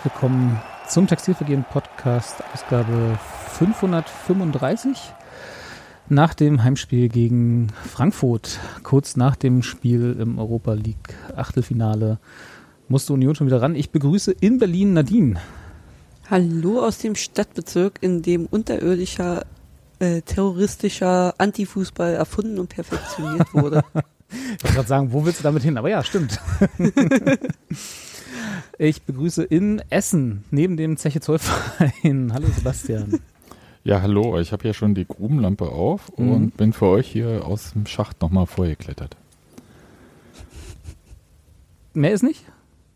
Herzlich willkommen zum Textilvergehen Podcast, Ausgabe 535. Nach dem Heimspiel gegen Frankfurt, kurz nach dem Spiel im Europa League Achtelfinale, musste Union schon wieder ran. Ich begrüße in Berlin Nadine. Hallo aus dem Stadtbezirk, in dem unterirdischer äh, terroristischer Antifußball erfunden und perfektioniert wurde. ich wollte gerade sagen, wo willst du damit hin? Aber ja, stimmt. ich begrüße in Essen, neben dem Zeche Zollverein. Hallo Sebastian. Ja, hallo, ich habe ja schon die Grubenlampe auf mhm. und bin für euch hier aus dem Schacht nochmal vorgeklettert. Mehr ist nicht?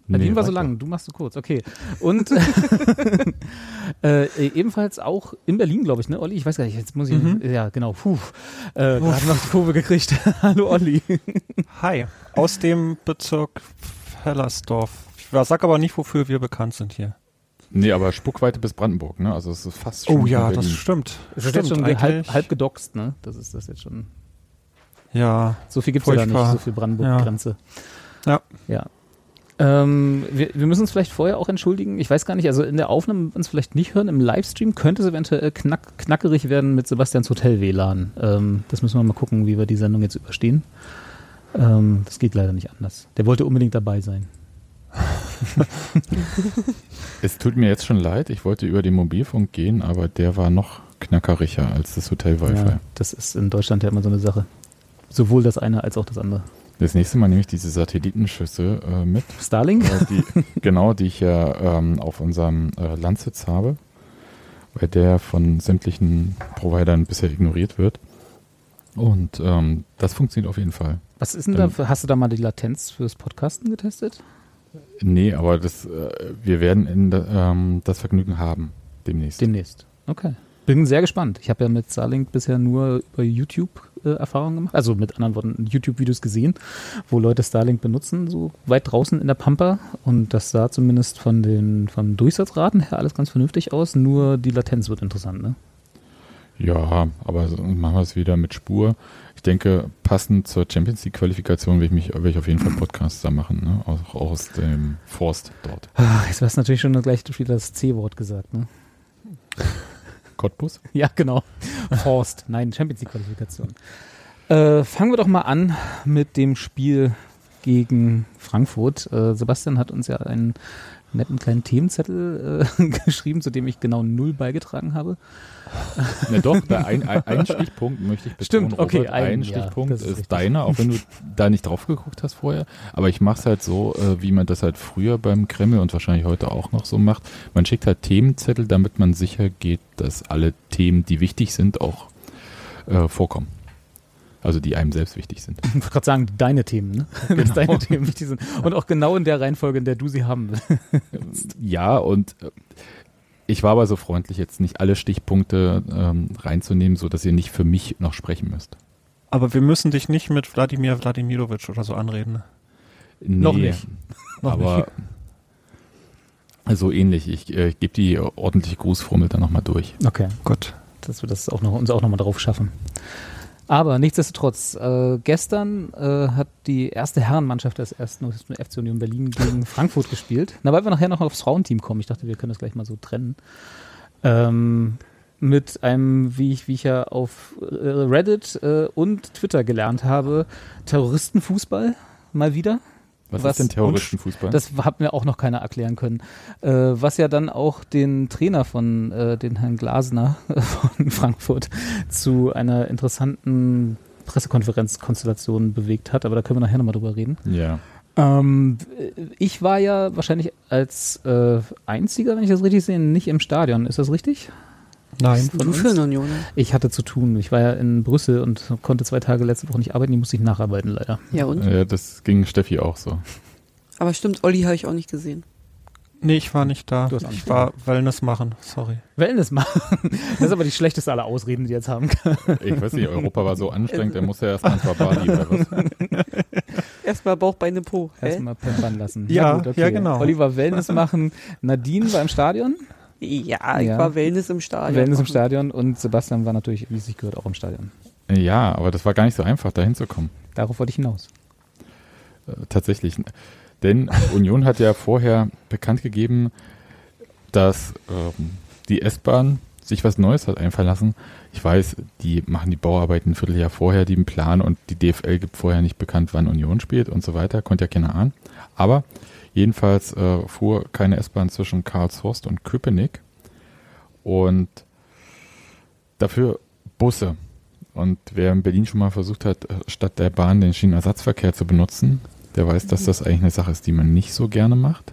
Nadine nee, war so lang, du machst so kurz, okay. Und äh, ebenfalls auch in Berlin, glaube ich, ne, Olli? Ich weiß gar nicht, jetzt muss ich, mhm. ja, genau, puh, äh, gerade noch die Kurve gekriegt. Hallo, Olli. Hi, aus dem Bezirk Hellersdorf. Ich sag aber nicht, wofür wir bekannt sind hier. Nee, aber Spuckweite bis Brandenburg, ne? Also es ist fast schon. Oh ja, das stimmt. Das ist jetzt schon halb, halb gedoxt, ne? Das ist das jetzt schon. Ja. So viel gibt es ja da nicht, so viel Brandenburg-Grenze. Ja. ja. Ja. Ähm, wir, wir, müssen uns vielleicht vorher auch entschuldigen. Ich weiß gar nicht, also in der Aufnahme uns vielleicht nicht hören. Im Livestream könnte es eventuell knack, knackerig werden mit Sebastians Hotel WLAN. Ähm, das müssen wir mal gucken, wie wir die Sendung jetzt überstehen. Ähm, das geht leider nicht anders. Der wollte unbedingt dabei sein. es tut mir jetzt schon leid. Ich wollte über den Mobilfunk gehen, aber der war noch knackeriger als das Hotel Wi-Fi. Ja, das ist in Deutschland ja immer so eine Sache. Sowohl das eine als auch das andere. Das nächste Mal nehme ich diese Satellitenschüsse äh, mit. Starlink? Äh, die, genau, die ich ja ähm, auf unserem äh, Landsitz habe, weil der von sämtlichen Providern bisher ignoriert wird. Und ähm, das funktioniert auf jeden Fall. Was ist denn da? Hast du da mal die Latenz fürs Podcasten getestet? Nee, aber das, äh, wir werden in, ähm, das Vergnügen haben demnächst. Demnächst, okay. Bin sehr gespannt. Ich habe ja mit Starlink bisher nur über YouTube äh, Erfahrungen gemacht, also mit anderen Worten YouTube-Videos gesehen, wo Leute Starlink benutzen, so weit draußen in der Pampa. Und das sah zumindest von den von Durchsatzraten her alles ganz vernünftig aus. Nur die Latenz wird interessant, ne? Ja, aber machen wir es wieder mit Spur. Ich denke, passend zur Champions League Qualifikation will ich mich, will ich auf jeden Fall Podcasts da machen, ne? Auch, auch aus dem Forst dort. Jetzt hast du natürlich schon gleich wieder das C-Wort gesagt, ne? Cottbus? Ja, genau. Forst. Nein, Champions League Qualifikation. Äh, fangen wir doch mal an mit dem Spiel gegen Frankfurt. Äh, Sebastian hat uns ja einen netten kleinen Themenzettel äh, geschrieben, zu dem ich genau null beigetragen habe. Na doch, ein, ein, ein, Stichpunkt möchte ich betonen. Stimmt, okay. Robert, ein, ein Stichpunkt ja, ist, ist deiner, auch wenn du da nicht drauf geguckt hast vorher. Aber ich mache es halt so, äh, wie man das halt früher beim Kreml und wahrscheinlich heute auch noch so macht. Man schickt halt Themenzettel, damit man sicher geht, dass alle Themen, die wichtig sind, auch äh, vorkommen. Also die einem selbst wichtig sind. Ich wollte gerade sagen, deine Themen, ne? Genau. Dass deine Themen wichtig sind. Und auch genau in der Reihenfolge, in der du sie haben willst. Ja, und äh, ich war aber so freundlich, jetzt nicht alle Stichpunkte ähm, reinzunehmen, sodass ihr nicht für mich noch sprechen müsst. Aber wir müssen dich nicht mit Wladimir Wladimirovic oder so anreden. Nee, noch nicht. aber so ähnlich. Ich, äh, ich gebe die ordentliche Grußformel dann nochmal durch. Okay, gut. Dass wir das auch noch, uns auch nochmal drauf schaffen. Aber nichtsdestotrotz, äh, gestern äh, hat die erste Herrenmannschaft des ersten FC Union Berlin gegen Frankfurt gespielt. Na, weil wir nachher noch aufs Frauenteam kommen. Ich dachte, wir können das gleich mal so trennen. Ähm, mit einem, wie ich, wie ich ja auf äh, Reddit äh, und Twitter gelernt habe, Terroristenfußball mal wieder. Was, was ist denn Terroristenfußball? Das hat mir auch noch keiner erklären können. Äh, was ja dann auch den Trainer von, äh, den Herrn Glasner von Frankfurt zu einer interessanten Pressekonferenzkonstellation bewegt hat. Aber da können wir nachher nochmal drüber reden. Ja. Ähm, ich war ja wahrscheinlich als äh, einziger, wenn ich das richtig sehe, nicht im Stadion. Ist das richtig? Nein. Du für eine Union? Ich hatte zu tun. Ich war ja in Brüssel und konnte zwei Tage letzte Woche nicht arbeiten. Die musste ich nacharbeiten, leider. Ja, und? Ja, das ging Steffi auch so. Aber stimmt, Olli habe ich auch nicht gesehen. Nee, ich war nicht da. ich war Wellness machen, sorry. Wellness machen? Das ist aber die schlechteste aller Ausreden, die jetzt haben kann. Ich weiß nicht, Europa war so anstrengend, der muss ja erstmal ins Bali oder was. Erstmal Bauch, Beine, Po. Erstmal pimpern lassen. Ja, gut, okay. ja, genau. Oliver Wellness machen. Nadine war im Stadion. Ja, ich ja. war Wellness im Stadion. Wellness im Stadion und Sebastian war natürlich, wie es sich gehört, auch im Stadion. Ja, aber das war gar nicht so einfach, da hinzukommen. Darauf wollte ich hinaus. Äh, tatsächlich. Denn Union hat ja vorher bekannt gegeben, dass ähm, die S-Bahn sich was Neues hat einfallen lassen. Ich weiß, die machen die Bauarbeiten ein Vierteljahr vorher, die im Plan und die DFL gibt vorher nicht bekannt, wann Union spielt und so weiter. Konnte ja keiner ahnen. Aber jedenfalls äh, fuhr keine S-Bahn zwischen Karlshorst und Köpenick und dafür Busse. Und wer in Berlin schon mal versucht hat, äh, statt der Bahn den Schienenersatzverkehr zu benutzen, der weiß, dass das eigentlich eine Sache ist, die man nicht so gerne macht.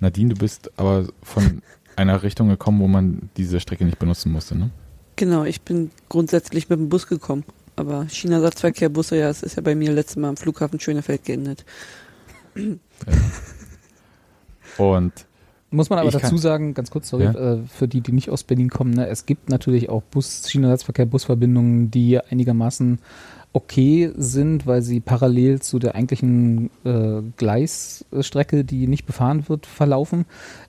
Nadine, du bist aber von einer Richtung gekommen, wo man diese Strecke nicht benutzen musste, ne? Genau, ich bin grundsätzlich mit dem Bus gekommen. Aber China-Ersatzverkehr, Busse, ja, es ist ja bei mir letztes Mal am Flughafen Schönefeld geendet. Und Muss man aber dazu sagen, ganz kurz, sorry, Ja. äh, für die, die nicht aus Berlin kommen, ne, es gibt natürlich auch Bus, Schienenersatzverkehr, Busverbindungen, die einigermaßen okay sind, weil sie parallel zu der eigentlichen äh, Gleisstrecke, die nicht befahren wird, verlaufen.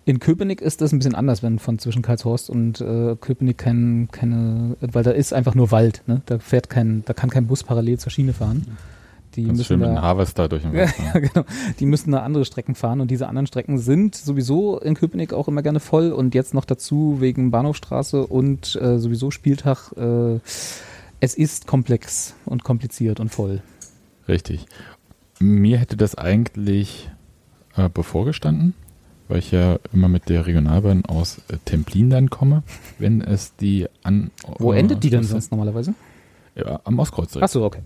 In Köpenick ist das ein bisschen anders, wenn von zwischen Karlshorst und äh, Köpenick kein, keine, weil da ist einfach nur Wald, ne? Da fährt kein, da kann kein Bus parallel zur Schiene fahren. Die ganz müssen schön mit da, einem Harvester durch den Wald ja, genau. Die müssen da andere Strecken fahren und diese anderen Strecken sind sowieso in Köpenick auch immer gerne voll und jetzt noch dazu wegen Bahnhofstraße und äh, sowieso Spieltag. Äh, es ist komplex und kompliziert und voll. Richtig. Mir hätte das eigentlich äh, bevorgestanden, weil ich ja immer mit der Regionalbahn aus äh, Templin dann komme, wenn es die an. Wo äh, endet die denn sonst normalerweise? Ja, am Ostkreuz. Achso, okay.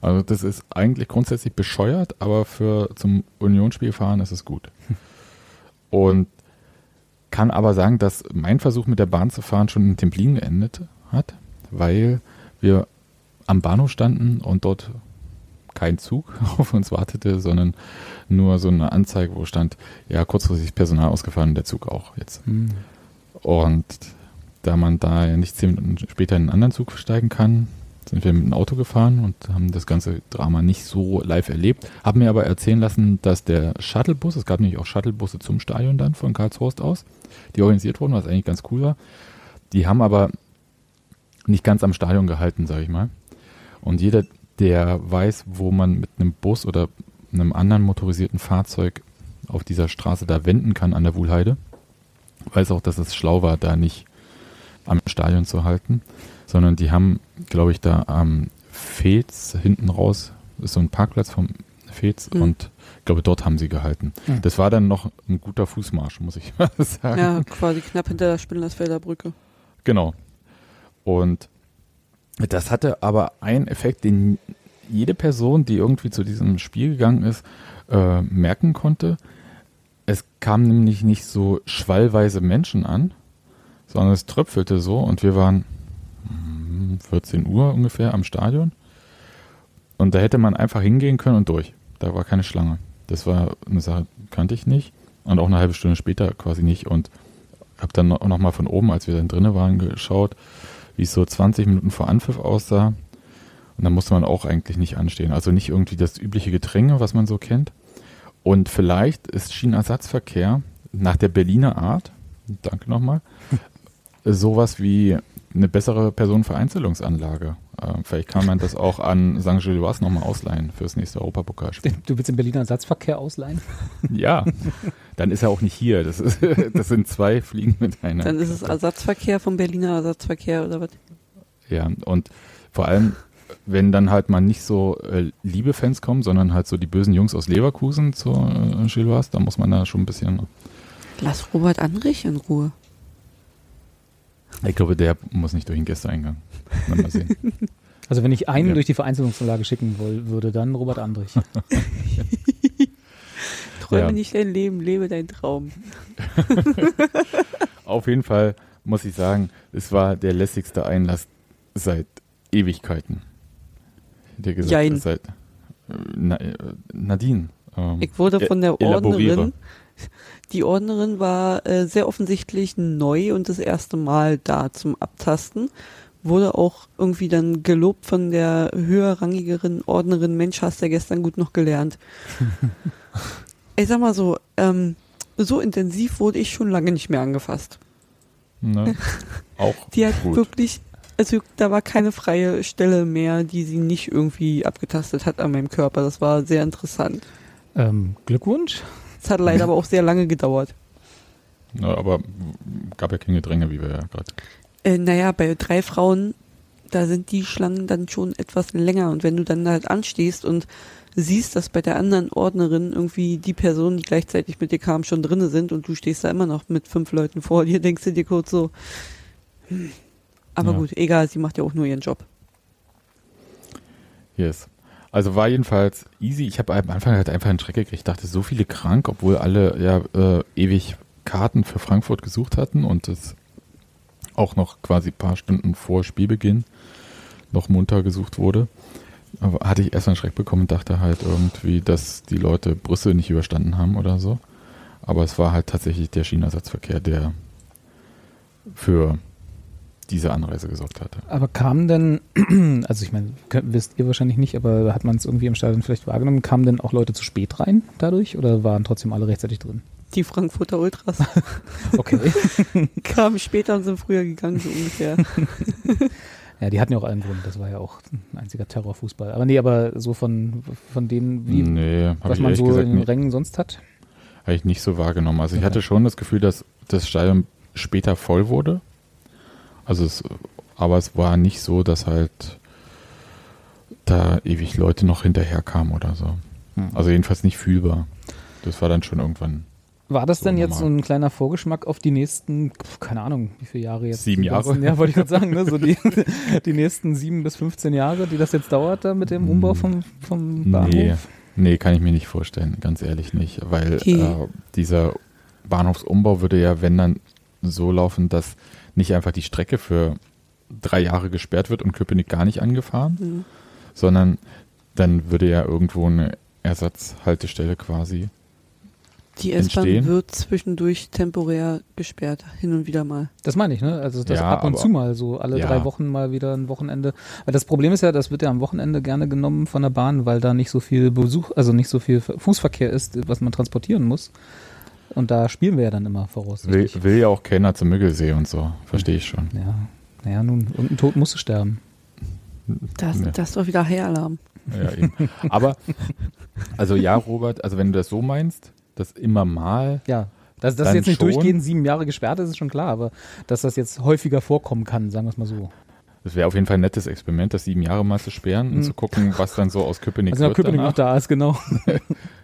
Also das ist eigentlich grundsätzlich bescheuert, aber für zum Unionsspiel fahren ist es gut. Und kann aber sagen, dass mein Versuch mit der Bahn zu fahren schon in Templin geendet hat, weil wir am Bahnhof standen und dort kein Zug auf uns wartete, sondern nur so eine Anzeige, wo stand, ja, kurzfristig Personal ausgefahren und der Zug auch jetzt. Hm. Und da man da ja nicht zehn Minuten später in einen anderen Zug steigen kann, sind wir mit dem Auto gefahren und haben das ganze Drama nicht so live erlebt. Haben mir aber erzählen lassen, dass der Shuttlebus, es gab nämlich auch Shuttlebusse zum Stadion dann von Karlshorst aus, die organisiert wurden, was eigentlich ganz cool war. Die haben aber nicht ganz am Stadion gehalten, sage ich mal. Und jeder, der weiß, wo man mit einem Bus oder einem anderen motorisierten Fahrzeug auf dieser Straße da wenden kann an der Wuhlheide, weiß auch, dass es schlau war, da nicht am Stadion zu halten, sondern die haben, glaube ich, da am Fez hinten raus, ist so ein Parkplatz vom Fez Mhm. und ich glaube, dort haben sie gehalten. Mhm. Das war dann noch ein guter Fußmarsch, muss ich mal sagen. Ja, quasi knapp hinter der Spindlersfelder Brücke. Genau. Und das hatte aber einen Effekt, den jede Person, die irgendwie zu diesem Spiel gegangen ist, äh, merken konnte. Es kamen nämlich nicht so schwallweise Menschen an, sondern es tröpfelte so und wir waren 14 Uhr ungefähr am Stadion. Und da hätte man einfach hingehen können und durch. Da war keine Schlange. Das war eine Sache, kannte ich nicht. Und auch eine halbe Stunde später quasi nicht. Und habe dann auch noch mal von oben, als wir dann drinnen waren, geschaut, wie es so 20 Minuten vor Anpfiff aussah. Und dann musste man auch eigentlich nicht anstehen. Also nicht irgendwie das übliche Gedränge, was man so kennt. Und vielleicht ist Schienenersatzverkehr nach der Berliner Art, danke nochmal, sowas wie eine bessere Personenvereinzelungsanlage. Äh, vielleicht kann man das auch an St. Gilloise nochmal ausleihen fürs nächste Europapokalspiel. Du willst den Berliner Ersatzverkehr ausleihen? Ja, dann ist er auch nicht hier. Das, ist, das sind zwei Fliegen mit einer. Dann ist es Ersatzverkehr vom Berliner Ersatzverkehr oder was? Ja, und vor allem, wenn dann halt mal nicht so äh, liebe Fans kommen, sondern halt so die bösen Jungs aus Leverkusen zur äh, Gilloise, da muss man da schon ein bisschen. Lass Robert Anrich in Ruhe. Ich glaube, der muss nicht durch den Gästeeingang. Mal sehen. Also wenn ich einen Ja. durch die Vereinzelungsanlage schicken woll, würde, dann Robert Andrich. Träume Ja. nicht dein Leben, lebe dein Traum. Auf jeden Fall muss ich sagen, es war der lässigste Einlass seit Ewigkeiten. Der gesagt, Jein. seit äh, Na, äh, Nadine. ähm, Ich wurde von der elaboriere. Die Ordnerin war äh, sehr offensichtlich neu und das erste Mal da zum Abtasten. Wurde auch irgendwie dann gelobt von der höherrangigeren Ordnerin, Mensch, hast ja gestern gut noch gelernt. ich sag mal so, ähm, so intensiv wurde ich schon lange nicht mehr angefasst. Ne? Auch Die hat gut. wirklich, also da war keine freie Stelle mehr, die sie nicht irgendwie abgetastet hat an meinem Körper. Das war sehr interessant. Ähm, Glückwunsch. Es hat leider aber auch sehr lange gedauert. Ja, aber gab ja keine Gedränge, wie wir ja gerade. Äh, naja, bei drei Frauen, da sind die Schlangen dann schon etwas länger. Und wenn du dann halt anstehst und siehst, dass bei der anderen Ordnerin irgendwie die Personen, die gleichzeitig mit dir kamen, schon drinne sind und du stehst da immer noch mit fünf Leuten vor dir, denkst du dir kurz so, hm. aber Ja. gut, egal, sie macht ja auch nur ihren Job. Yes. Also war jedenfalls easy. Ich habe am Anfang halt einfach einen Schreck gekriegt. Ich dachte, so viele krank, obwohl alle ja äh, ewig Karten für Frankfurt gesucht hatten und es auch noch quasi ein paar Stunden vor Spielbeginn noch munter gesucht wurde. Aber hatte ich erst einen Schreck bekommen und dachte halt irgendwie, dass die Leute Brüssel nicht überstanden haben oder so. Aber es war halt tatsächlich der Schienenersatzverkehr, der für diese Anreise gesorgt hatte. Aber kamen denn, also ich meine, wisst ihr wahrscheinlich nicht, aber hat man es irgendwie im Stadion vielleicht wahrgenommen, kamen denn auch Leute zu spät rein dadurch oder waren trotzdem alle rechtzeitig drin? Die Frankfurter Ultras Okay. kamen später und sind früher gegangen, so ungefähr. ja, die hatten ja auch allen Grund, das war ja auch ein einziger Terrorfußball. Aber nee, aber so von, von denen, wie, nee, was ich man so gesagt in den. Rängen sonst hat. Habe ich nicht so wahrgenommen. Also ich Okay. hatte schon das Gefühl, dass das Stadion später voll wurde. Also es, aber es war nicht so, dass halt da ewig Leute noch hinterher kamen oder so. Hm. Also jedenfalls nicht fühlbar. Das war dann schon irgendwann War das So denn jetzt so normal. ein kleiner Vorgeschmack auf die nächsten, keine Ahnung, wie viele Jahre jetzt? Sieben Jahre? Ganzen, ja, wollte ich gerade sagen, ne? so die, die nächsten sieben bis 15 Jahre, die das jetzt dauert da mit dem Umbau vom, vom Bahnhof? Nee, nee, kann ich mir nicht vorstellen, ganz ehrlich nicht. Weil Okay. äh, dieser Bahnhofsumbau würde ja, wenn dann so laufen, dass nicht einfach die Strecke für drei Jahre gesperrt wird und Köpenick gar nicht angefahren, Mhm. sondern dann würde ja irgendwo eine Ersatzhaltestelle quasi. Die S-Bahn wird zwischendurch temporär gesperrt, hin und wieder mal. Das meine ich, ne? Also das Ja, ab und zu mal so alle Ja. drei Wochen mal wieder ein Wochenende. Weil das Problem ist ja, das wird ja am Wochenende gerne genommen von der Bahn, weil da nicht so viel Besuch, also nicht so viel Fußverkehr ist, was man transportieren muss. Und da spielen wir ja dann immer Will, voraussichtlich. will ja auch keiner zum Müggelsee und so, verstehe ich schon. Ja, naja, nun, und ein Tod musste sterben. Das, Ja. das ist doch wieder Heialarm. Ja, eben. Aber, also ja, Robert, also wenn du das so meinst, dass immer mal Ja, dass das jetzt nicht schon. durchgehend sieben Jahre gesperrt ist, ist schon klar, aber dass das jetzt häufiger vorkommen kann, sagen wir es mal so. Das wäre auf jeden Fall ein nettes Experiment, das sieben Jahre mal zu sperren und Mhm. zu gucken, was dann so aus Köpenick Also wenn wird. Köpenick danach. noch da ist, genau.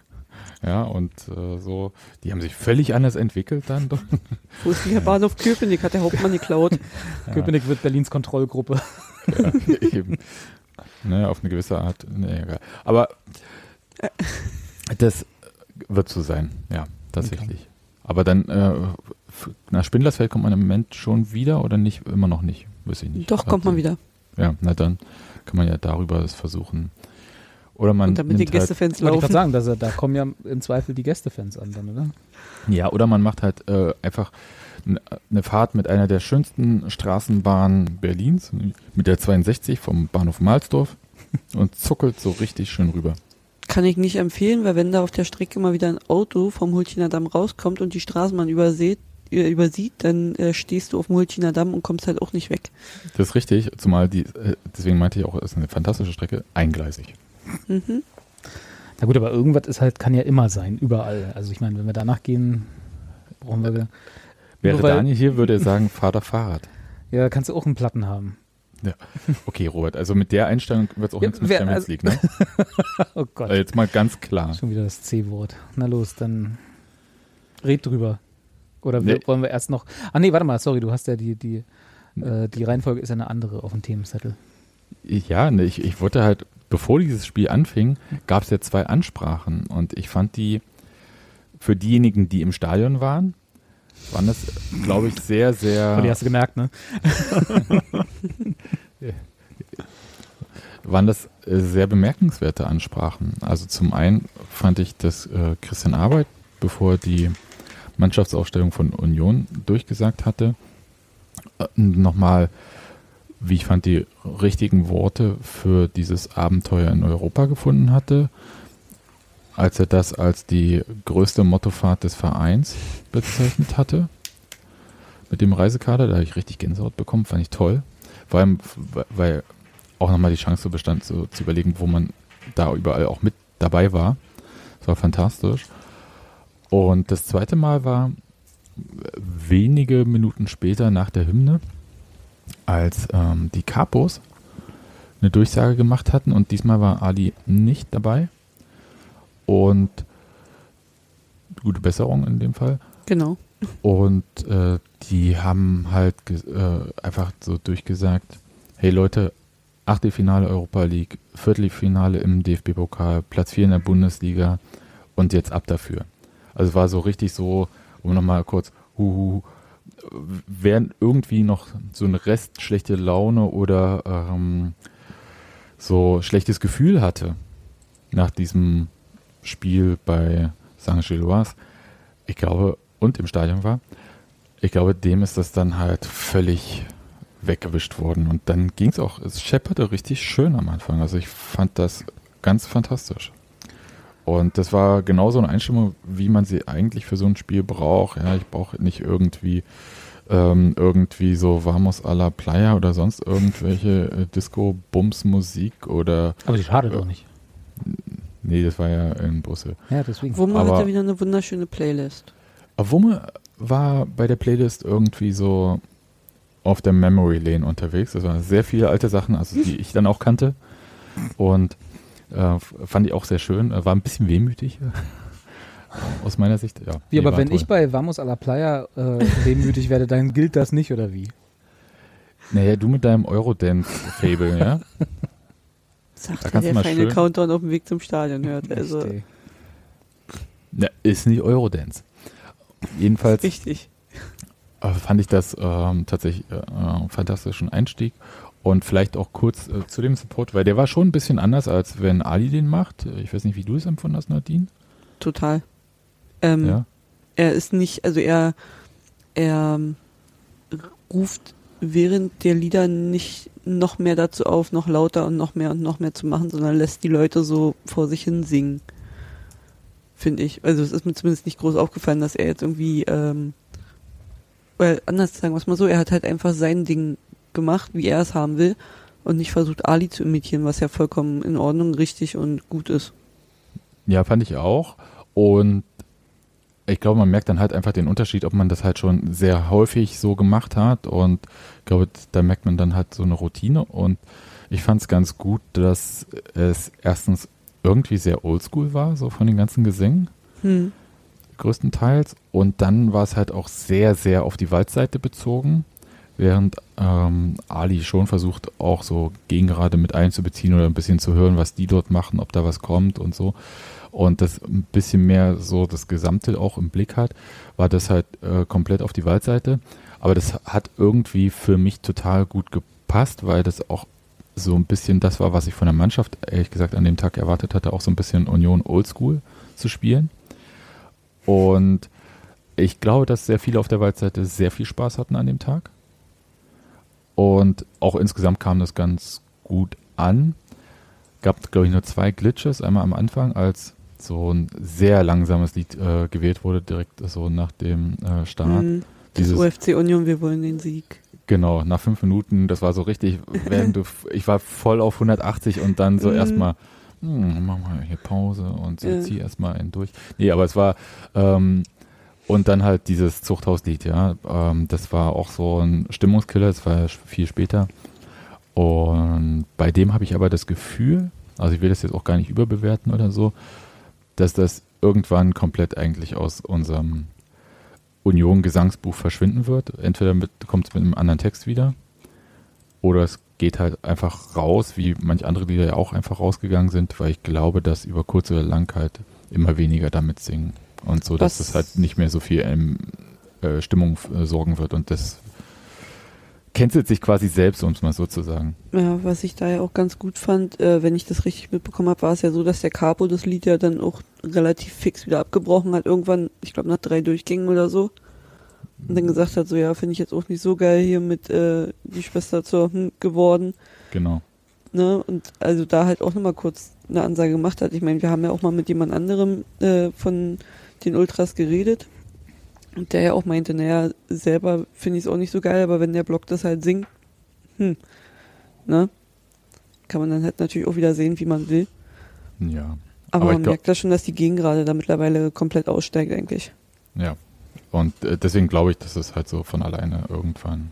Ja, und äh, so, die haben sich völlig anders entwickelt dann. doch. Wo ist der Bahnhof Köpenick? Hat der Hauptmann geklaut. Ja. Köpenick wird Berlins Kontrollgruppe. Ja, eben. Ne, auf eine gewisse Art. Ne, egal. Aber das wird so sein, ja, tatsächlich. Aber dann, äh, nach Spindlersfeld kommt man im Moment schon wieder oder nicht? Immer noch nicht, weiß ich nicht. Doch, kommt man wieder. Ja, na dann kann man ja darüber es versuchen. Oder man Und damit die halt, Gästefans Wollte ich gerade laufen. sagen, dass er, da kommen ja im Zweifel die Gästefans an dann, oder? Ja, oder man macht halt äh, einfach eine Fahrt mit einer der schönsten Straßenbahnen Berlins, mit der 62 vom Bahnhof Mahlsdorf und zuckelt so richtig schön rüber. Kann ich nicht empfehlen, weil wenn da auf der Strecke mal wieder ein Auto vom Hulchiner Damm rauskommt und die Straßenbahn übersieht, äh, übersieht dann äh, stehst du auf dem Hulchiner Damm und kommst halt auch nicht weg. Das ist richtig, zumal die, äh, deswegen meinte ich auch, es ist eine fantastische Strecke, eingleisig. Mhm. Na gut, aber irgendwas ist halt, kann ja immer sein, überall. Also ich meine, wenn wir danach gehen, brauchen wir, Wäre weil- Daniel hier, würde er sagen, fahr doch Fahrrad. ja, kannst du auch einen Platten haben. Okay, Robert, also mit der Einstellung wird es auch Ja, nichts mit wer- Champions also- League, ne? Oh Gott, Also jetzt mal ganz klar. schon wieder das C-Wort. Na los, dann red drüber. Oder wir, Nee. wollen wir erst noch, ah nee, warte mal, sorry, du hast ja die, die, äh, die Reihenfolge ist ja eine andere auf dem Themenzettel. Ja, ne, ich, ich wollte halt, bevor dieses Spiel anfing, gab es ja zwei Ansprachen und ich fand die für diejenigen, die im Stadion waren, waren das, glaube ich, sehr, sehr, Oh, die hast du gemerkt, ne? waren das äh, sehr bemerkenswerte Ansprachen. Also zum einen fand ich, dass äh, Christian Arbeit, bevor die Mannschaftsaufstellung von Union durchgesagt hatte, äh, nochmal, wie ich fand, die richtigen Worte für dieses Abenteuer in Europa gefunden hatte, als er das als die größte Mottofahrt des Vereins bezeichnet hatte. Mit dem Reisekader, da habe ich richtig Gänsehaut bekommen, fand ich toll. Vor allem, weil auch nochmal die Chance bestand, so zu überlegen, wo man da überall auch mit dabei war. Das war fantastisch. Und das zweite Mal war wenige Minuten später nach der Hymne, als ähm, die Capos eine Durchsage gemacht hatten und diesmal war Ali nicht dabei. Und gute Besserung in dem Fall. Genau. Und äh, die haben halt äh, einfach so durchgesagt, hey Leute, Achtelfinale Europa League, Viertelfinale im DFB-Pokal, Platz 4 in der Bundesliga und jetzt ab dafür. Also war so richtig so, um nochmal kurz, huhu, wer irgendwie noch so ein Rest schlechte Laune oder ähm, so schlechtes Gefühl hatte nach diesem Spiel bei Saint-Gilloise, ich glaube, und im Stadion war, ich glaube, dem ist das dann halt völlig weggewischt worden. Und dann ging es auch, es schepperte richtig schön am Anfang. Also ich fand das ganz fantastisch. Und das war genauso eine Einstimmung, wie man sie eigentlich für so ein Spiel braucht. Ja, ich brauche nicht irgendwie ähm, irgendwie so Vamos a la Playa oder sonst irgendwelche äh, Disco-Bums-Musik oder. Aber die schadet doch nicht. Nee, das war ja in Brüssel. Ja, deswegen. Wumme Aber- hatte wieder eine wunderschöne Playlist. Aber Wumme war bei der Playlist irgendwie so auf der Memory Lane unterwegs. Das waren sehr viele alte Sachen, also die ich dann auch kannte. Und äh, fand ich auch sehr schön. Äh, War ein bisschen wehmütig. äh, Aus meiner Sicht, ja. Wie, Nee, aber wenn toll. ich bei Vamos a la Playa äh, wehmütig werde, dann gilt das nicht, oder wie? Naja, du mit deinem Eurodance-Fable, ja? Sagt Da er, kannst du der mal feine schön- Countdown auf dem Weg zum Stadion hört. Also. Na, ist nicht Eurodance. Jedenfalls richtig. äh, fand ich das ähm, tatsächlich äh, äh, fantastischen Einstieg. Und vielleicht auch kurz äh, zu dem Support, weil der war schon ein bisschen anders, als wenn Ali den macht. Ich weiß nicht, wie du es empfunden hast, Nadine. Total. Ähm, Ja. Er ist nicht, also er, er ruft während der Lieder nicht noch mehr dazu auf, noch lauter und noch mehr und noch mehr zu machen, sondern lässt die Leute so vor sich hin singen. Finde ich. Also es ist mir zumindest nicht groß aufgefallen, dass er jetzt irgendwie, ähm, weil anders sagen wir es mal so, er hat halt einfach sein Ding gemacht, wie er es haben will und nicht versucht Ali zu imitieren, was ja vollkommen in Ordnung, richtig und gut ist. Ja, fand ich auch. Und ich glaube, man merkt dann halt einfach den Unterschied, ob man das halt schon sehr häufig so gemacht hat. Und ich glaube, da merkt man dann halt so eine Routine. Und ich fand es ganz gut, dass es erstens irgendwie sehr oldschool war, so von den ganzen Gesängen, Hm. größtenteils. Und dann war es halt auch sehr, sehr auf die Waldseite bezogen. Während ähm, Ali schon versucht, auch so Gegengerade mit einzubeziehen oder ein bisschen zu hören, was die dort machen, ob da was kommt und so. Und das ein bisschen mehr so das Gesamte auch im Blick hat, war das halt äh, komplett auf die Waldseite. Aber das hat irgendwie für mich total gut gepasst, weil das auch so ein bisschen das war, was ich von der Mannschaft, ehrlich gesagt, an dem Tag erwartet hatte, auch so ein bisschen Union Oldschool zu spielen. Und ich glaube, dass sehr viele auf der Waldseite sehr viel Spaß hatten an dem Tag. Und auch insgesamt kam das ganz gut an. Gab, glaube ich, nur zwei Glitches. Einmal am Anfang, als so ein sehr langsames Lied äh, gewählt wurde, direkt so nach dem äh, Start. Hm. Das Dieses- UFC Union, wir wollen den Sieg. Genau, nach fünf Minuten, das war so richtig, während du, ich war voll auf 180 und dann so Mhm. erstmal, hm, mach mal hier Pause und so, Ja. zieh erstmal einen durch. Nee, aber es war, ähm, und dann halt dieses Zuchthauslied, ja, ähm, das war auch so ein Stimmungskiller, das war viel später. Und bei dem habe ich aber das Gefühl, also ich will das jetzt auch gar nicht überbewerten oder so, dass das irgendwann komplett eigentlich aus unserem Union-Gesangsbuch verschwinden wird. Entweder kommt es mit einem anderen Text wieder oder es geht halt einfach raus, wie manch andere Lieder ja auch einfach rausgegangen sind, weil ich glaube, dass über kurz oder lang halt immer weniger damit singen und so, dass es halt nicht mehr so viel ähm, äh, Stimmung äh, sorgen wird und das cancelt sich quasi selbst, um es mal so zu sagen. Ja, was ich da ja auch ganz gut fand, äh, wenn ich das richtig mitbekommen habe, war es ja so, dass der Capo das Lied ja dann auch relativ fix wieder abgebrochen hat, irgendwann, ich glaube nach drei Durchgängen oder so. Und dann gesagt hat, so ja, finde ich jetzt auch nicht so geil hier mit äh, die Schwester zur hm, geworden. Genau. Ne? Und also da halt auch nochmal kurz eine Ansage gemacht hat. Ich meine, wir haben ja auch mal mit jemand anderem äh, von den Ultras geredet. Und der ja auch meinte, naja, selber finde ich es auch nicht so geil, aber wenn der Block das halt singt, hm, ne? Kann man dann halt natürlich auch wieder sehen, wie man will. Ja. Aber, Aber man glaub- merkt ja schon, dass die Gegengrade da mittlerweile komplett aussteigt, eigentlich. Ja. Und äh, deswegen glaube ich, dass es halt so von alleine irgendwann.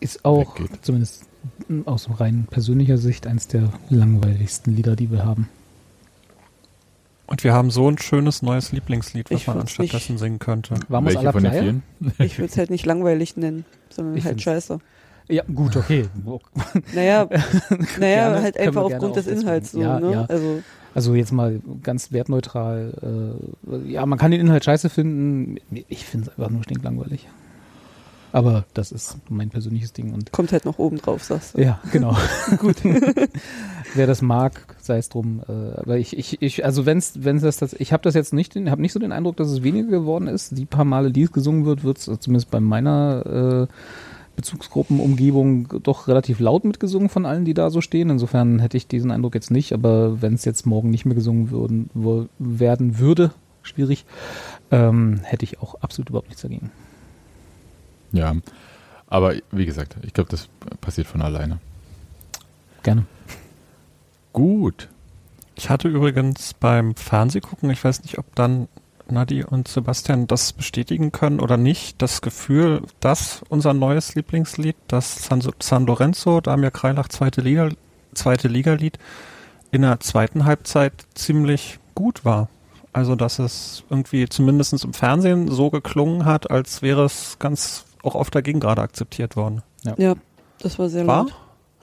Ist auch, Weggeht. zumindest aus rein persönlicher Sicht, eins der langweiligsten Lieder, die wir haben. Und wir haben so ein schönes neues Lieblingslied, was Ich man anstattdessen singen könnte. Vamos Welche von den vielen? Ich würde es halt nicht langweilig nennen, sondern Ich halt scheiße. Ja, gut, okay. Naja, naja Gerne, halt einfach aufgrund des. Inhalts so, Ja, ne? ja. Also, Also jetzt mal ganz wertneutral. Äh, ja, man kann den Inhalt scheiße finden. Ich finde es einfach nur stinklangweilig. Aber das ist mein persönliches Ding. Und kommt halt noch oben drauf, sagst du. ja, genau. Gut. Wer das mag, sei es drum. Äh, aber ich, ich, ich, also wenn's, wenn's das, das ich habe das jetzt nicht, habe nicht so den Eindruck, dass es weniger geworden ist. Die paar Male, die es gesungen wird, wird es zumindest bei meiner äh, Bezugsgruppenumgebung doch relativ laut mitgesungen von allen, die da so stehen. Insofern hätte ich diesen Eindruck jetzt nicht. Aber wenn es jetzt morgen nicht mehr gesungen würden, wo, werden würde, schwierig, ähm, hätte ich auch absolut überhaupt nichts dagegen. Ja. Aber wie gesagt, ich glaube, das passiert von alleine. Gerne. Gut. Ich hatte übrigens beim Fernsehgucken, ich weiß nicht, ob dann Nadi und Sebastian das bestätigen können oder nicht, das Gefühl, dass unser neues Lieblingslied, das San, San Lorenzo, Damir Kreilach zweite Liga, zweite Liga-Lied, in der zweiten Halbzeit ziemlich gut war. Also, dass es irgendwie zumindest im Fernsehen so geklungen hat, als wäre es ganz auch auf der Gegengrade akzeptiert worden. Ja, das war sehr War? laut.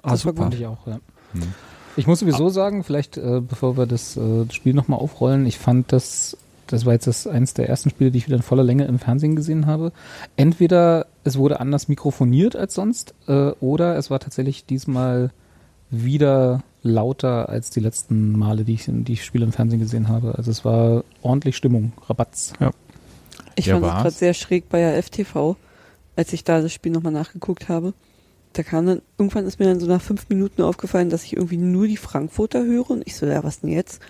Ah, Das war super. Fand ich auch, ja. Hm. Ich muss sowieso sagen, vielleicht äh, bevor wir das äh, Spiel nochmal aufrollen, ich fand das, das war jetzt das eins der ersten Spiele, die ich wieder in voller Länge im Fernsehen gesehen habe. Entweder es wurde anders mikrofoniert als sonst, äh, oder es war tatsächlich diesmal wieder lauter als die letzten Male, die ich, die ich Spiele im Fernsehen gesehen habe. Also es war ordentlich Stimmung, Rabatz. Ich Ja, fand es gerade sehr schräg bei der FTV, als ich da das Spiel nochmal nachgeguckt habe. Da kam dann, irgendwann ist mir dann so nach fünf Minuten aufgefallen, dass ich irgendwie nur die Frankfurter höre und ich so, ja, was denn jetzt?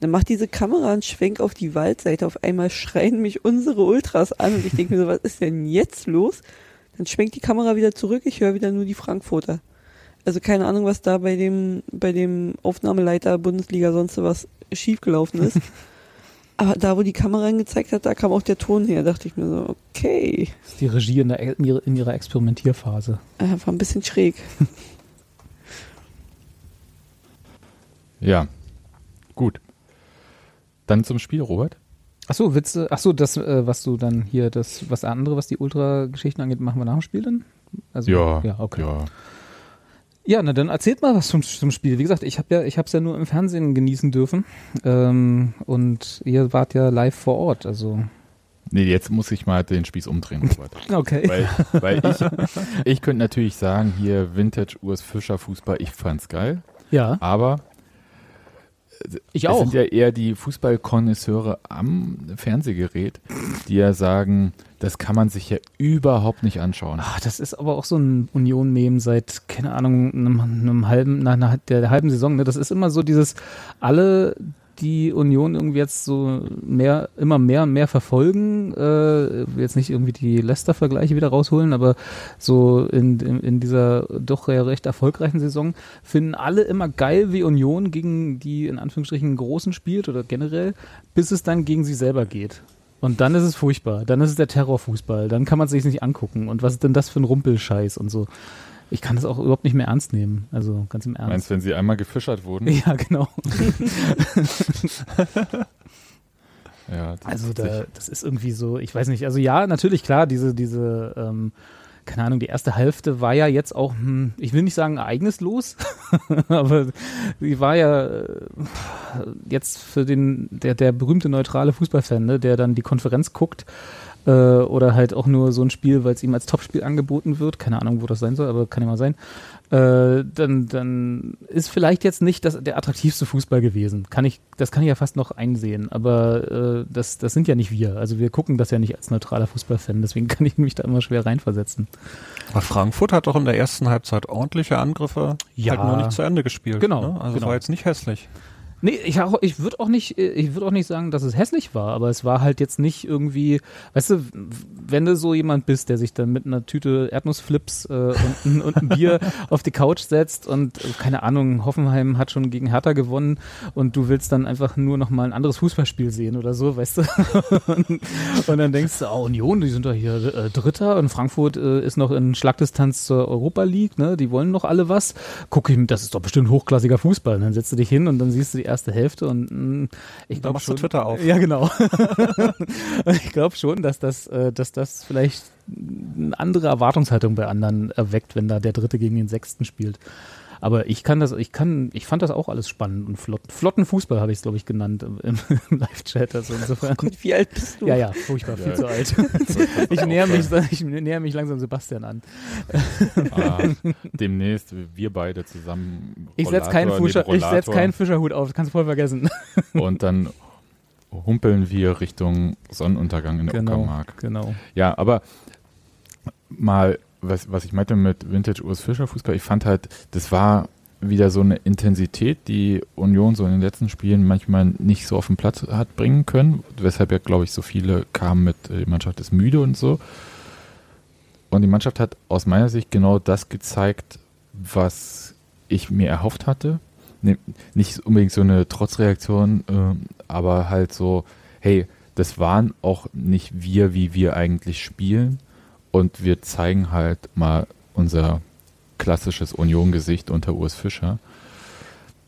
Dann macht diese Kamera einen Schwenk auf die Waldseite, auf einmal schreien mich unsere Ultras an und ich denke mir so, was ist denn jetzt los? Dann schwenkt die Kamera wieder zurück, ich höre wieder nur die Frankfurter. Also keine Ahnung, was da bei dem, bei dem Aufnahmeleiter Bundesliga sonst was schiefgelaufen ist. Aber da, wo die Kamera angezeigt hat, da kam auch der Ton her. dachte ich mir so, okay. Die Regie in, der, in, ihrer, in ihrer Experimentierphase. Äh, war ein bisschen schräg. Ja. Gut. Dann zum Spiel, Robert. Achso, Witze, achso, das, äh, was du dann hier, das, was andere, was die Ultra-Geschichten angeht, machen wir nach dem Spiel dann? Also, Ja. Ja, okay. Ja. Ja, na dann erzählt mal was zum, zum Spiel. Wie gesagt, ich habe ja, ich habe es ja nur im Fernsehen genießen dürfen ähm, und ihr wart ja live vor Ort. Also Nee, jetzt muss ich mal den Spieß umdrehen, Robert. okay. weil weil ich, ich könnte natürlich sagen, hier Vintage Urs Fischer Fußball, ich fand's geil. Ja, Aber ich es auch. sind ja eher die Fußballkonnoisseure am Fernsehgerät, die ja sagen, das kann man sich ja überhaupt nicht anschauen. Ach, das ist aber auch so ein Union-Meme seit, keine Ahnung, einem, einem halben, nach einer, der, halben Saison. Ne? Das ist immer so dieses, alle, die Union irgendwie jetzt so mehr, immer mehr und mehr verfolgen, äh, jetzt nicht irgendwie die Leicester-Vergleiche wieder rausholen, aber so in, in, in dieser doch recht erfolgreichen Saison finden alle immer geil, wie Union gegen die in Anführungsstrichen Großen spielt oder generell, bis es dann gegen sie selber geht. Und dann ist es furchtbar. Dann ist es der Terrorfußball. Dann kann man es sich nicht angucken. Und was ist denn das für ein Rumpelscheiß und so? Ich kann das auch überhaupt nicht mehr ernst nehmen. Also ganz im Ernst. Meinst du, wenn sie einmal gefischert wurden? Ja, genau. Ja, das Also da, das ist irgendwie so, ich weiß nicht, also ja, natürlich klar, diese, diese, ähm, keine Ahnung, die erste Hälfte war ja jetzt auch, hm, ich will nicht sagen ereignislos, aber die war ja äh, jetzt für den, der, der berühmte neutrale Fußballfan, ne, der dann die Konferenz guckt, äh, oder halt auch nur so ein Spiel, weil es ihm als Topspiel angeboten wird, keine Ahnung, wo das sein soll, aber kann ja mal sein, äh, dann, dann ist vielleicht jetzt nicht das, der attraktivste Fußball gewesen. Kann ich, das kann ich ja fast noch einsehen, aber äh, das, das sind ja nicht wir. Also wir gucken das ja nicht als neutraler Fußballfan, deswegen kann ich mich da immer schwer reinversetzen. Aber Frankfurt hat doch in der ersten Halbzeit ordentliche Angriffe Ja. halt nur nicht zu Ende gespielt. Genau, Ne? Also genau. war jetzt nicht hässlich. Nee, ich, auch- ich würde auch nicht, äh, ich würde auch nicht sagen, dass es hässlich war, aber es war halt jetzt nicht irgendwie, weißt du, wenn du so jemand bist, der sich dann mit einer Tüte Erdnussflips äh, und, ein- und ein Bier auf die Couch setzt und äh, keine Ahnung, Hoffenheim hat schon gegen Hertha gewonnen und du willst dann einfach nur noch mal ein anderes Fußballspiel sehen oder so, weißt du? und, und dann denkst du, oh, Union, die sind doch hier äh, Dritter und Frankfurt äh, ist noch in Schlagdistanz zur Europa League, ne? Die wollen noch alle was. Guck ich, das ist doch bestimmt hochklassiger Fußball. Und dann setzt du dich hin und dann siehst du die erste Hälfte und mh, ich Dann glaube schon. Twitter auf. Ja, genau. ich glaube schon, dass das, äh, dass das vielleicht eine andere Erwartungshaltung bei anderen erweckt, wenn da der Dritte gegen den Sechsten spielt. Aber ich kann das, ich kann, ich fand das auch alles spannend und flott. Flotten Fußball habe ich es, glaube ich, genannt im, im Live-Chat. Also insofern. Und wie alt bist du? Ja, ja, furchtbar, viel Ja. zu alt. Ich näher mich, ich näher mich langsam Sebastian an. Ah, demnächst wir beide zusammen. Ich setze keinen, Fischer, ich setz keinen Fischerhut auf, das kannst du voll vergessen. Und dann humpeln wir Richtung Sonnenuntergang in der Genau, Uckermark. genau. Ja, aber mal, was, was ich meinte mit Vintage Urs Fischer Fußball, ich fand halt, das war wieder so eine Intensität, die Union so in den letzten Spielen manchmal nicht so auf den Platz hat bringen können, weshalb ja, glaube ich, so viele kamen mit, äh, die Mannschaft ist müde und so. Und die Mannschaft hat aus meiner Sicht genau das gezeigt, was ich mir erhofft hatte. Ne- Nicht unbedingt so eine Trotzreaktion, ähm, aber halt so, hey, das waren auch nicht wir, wie wir eigentlich spielen. Und wir zeigen halt mal unser klassisches Union-Gesicht unter Urs Fischer.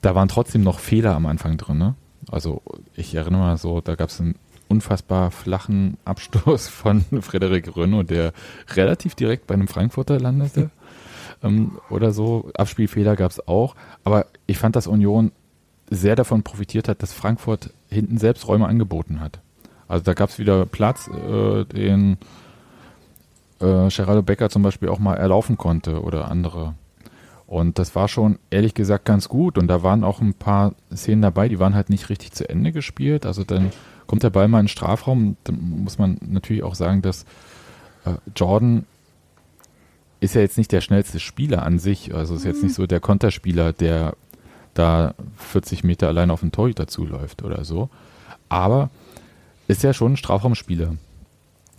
Da waren trotzdem noch Fehler am Anfang drin. Ne? Also ich erinnere mal so, da gab es einen unfassbar flachen Abstoß von Frederik Renault, der relativ direkt bei einem Frankfurter landete. ähm, oder so. Abspielfehler gab es auch. Aber ich fand, dass Union sehr davon profitiert hat, dass Frankfurt hinten selbst Räume angeboten hat. Also da gab es wieder Platz, äh, den äh, Geraldo Becker zum Beispiel auch mal erlaufen konnte oder andere. Und das war schon ehrlich gesagt ganz gut. Und da waren auch ein paar Szenen dabei, die waren halt nicht richtig zu Ende gespielt. Also dann kommt der Ball mal in den Strafraum. Dann muss man natürlich auch sagen, dass äh, Jordan ist ja jetzt nicht der schnellste Spieler an sich. Also ist jetzt nicht so der Konterspieler, der da 40 Meter allein auf den Torhüter zuläuft oder so. Aber ist ja schon ein Strafraumspieler.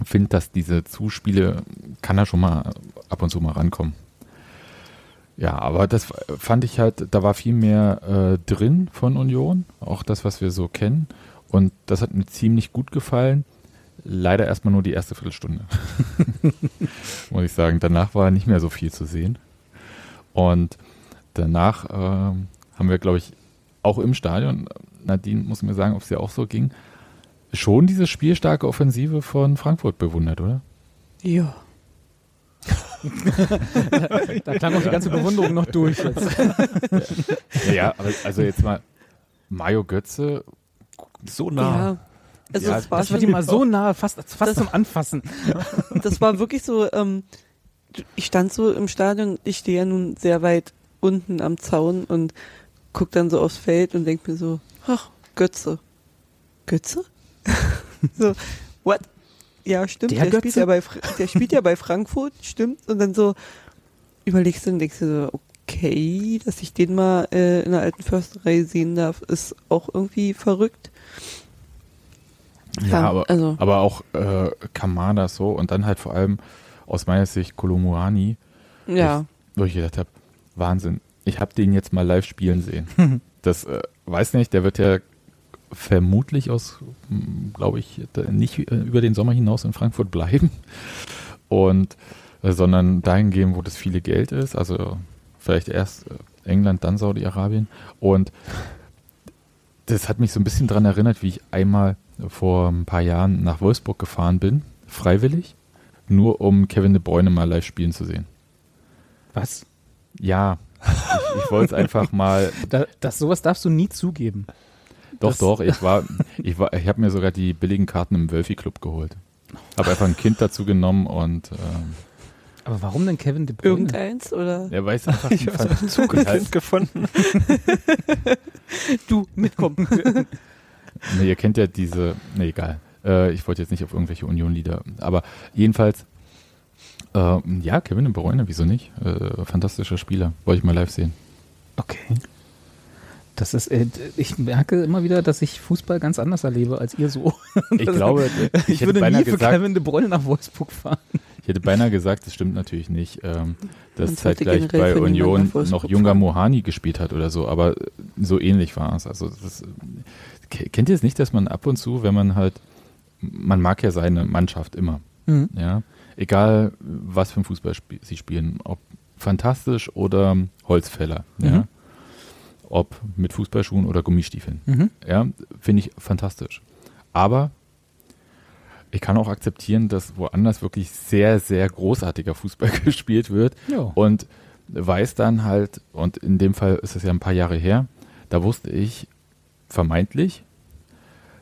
Finde, dass diese Zuspiele kann er schon mal ab und zu mal rankommen. Ja, aber das fand ich halt, da war viel mehr äh, drin von Union, auch das, was wir so kennen. Und das hat mir ziemlich gut gefallen. Leider erstmal nur die erste Viertelstunde. Muss ich sagen. Danach war nicht mehr so viel zu sehen. Und danach ähm, haben wir, glaube ich, auch im Stadion, Nadine muss mir sagen, ob es dir auch so ging, schon diese spielstarke Offensive von Frankfurt bewundert, oder? Ja. Da klang auch die ganze Bewunderung noch durch jetzt. Ja, aber also jetzt mal Mario Götze, So nah. Ja. Also Ja, es war Das war die mal so nah, fast, fast Das- zum Anfassen. das war wirklich so, ähm, ich stand so im Stadion, ich stehe ja nun sehr weit unten am Zaun und guck dann so aufs Feld und denk mir so, ach, Götze. Götze? so, what? Ja, stimmt, Der der, spielt ja, bei, der spielt ja bei Frankfurt, stimmt. Und dann so überlegst du und denkst dir so, okay, dass ich den mal äh, in der alten Försterei sehen darf, ist auch irgendwie verrückt. ja, Ja, aber, also- aber auch äh, Kamada so und dann halt vor allem aus meiner Sicht Kolumuani, Ja. wo ich gedacht habe, Wahnsinn, ich habe den jetzt mal live spielen sehen. das äh, weiß nicht, der wird ja vermutlich aus, glaube ich, nicht über den Sommer hinaus in Frankfurt bleiben und äh, sondern dahin gehen, wo das viele Geld ist, also vielleicht erst äh, England, dann Saudi-Arabien und das hat mich so ein bisschen daran erinnert, wie ich einmal vor ein paar Jahren nach Wolfsburg gefahren bin, freiwillig, nur um Kevin de Bruyne mal live spielen zu sehen. Was? Ja, ich, ich wollte es einfach mal. Da, das, sowas darfst du nie zugeben. Doch, Das- doch, ich war, ich war, ich habe mir sogar die billigen Karten im Wölfi Club geholt. Habe einfach ein Kind dazu genommen und ähm, Aber warum denn Kevin De Bruyne? Irgendeins oder er weiß einfach, Ich habe so ein Zugekind gefunden. du mitkommen. Nee, ihr kennt ja diese, nee, egal. Äh, ich wollte jetzt nicht auf irgendwelche Union-Lieder, aber jedenfalls, äh, ja, Kevin de Bruyne, wieso nicht? Äh, fantastischer Spieler, wollte ich mal live sehen. Okay. Das ist, äh, ich merke immer wieder, dass ich Fußball ganz anders erlebe als ihr so. Ich glaube, ich, Ich, hätte würde beinahe nie für gesagt, Kevin de Bruyne nach Wolfsburg fahren. ich hätte beinahe gesagt, das stimmt natürlich nicht, ähm, dass zeitgleich bei Union noch Junga fahren. Mohani gespielt hat oder so, aber so ähnlich war es. Also das, ke- kennt ihr es nicht, dass man ab und zu, wenn man halt, man mag ja seine Mannschaft immer, Mhm. ja, egal was für ein Fußball sie spielen, ob fantastisch oder Holzfäller, ja, Mhm. Ob mit Fußballschuhen oder Gummistiefeln. Mhm. Ja, finde ich fantastisch. Aber ich kann auch akzeptieren, dass woanders wirklich sehr, sehr großartiger Fußball gespielt wird Ja. und weiß dann halt, und in dem Fall ist es ja ein paar Jahre her, da wusste ich vermeintlich,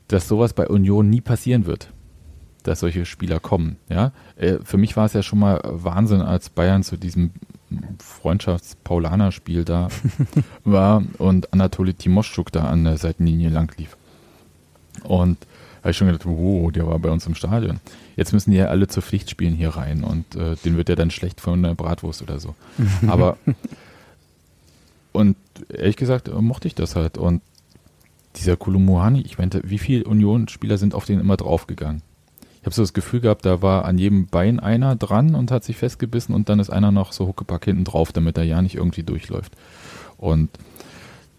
dass sowas bei Union nie passieren wird, dass solche Spieler kommen. Ja? Äh, Für mich war es ja schon mal Wahnsinn, als Bayern zu diesem Freundschafts-Paulaner-Spiel da war und Anatoli Timoschuk da an der Seitenlinie lang lief. Und habe ich schon gedacht, wow, der war bei uns im Stadion. Jetzt müssen die ja alle zu Pflichtspielen hier rein und äh, den wird ja dann schlecht von der Bratwurst oder so. Aber und ehrlich gesagt äh, mochte ich das halt. Und dieser Kulumuhani, ich meinte, wie viele Union-Spieler sind auf den immer draufgegangen? Ich habe so das Gefühl gehabt, da war an jedem Bein einer dran und hat sich festgebissen und dann ist einer noch so huckepack hinten drauf, damit er ja nicht irgendwie durchläuft. Und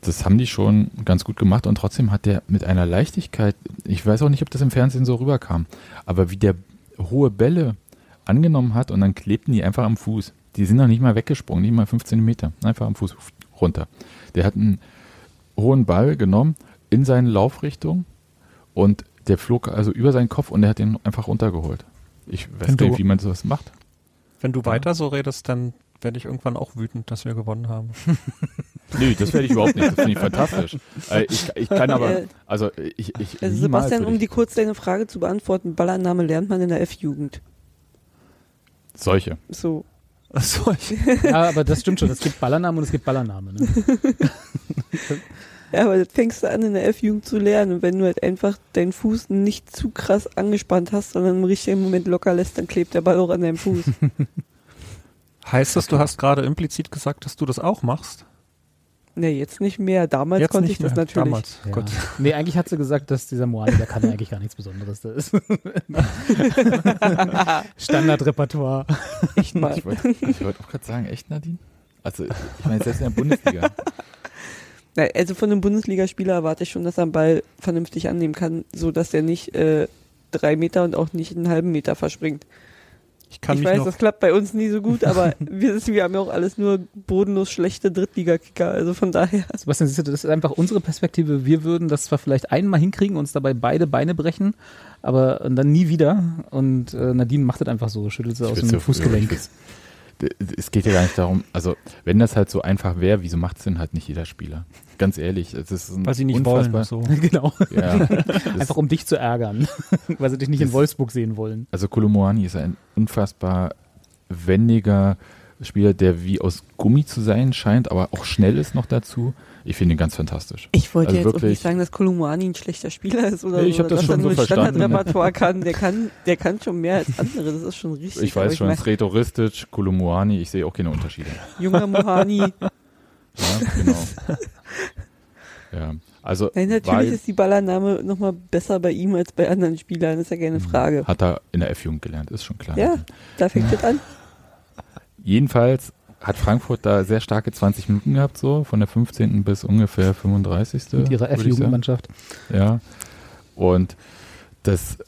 das haben die schon ganz gut gemacht und trotzdem hat der mit einer Leichtigkeit, ich weiß auch nicht, ob das im Fernsehen so rüberkam, aber wie der hohe Bälle angenommen hat und dann klebten die einfach am Fuß. Die sind noch nicht mal weggesprungen, nicht mal 15 Meter, einfach am Fuß runter. Der hat einen hohen Ball genommen in seine Laufrichtung und der flog also über seinen Kopf und er hat ihn einfach runtergeholt. Ich weiß Wenn gar du- nicht, wie man sowas macht. Wenn du weiter so redest, dann werde ich irgendwann auch wütend, dass wir gewonnen haben. Nee, das werde ich überhaupt nicht. Das finde ich fantastisch. Äh, ich, ich kann aber, Äh, also ich, ich Also Sebastian, um die kurz deine Frage zu beantworten, Ballername lernt man in der F-Jugend. solche. So. Ich, Ja, aber das stimmt schon. Es gibt Ballername und es gibt Ballername. Ne? Ja, aber das fängst du an in der F-Jugend zu lernen. Und wenn du halt einfach deinen Fuß nicht zu krass angespannt hast, sondern im richtigen Moment locker lässt, dann klebt der Ball auch an deinem Fuß. heißt das, du hast gerade implizit gesagt, dass du das auch machst? ne, jetzt nicht mehr. Damals Jetzt konnte ich das mehr. natürlich. Damals. Ja. Gut. Nee, eigentlich hat sie gesagt, dass dieser Moani, der kann ja eigentlich gar nichts Besonderes. Das ist Standardrepertoire. Echt mal. Ich wollte ich wollte auch gerade sagen, echt Nadine? Also ich meine, selbst in der Bundesliga. Also von einem Bundesligaspieler erwarte ich schon, dass er den Ball vernünftig annehmen kann, so dass er nicht äh, drei Meter und auch nicht einen halben Meter verspringt. Ich kann ich weiß, das klappt bei uns nie so gut, aber wir, wir haben ja auch alles nur bodenlos schlechte Drittligakicker. Also von daher. Sebastian, siehst du, das ist einfach unsere Perspektive. Wir würden das zwar vielleicht einmal hinkriegen, uns dabei beide Beine brechen, aber dann nie wieder. Und äh, Nadine macht das einfach so, schüttelt sie Ich aus dem so- Fußgelenk. will's- Es geht ja gar nicht darum, also wenn das halt so einfach wäre, wieso macht es denn halt nicht jeder Spieler? Ganz ehrlich, es ist ein weil sie nicht unfassbar, wollen. So. genau. Ja, Einfach um dich zu ärgern, weil sie dich nicht in Wolfsburg sehen wollen. also Kolomoani ist ein unfassbar wendiger Spieler, der wie aus Gummi zu sein scheint, aber auch schnell ist noch dazu. Ich finde ihn ganz fantastisch. Ich wollte Also jetzt auch wirklich- nicht sagen, dass Kolumani ein schlechter Spieler ist oder Nee, ich so, das dass schon er nur so. Standardrepertoire kann. Der kann, der kann schon mehr als andere. Das ist schon richtig. Ich weiß schon, mein, Sreto Ristic, Kolomoani, ich sehe auch keine Unterschiede. junger Mohani. Ja, genau. ja, also Nein, natürlich ist die Ballername nochmal besser bei ihm als bei anderen Spielern. Das ist ja keine Frage. hat er in der F-Jugend gelernt, ist schon klar. Ja, da fängt das an. Jedenfalls hat Frankfurt da sehr starke 20 Minuten gehabt, so von der 15. bis ungefähr 35. Mit ihrer. F-Jugendmannschaft. Ja. Und das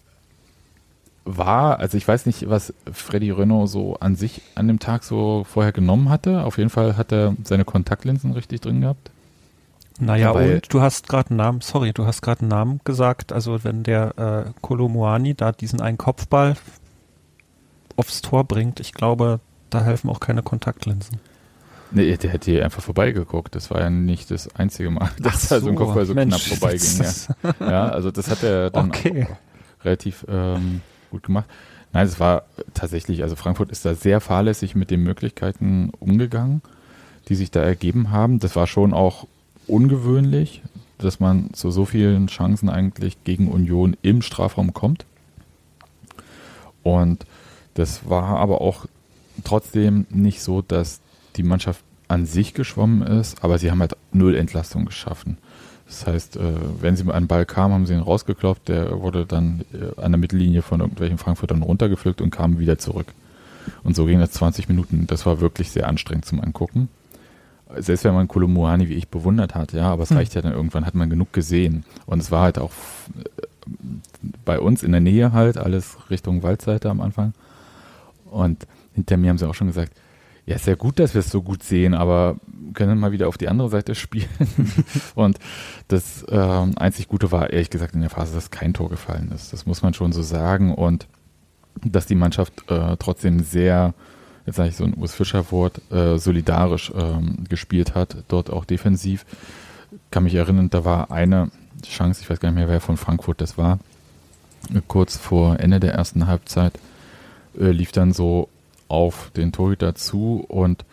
war, also ich weiß nicht, was Freddy Renault so an sich an dem Tag so vorher genommen hatte. Auf jeden Fall hat er seine Kontaktlinsen richtig drin gehabt. Naja, Weil- und du hast gerade einen Namen, sorry, du hast gerade einen Namen gesagt. Also wenn der äh, Kolomuani da diesen einen Kopfball aufs Tor bringt, ich glaube, da helfen auch keine Kontaktlinsen. Nee, der hätte hier einfach vorbeigeguckt. Das war ja nicht das einzige Mal, dass da so ein Kopfball so Mensch, knapp vorbeiging. Ja. ja, also das hat er dann Okay. relativ ähm, gut gemacht. Nein, es war tatsächlich, also Frankfurt ist da sehr fahrlässig mit den Möglichkeiten umgegangen, die sich da ergeben haben. Das war schon auch ungewöhnlich, dass man zu so vielen Chancen eigentlich gegen Union im Strafraum kommt. Und das war aber auch trotzdem nicht so, dass die Mannschaft an sich geschwommen ist, aber sie haben halt null Entlastung geschaffen. Das heißt, äh, wenn sie an den Ball kamen, haben sie ihn rausgeklopft, der wurde dann äh, an der Mittellinie von irgendwelchen Frankfurtern runtergepflückt und kam wieder zurück. Und so ging das 20 Minuten. Das war wirklich sehr anstrengend zum Angucken. Selbst wenn man Kolomuani wie ich bewundert hat, ja, aber es hm. reicht ja dann irgendwann, hat man genug gesehen. Und es war halt auch bei uns in der Nähe halt, alles Richtung Waldseite am Anfang. Und hinter mir haben sie auch schon gesagt, ja, ist ja gut, dass wir es so gut sehen, aber können mal wieder auf die andere Seite spielen. und das ähm, einzig Gute war ehrlich gesagt in der Phase, dass kein Tor gefallen ist. Das muss man schon so sagen. Und dass die Mannschaft äh, trotzdem sehr, jetzt sage ich so ein Urs Fischer-Wort, äh, solidarisch ähm, gespielt hat, dort auch defensiv. Kann mich erinnern, da war eine Chance, ich weiß gar nicht mehr, wer von Frankfurt das war, kurz vor Ende der ersten Halbzeit, äh, lief dann so auf den Torhüter zu und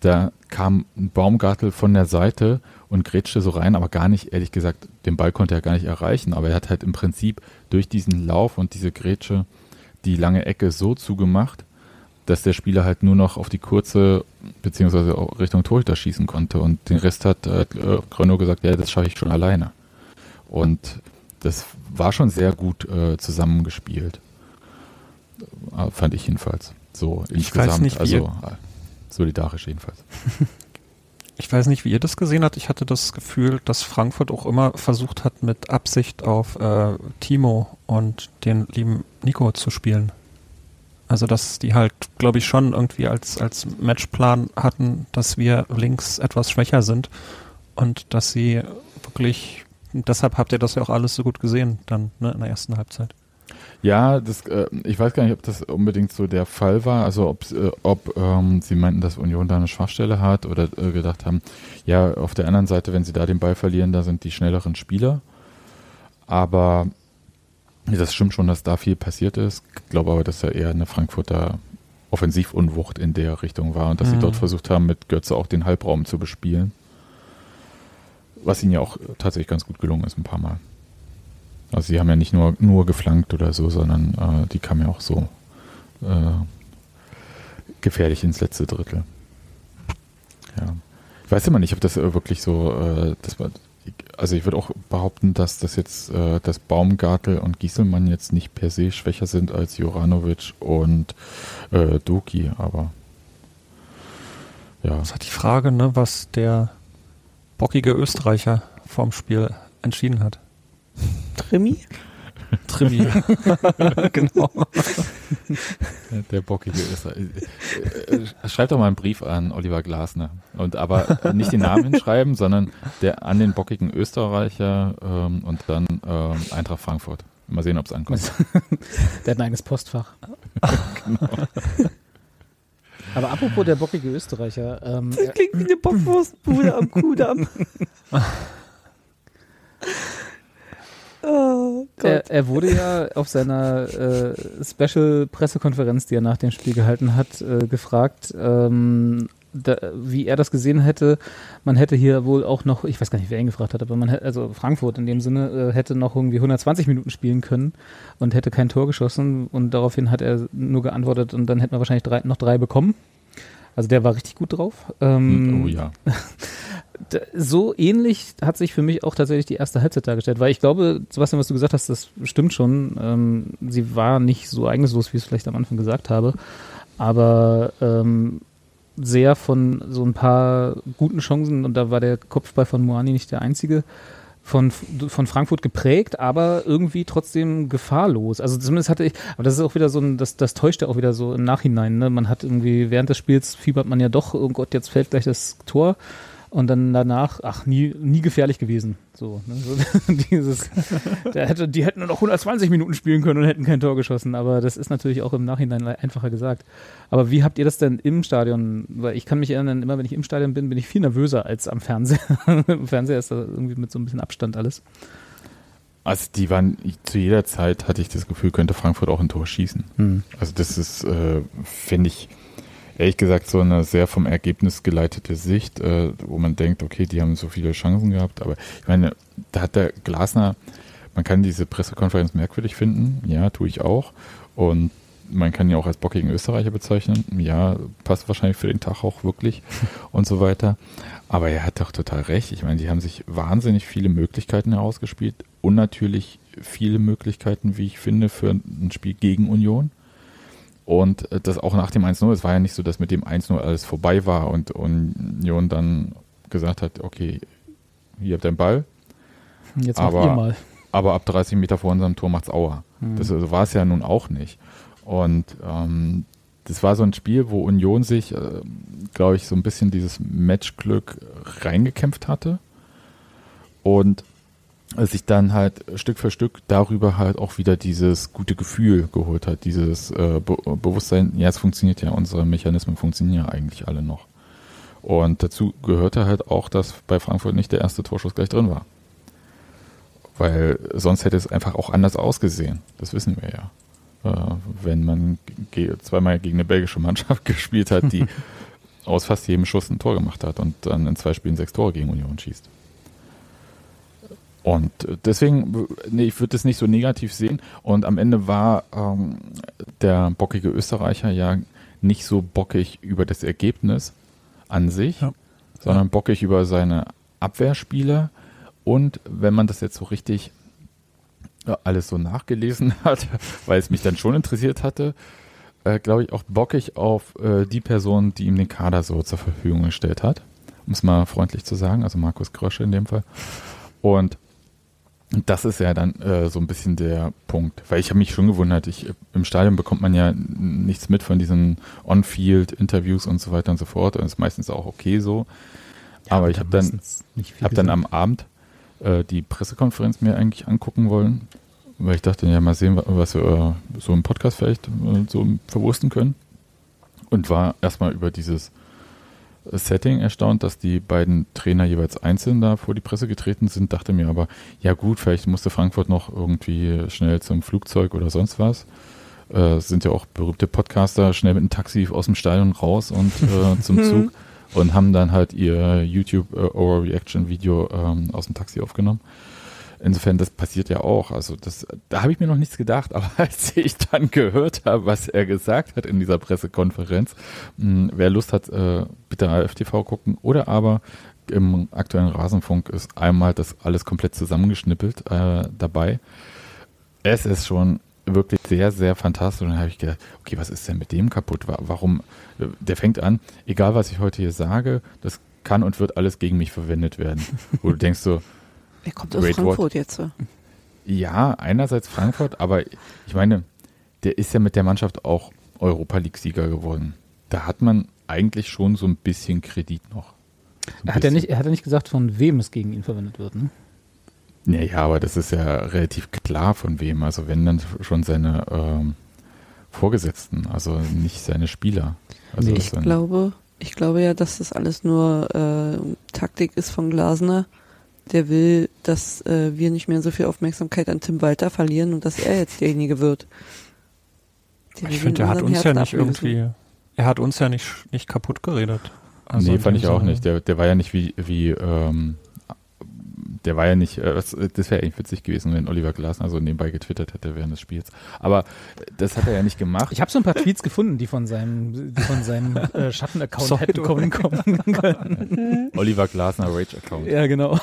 da kam ein Baumgartel von der Seite und grätschte so rein, aber gar nicht, ehrlich gesagt, den Ball konnte er gar nicht erreichen, aber er hat halt im Prinzip durch diesen Lauf und diese Grätsche die lange Ecke so zugemacht, dass der Spieler halt nur noch auf die kurze beziehungsweise Richtung Torhüter schießen konnte und den Rest hat äh, Grönow gesagt, ja, das schaffe ich schon alleine. Und das war schon sehr gut äh, zusammengespielt. Äh, fand ich jedenfalls. So ich insgesamt. Weiß nicht, also äh, solidarisch jedenfalls. Ich weiß nicht, wie ihr das gesehen habt. Ich hatte das Gefühl, dass Frankfurt auch immer versucht hat, mit Absicht auf äh, Timo und den lieben Nico zu spielen. Also, dass die halt, glaube ich, schon irgendwie als, als Matchplan hatten, dass wir links etwas schwächer sind und dass sie wirklich, deshalb habt ihr das ja auch alles so gut gesehen, dann ne, in der ersten Halbzeit. Ja, das, äh, ich weiß gar nicht, ob das unbedingt so der Fall war. Also ob, äh, ob ähm, sie meinten, dass Union da eine Schwachstelle hat oder äh, gedacht haben, ja, auf der anderen Seite, wenn sie da den Ball verlieren, da sind die schnelleren Spieler. Aber das stimmt schon, dass da viel passiert ist. Ich glaube aber, dass da eher eine Frankfurter Offensivunwucht in der Richtung war und dass mhm. sie dort versucht haben, mit Götze auch den Halbraum zu bespielen. Was ihnen ja auch tatsächlich ganz gut gelungen ist, ein paar Mal. Also sie haben ja nicht nur, nur geflankt oder so, sondern äh, die kamen ja auch so äh, gefährlich ins letzte Drittel. Ja. Ich weiß immer nicht, ob das wirklich so, äh, das war, also ich würde auch behaupten, dass das jetzt, äh, dass Baumgartel und Gieselmann jetzt nicht per se schwächer sind als Joranovic und äh, Doki, aber ja. Das hat die Frage, ne, was der bockige Österreicher vorm Spiel entschieden hat. Trimi? Trimi. genau. Der bockige ist. Äh, äh, schreib doch mal einen Brief an Oliver Glasner. Und aber nicht den Namen hinschreiben, sondern der an den bockigen Österreicher ähm, und dann ähm, Eintracht Frankfurt. Mal sehen, ob es ankommt. der hat ein eigenes Postfach. genau. Aber apropos der bockige Österreicher. Ähm, das klingt wie eine Bockwurstbude am Kudamm. Er, er, wurde ja auf seiner äh, Special-Pressekonferenz, die er nach dem Spiel gehalten hat, äh, gefragt, ähm, da, wie er das gesehen hätte. Man hätte hier wohl auch noch, ich weiß gar nicht, wer ihn gefragt hat, aber man hätte, also Frankfurt in dem Sinne, äh, hätte noch irgendwie 120 Minuten spielen können und hätte kein Tor geschossen. Und daraufhin hat er nur geantwortet und dann hätten wir wahrscheinlich drei, noch drei bekommen. Also der war richtig gut drauf. Ähm, oh ja. so ähnlich hat sich für mich auch tatsächlich die erste Halbzeit dargestellt, weil ich glaube, Sebastian, was du gesagt hast, das stimmt schon. Ähm, sie war nicht so eigeneslos, wie ich es vielleicht am Anfang gesagt habe, aber ähm, sehr von so ein paar guten Chancen und da war der Kopfball von Moani nicht der einzige. Von, von Frankfurt geprägt, aber irgendwie trotzdem gefahrlos. Also zumindest hatte ich, aber das ist auch wieder so ein, das, das täuscht ja auch wieder so im Nachhinein. Ne? Man hat irgendwie während des Spiels fiebert man ja doch, oh Gott, jetzt fällt gleich das Tor und dann danach, ach, nie, nie gefährlich gewesen. So, ne? so dieses, der hätte, die hätten nur noch 120 Minuten spielen können und hätten kein Tor geschossen, aber das ist natürlich auch im Nachhinein einfacher gesagt. Aber wie habt ihr das denn im Stadion? Weil ich kann mich erinnern, immer wenn ich im Stadion bin, bin ich viel nervöser als am Fernseher. Im Fernseher ist da irgendwie mit so ein bisschen Abstand alles. Also die waren, zu jeder Zeit hatte ich das Gefühl, könnte Frankfurt auch ein Tor schießen. Hm. Also das ist, äh, finde ich, ehrlich gesagt so eine sehr vom Ergebnis geleitete Sicht, äh, wo man denkt, okay, die haben so viele Chancen gehabt, aber ich meine, da hat der Glasner, man kann diese Pressekonferenz merkwürdig finden, ja, tue ich auch. Und man kann ihn auch als bockigen Österreicher bezeichnen. Ja, passt wahrscheinlich für den Tag auch wirklich und so weiter. Aber er hat doch total recht. Ich meine, die haben sich wahnsinnig viele Möglichkeiten herausgespielt und natürlich viele Möglichkeiten, wie ich finde, für ein Spiel gegen Union. Und das auch nach dem 1-0, es war ja nicht so, dass mit dem 1-0 alles vorbei war und Union dann gesagt hat, okay, hier habt ihr den Ball. Jetzt Aber- macht ihr mal. Aber ab 30 Meter vor unserem Tor macht's Aua. Hm. Das also war es ja nun auch nicht. Und ähm, das war so ein Spiel, wo Union sich, äh, glaube ich, so ein bisschen dieses Matchglück reingekämpft hatte und sich dann halt Stück für Stück darüber halt auch wieder dieses gute Gefühl geholt hat, dieses äh, Be Bewusstsein, ja, es funktioniert ja, unsere Mechanismen funktionieren ja eigentlich alle noch. Und dazu gehörte halt auch, dass bei Frankfurt nicht der erste Torschuss gleich drin war. Weil sonst hätte es einfach auch anders ausgesehen. Das wissen wir ja. Äh, wenn man ge zweimal gegen eine belgische Mannschaft gespielt hat, die aus fast jedem Schuss ein Tor gemacht hat und dann in zwei Spielen sechs Tore gegen Union schießt. Und äh, deswegen, nee, ich würde das nicht so negativ sehen. Und am Ende war ähm, der bockige Österreicher ja nicht so bockig über das Ergebnis an sich, Ja. sondern bockig über seine Abwehrspieler. Und wenn man das jetzt so richtig alles so nachgelesen hat, weil es mich dann schon interessiert hatte, äh, glaube ich auch bockig auf äh, die Person, die ihm den Kader so zur Verfügung gestellt hat, um es mal freundlich zu sagen, also Markus Krösche in dem Fall. Und das ist ja dann äh, so ein bisschen der Punkt, weil ich habe mich schon gewundert, ich, im Stadion bekommt man ja nichts mit von diesen On-Field-Interviews und so weiter und so fort und ist meistens auch okay so. Aber ich habe dann, hab dann am Abend äh, die Pressekonferenz mir eigentlich angucken wollen, weil ich dachte, ja, mal sehen, wa- was wir äh, so im Podcast vielleicht äh, so verwursten können. Und war erstmal über dieses Setting erstaunt, dass die beiden Trainer jeweils einzeln da vor die Presse getreten sind, dachte mir aber, ja gut, vielleicht musste Frankfurt noch irgendwie schnell zum Flugzeug oder sonst was. Äh, es sind ja auch berühmte Podcaster schnell mit dem Taxi aus dem Stadion raus und äh, zum Zug und haben dann halt ihr YouTube äh, Overreaction Video ähm, aus dem Taxi aufgenommen. Insofern, das passiert ja auch. Also das, da habe ich mir noch nichts gedacht, aber als ich dann gehört habe, was er gesagt hat in dieser Pressekonferenz, mh, wer Lust hat, äh, bitte AFTV gucken oder aber im aktuellen Rasenfunk ist einmal das alles komplett zusammengeschnippelt äh, dabei. Es ist schon wirklich sehr, sehr fantastisch. Und dann habe ich gedacht, okay, was ist denn mit dem kaputt? Wa- Warum? äh, Der fängt an, egal was ich heute hier sage, das kann und wird alles gegen mich verwendet werden. Wo du denkst so, Er kommt aus Great Frankfurt jetzt. so. ja, einerseits Frankfurt, aber ich meine, der ist ja mit der Mannschaft auch Europa League-Sieger geworden. Da hat man eigentlich schon so ein bisschen Kredit noch. So Er hat, ja bisschen. nicht, er hat ja nicht gesagt, von wem es gegen ihn verwendet wird. Ne? Naja, aber das ist ja relativ klar von wem. Also wenn dann schon seine ähm, Vorgesetzten, also nicht seine Spieler. Also Nee, Ich glaube, ich glaube ja, dass das alles nur äh, Taktik ist von Glasner. Der will, dass äh, wir nicht mehr so viel Aufmerksamkeit an Tim Walter verlieren und dass er jetzt derjenige wird. Der Ich finde, in er hat uns ja Herzen nicht ablösen. irgendwie, er hat uns ja nicht, nicht kaputt geredet. Also nee, fand ich auch Sinne. nicht. Der, der war ja nicht wie, wie ähm, der war ja nicht, äh, das, das wäre eigentlich witzig gewesen, wenn Oliver Glasner so nebenbei getwittert hätte während des Spiels. Aber das hat er ja nicht gemacht. Ich habe so ein paar Tweets gefunden, die von seinem, die von seinem äh, Schattenaccount hätten kommen kommen können. Oliver Glasner Rage-Account. ja, genau.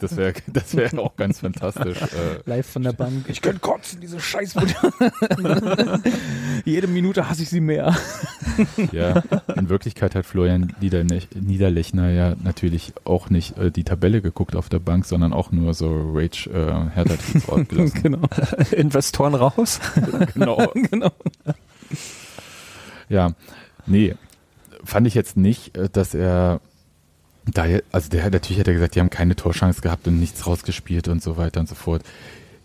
Das wäre das wär auch ganz fantastisch. Äh, Live von der Bank. Ich könnte kotzen, diese Scheißmutter. Jede Minute hasse ich sie mehr. ja, in Wirklichkeit hat Florian Niederlech, Niederlechner ja natürlich auch nicht äh, die Tabelle geguckt auf der Bank, sondern auch nur so Rage äh, Hertha Tweets rausgelassen. genau. Investoren raus. genau. genau. Ja, nee, fand ich jetzt nicht, äh, dass er da, also der natürlich hat er gesagt, die haben keine Torchance gehabt und nichts rausgespielt und so weiter und so fort.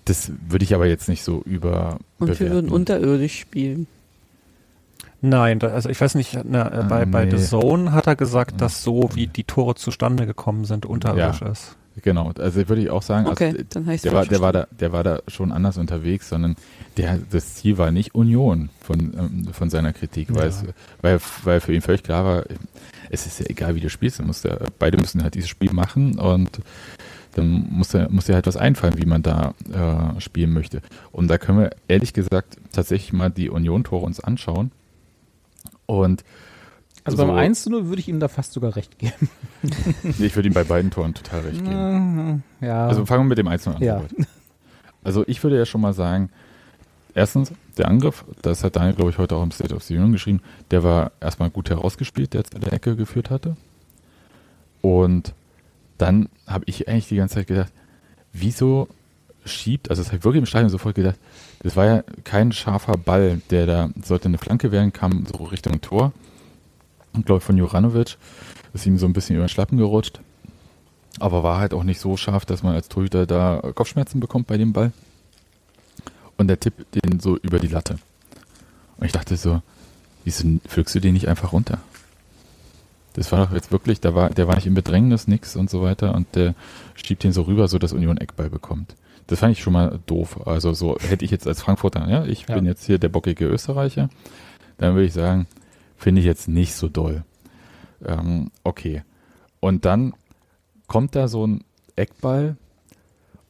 Das würde ich aber jetzt nicht so über Und wir würden unterirdisch spielen. Nein, also ich weiß nicht, na, äh, Ah, bei, bei The nee. Zone hat er gesagt, dass so wie die Tore zustande gekommen sind, unterirdisch Ja. ist. Genau, also würde ich auch sagen, Okay, also, dann der war, der war da, der war da schon anders unterwegs, sondern der, das Ziel war nicht Union von, ähm, von seiner Kritik, weil, Ja. es, weil, weil für ihn völlig klar war, es ist ja egal, wie du spielst, du musst ja, beide müssen halt dieses Spiel machen und dann muss er muss dir halt was einfallen, wie man da äh, spielen möchte. Und da können wir ehrlich gesagt tatsächlich mal die Union-Tore uns anschauen. Und Also so- beim 1 zu 0 würde ich ihm da fast sogar recht geben. Nee, ich würde ihm bei beiden Toren total recht geben. Ja. Also fangen wir mit dem Einzelnen an. Ja. Also ich würde ja schon mal sagen, erstens, der Angriff, das hat Daniel, glaube ich, heute auch im State of the Union geschrieben, der war erstmal gut herausgespielt, der zu der Ecke geführt hatte. Und dann habe ich eigentlich die ganze Zeit gedacht, wieso schiebt, also das habe ich wirklich im Stadion sofort gedacht, das war ja kein scharfer Ball, der da sollte eine Flanke werden, kam so Richtung Tor. Und glaube ich von Juranovic, ist ihm so ein bisschen über den Schlappen gerutscht. Aber war halt auch nicht so scharf, dass man als Torhüter da Kopfschmerzen bekommt bei dem Ball. Und der tippt den so über die Latte. Und ich dachte so, wieso pflückst du den nicht einfach runter? Das war doch jetzt wirklich, da war, der war nicht im Bedrängnis, nix und so weiter. Und der schiebt den so rüber, so dass Union Eckball bekommt. Das fand ich schon mal doof. Also so hätte ich jetzt als Frankfurter, ja, ich Ja. bin jetzt hier der bockige Österreicher, dann würde ich sagen, finde ich jetzt nicht so doll. Ähm, okay. Und dann kommt da so ein Eckball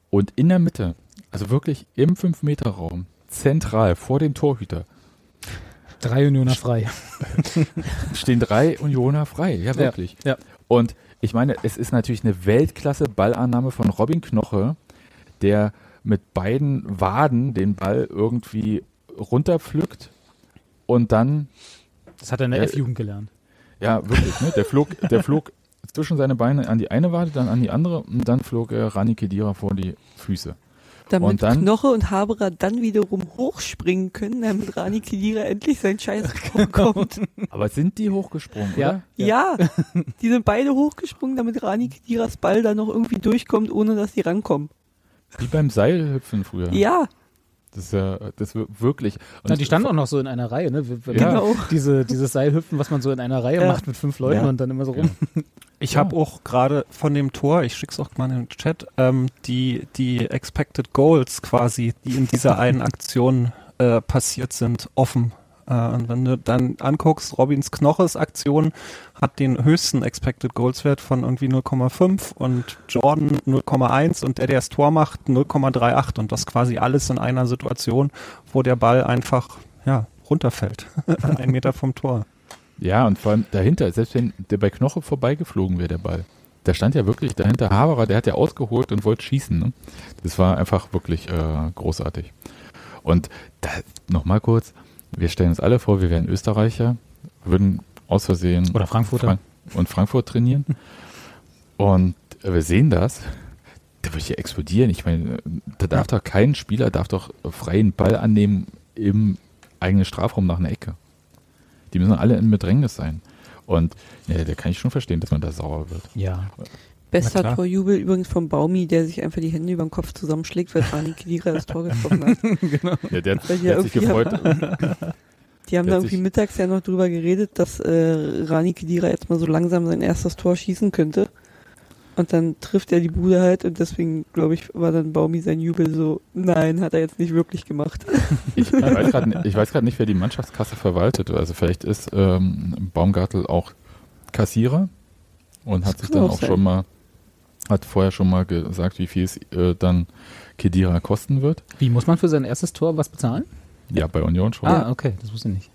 und in der Mitte, also wirklich im 5-Meter-Raum, zentral vor dem Torhüter, Drei Unioner frei. stehen drei Unioner frei. Ja, wirklich. ja. Und ich meine, es ist natürlich eine Weltklasse-Ballannahme von Robin Knoche, der mit beiden Waden den Ball irgendwie runterpflückt und dann Das hat er in der Ja, F-Jugend gelernt. Ja, wirklich, ne? Der flog, der flog zwischen seine Beine an die eine Wade, dann an die andere und dann flog er Rani Kedira vor die Füße. Damit Und dann- Knoche und Haberer dann wiederum hochspringen können, damit Rani Kedira endlich sein Scheiß bekommt. Aber sind die hochgesprungen, Ja. oder? ja. die sind beide hochgesprungen, damit Rani Kediras Ball dann noch irgendwie durchkommt, ohne dass die rankommen. Wie beim Seilhüpfen früher. Ja, Das ist ja, das wir- wirklich. Und Na, die standen auch noch so in einer Reihe, ne? Wenn Ja. genau. Diese, dieses Seilhüpfen, was man so in einer Reihe Ja. macht mit fünf Leuten Ja. und dann immer so rum. Ich Ja. habe auch gerade von dem Tor, ich schick's auch mal in den Chat, ähm, die, die Expected Goals quasi, die in dieser einen Aktion äh, passiert sind, offen. Äh, und wenn du dann anguckst, Robins Knoches Aktion hat den höchsten Expected Goals Wert von irgendwie 0,5 und Jordan 0,1 und der, der das Tor macht, 0,38 und das quasi alles in einer Situation, wo der Ball einfach, ja, runterfällt. Ein Meter vom Tor. Ja, und vor allem dahinter, selbst wenn der bei Knoche vorbeigeflogen wäre, der Ball, da stand ja wirklich dahinter Haberer, der hat ja ausgeholt und wollte schießen. Ne? Das war einfach wirklich äh, großartig. Und nochmal kurz, wir stellen uns alle vor, wir wären Österreicher, würden aus Versehen Oder Frankfurter. Frank und Frankfurt trainieren. und wir sehen das. Da würde ich ja explodieren. Ich meine, da darf doch kein Spieler darf doch freien Ball annehmen im eigenen Strafraum nach einer Ecke. Die müssen alle in Bedrängnis sein. Und ja, da kann ich schon verstehen, dass man da sauer wird. Ja. Bester. Torjubel übrigens vom Baumi, der sich einfach die Hände über den Kopf zusammenschlägt, weil Rani Kedira das Tor getroffen hat. Ja, der, hat- der ja hat sich irgendwie gefreut. Die haben da irgendwie mittags ja noch drüber geredet, dass äh, Rani Kedira jetzt mal so langsam sein erstes Tor schießen könnte. Und dann trifft er die Bude halt und deswegen, glaube ich, war dann Baumi sein Jubel so, nein, hat er jetzt nicht wirklich gemacht. Ich weiß gerade nicht, ich weiß grad nicht, wer die Mannschaftskasse verwaltet. Also vielleicht ist ähm, Baumgartel auch Kassierer und hat Das sich dann auch auch sein. schon mal, hat vorher schon mal gesagt, wie viel es äh, dann Kedira kosten wird. Wie, muss man für sein erstes Tor was bezahlen? Ja, bei Union schon. Ah, okay, das wusste ich nicht.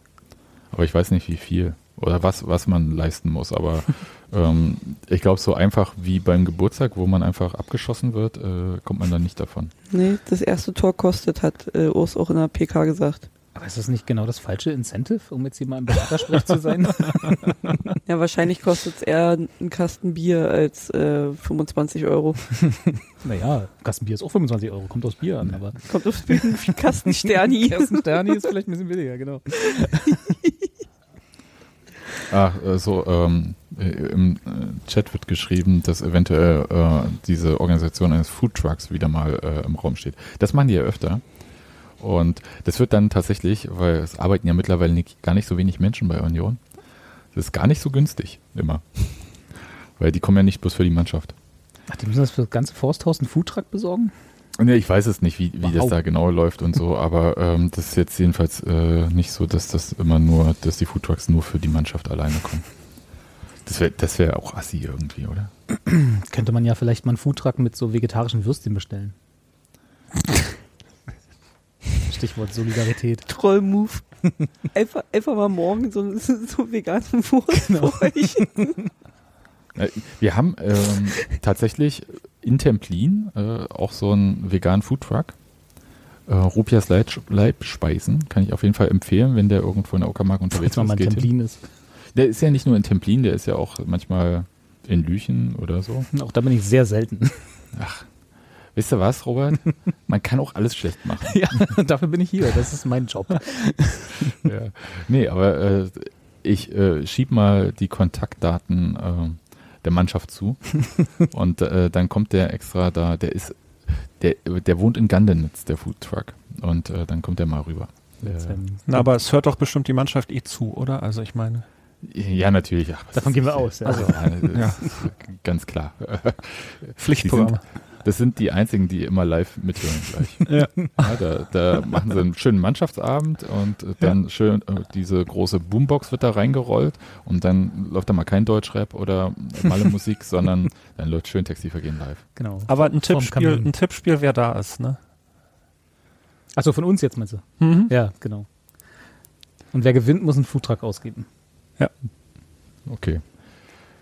Aber ich weiß nicht, wie viel oder was, was man leisten muss. Aber ähm, ich glaube, so einfach wie beim Geburtstag, wo man einfach abgeschossen wird, äh, kommt man dann nicht davon. Nee, das erste Tor kostet, hat äh, Urs auch in der PK gesagt. Aber ist das nicht genau das falsche Incentive, um jetzt hier mal im Beratersprech zu sein? Ja, wahrscheinlich kostet es eher einen Kasten Bier als äh, 25 Euro. naja, Kastenbier ist auch 25 Euro, kommt aus Bier an, aber Kommt aufs Bier, Kasten Sterni. Ersten Sterni ist vielleicht ein bisschen billiger, genau. Ach, äh, so, ähm, äh, im äh, Chat wird geschrieben, dass eventuell äh, diese Organisation eines Foodtrucks wieder mal äh, im Raum steht. Das machen die ja öfter. Und das wird dann tatsächlich, weil es arbeiten ja mittlerweile nicht, gar nicht so wenig Menschen bei Union. Das ist gar nicht so günstig, immer. Weil die kommen ja nicht bloß für die Mannschaft. Ach, die müssen das für das ganze Forsthaus einen Foodtruck besorgen? Nee, ich weiß es nicht, wie, wie das Wow. da genau läuft und so, aber ähm, das ist jetzt jedenfalls äh, nicht so, dass das immer nur, dass die Foodtrucks nur für die Mannschaft alleine kommen. Das wäre das wär auch assi irgendwie, oder? Könnte man ja vielleicht mal einen Foodtruck mit so vegetarischen Würstchen bestellen. Stichwort Solidarität. Trollmove. einfach, einfach mal morgen so, so veganen Wurst genau. Äh, Wir haben ähm, tatsächlich in Templin äh, auch so einen veganen Foodtruck. Äh, Rupias Leib Leibspeisen kann ich auf jeden Fall empfehlen, wenn der irgendwo in der Uckermark unterwegs ist. mal geht hin. Templin ist. Der ist ja nicht nur in Templin, der ist ja auch manchmal in Lüchen oder so. Auch da bin ich sehr selten. Ach, wisst ihr was, Robert? Man kann auch alles schlecht machen. ja, dafür bin ich hier. Das ist mein Job. ja. Nee, aber äh, ich äh, schieb mal die Kontaktdaten äh, der Mannschaft zu und äh, dann kommt der extra da, der ist, der, der wohnt in Gandenitz, der Foodtruck und äh, dann kommt der mal rüber. Äh, Na, aber es hört doch bestimmt die Mannschaft eh zu, oder? Also ich meine. ja, natürlich. Ach, Davon gehen wir aus, ja. Also, ja, ganz klar. Pflichtprogramm. Das sind die einzigen, die immer live mithören gleich. Ja. Ja, da, da machen sie einen schönen Mannschaftsabend und äh, dann schön äh, diese große Boombox wird da reingerollt und dann läuft da mal kein Deutschrap oder Malle Musik, sondern dann läuft schön Textilvergehen live. Genau. Aber ein Tippspiel, ein Tippspiel, wer da ist, ne? Achso, von uns jetzt meinst du? Mhm. Ja, genau. Und wer gewinnt, muss einen Foodtruck ausgeben. Okay.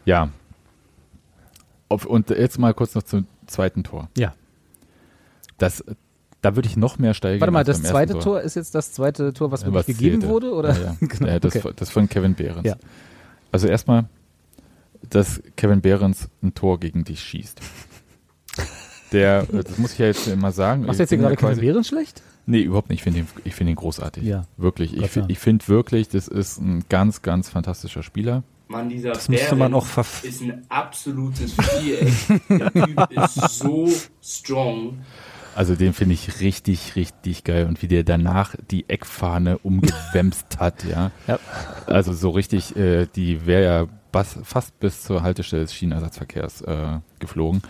Ja. Auf, und jetzt mal kurz noch zum zweiten Tor. Ja. Das, da würde ich noch mehr steigen. Warte mal, das zweite ersten Tor. ist jetzt das zweite Tor, was Ja, wirklich gegeben zählte. wurde? Oder? Ja, ja. Genau, ja, das, okay. das von Kevin Behrens. Ja. Also erstmal, dass Kevin Behrens ein Tor gegen dich schießt. Der, das muss ich ja jetzt mal sagen. Machst du jetzt hier gerade Kevin Behrens schlecht? Nee, überhaupt nicht. Ich finde ihn, ich finde ihn großartig. Ja. Wirklich. Ich, ich finde wirklich, das ist ein ganz, ganz fantastischer Spieler. Mann, dieser Das müsste man auch ist ein absolutes Viereck. Der Typ ist so strong. Also den finde ich richtig, richtig geil. Und wie der danach die Eckfahne umgewämst hat, ja. Ja. Also so richtig, äh, die wäre ja bas- fast bis zur Haltestelle des Schienenersatzverkehrs äh, geflogen.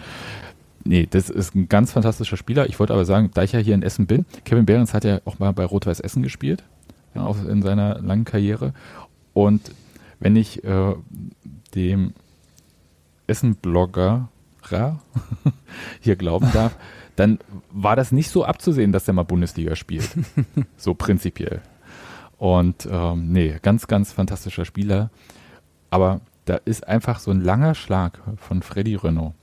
Nee, das ist ein ganz fantastischer Spieler. Ich wollte aber sagen, da ich ja hier in Essen bin, Kevin Behrens hat ja auch mal bei Rot-Weiß Essen gespielt, ja, auch in seiner langen Karriere. Und wenn ich äh, dem Essen-Blogger hier glauben darf, dann war das nicht so abzusehen, dass er mal Bundesliga spielt. so prinzipiell. Und ähm, nee, ganz, ganz fantastischer Spieler. Aber da ist einfach so ein langer Schlag von Freddy Renault.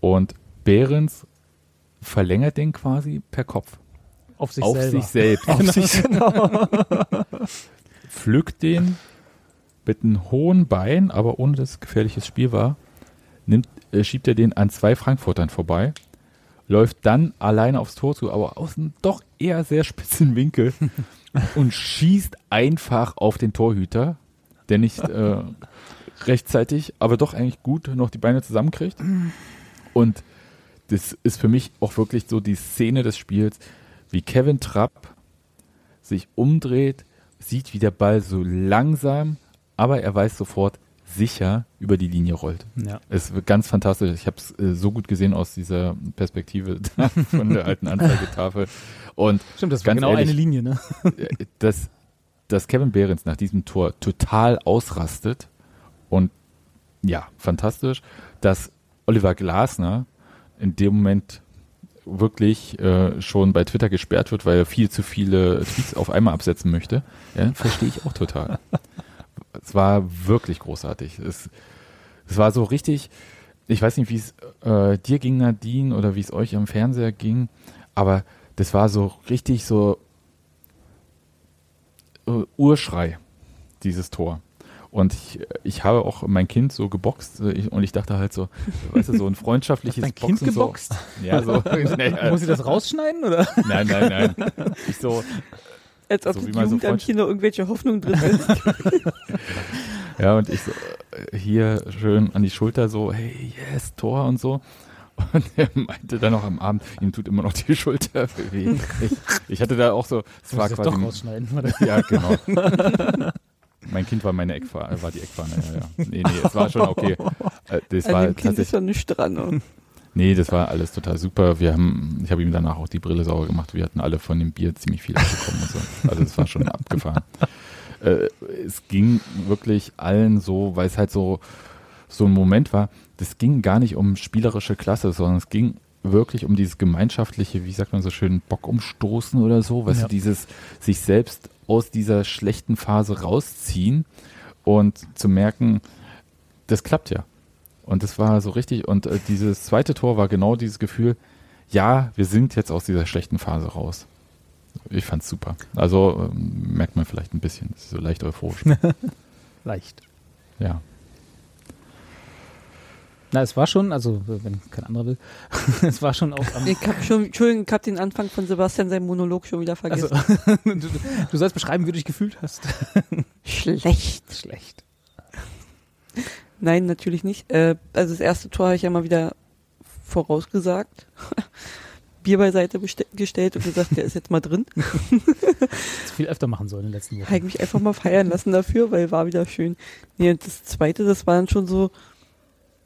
Und Behrens verlängert den quasi per Kopf. Auf sich auf selber. sich selbst. auf sich pflückt den mit einem hohen Bein, aber ohne dass es gefährliches Spiel war, nimmt, äh, schiebt er den an zwei Frankfurtern vorbei, läuft dann alleine aufs Tor zu, aber aus einem doch eher sehr spitzen Winkel und schießt einfach auf den Torhüter, der nicht äh, rechtzeitig, aber doch eigentlich gut noch die Beine zusammenkriegt. Und das ist für mich auch wirklich so die Szene des Spiels, wie Kevin Trapp sich umdreht, sieht, wie der Ball so langsam, aber er weiß sofort sicher über die Linie rollt. Ja. Es wird ganz fantastisch. Ich habe es äh, so gut gesehen aus dieser Perspektive von der alten Anzeigetafel. Und Stimmt, das war genau ehrlich. eine Linie, ne? äh, dass, dass Kevin Behrens nach diesem Tor total ausrastet und ja, fantastisch, dass Oliver Glasner in dem Moment wirklich äh, schon bei Twitter gesperrt wird, weil er viel zu viele Tweets auf einmal absetzen möchte. Ja, verstehe ich auch total. Es war wirklich großartig. Es, es war so richtig, ich weiß nicht, wie es äh, dir ging, Nadine, oder wie es euch am Fernseher ging, aber das war so richtig so äh, Urschrei, dieses Tor. Und ich, ich habe auch mein Kind so geboxt äh, ich, und ich dachte halt so, weißt du, so ein freundschaftliches Dein Kind Boxen geboxt? So, ja, so. nee, Muss ich das rausschneiden, oder? nein, nein, nein. Ich so, Als ob So die man so Freundsch- Kino irgendwelche Hoffnung drin ist. Ja, und ich so, äh, hier schön an die Schulter so, hey, yes, Tor und so. Und er meinte dann noch am Abend, ihm tut immer noch die Schulter weh. Ich, ich hatte da auch so, es war das doch quasi, rausschneiden. Ja, genau. Mein Kind war meine Eckfahne, war die Eckfahne, ja, ja. Nee, nee, es war schon okay. Äh, Das An war dem Kind ist ja nichts dran. Ne? nee, das war alles total super. Wir haben, ich habe ihm danach auch die Brille sauber gemacht. Wir hatten alle von dem Bier ziemlich viel abbekommen und so. Also es war schon abgefahren. äh, es ging wirklich allen so, weil es halt so, so ein Moment war, das ging gar nicht um spielerische Klasse, sondern es ging wirklich um dieses gemeinschaftliche, wie sagt man so schön, Bock umstoßen oder so, weißt Ja. du, dieses sich selbst aus dieser schlechten Phase rausziehen und zu merken, das klappt ja. Und das war so richtig. Und äh, dieses zweite Tor war genau dieses Gefühl, ja, wir sind jetzt aus dieser schlechten Phase raus. Ich fand's super. Also ähm, merkt man vielleicht ein bisschen, das ist so leicht euphorisch. Leicht. ja. Na, es war schon, also wenn kein anderer will, es war schon auch am, Ich hab schon, Entschuldigung, ich hab den Anfang von Sebastian seinen Monolog schon wieder vergessen. also, du, du sollst beschreiben, wie du dich gefühlt hast. Schlecht. Schlecht. Nein, natürlich nicht. Äh, also das erste Tor habe ich ja mal wieder vorausgesagt. Bier beiseite gestellt und gesagt, der ist jetzt mal drin. Das viel öfter machen sollen in den letzten Habe Wochen. ich mich einfach mal feiern lassen dafür, weil war wieder schön. Nee, und das zweite, das war dann schon so,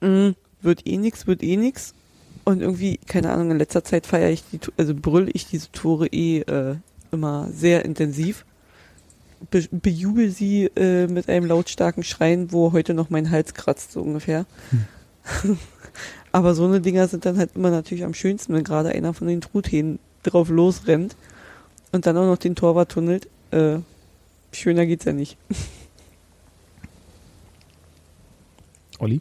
mh, wird eh nix, wird eh nix. Und irgendwie, keine Ahnung, in letzter Zeit feiere ich die, also brüll ich diese Tore eh äh, immer sehr intensiv. Be bejubel sie äh, mit einem lautstarken Schreien, wo heute noch mein Hals kratzt, so ungefähr. Aber so eine Dinger sind dann halt immer natürlich am schönsten, wenn gerade einer von den Truthähnen drauf losrennt und dann auch noch den Torwart tunnelt. Äh, schöner geht's ja nicht. Olli?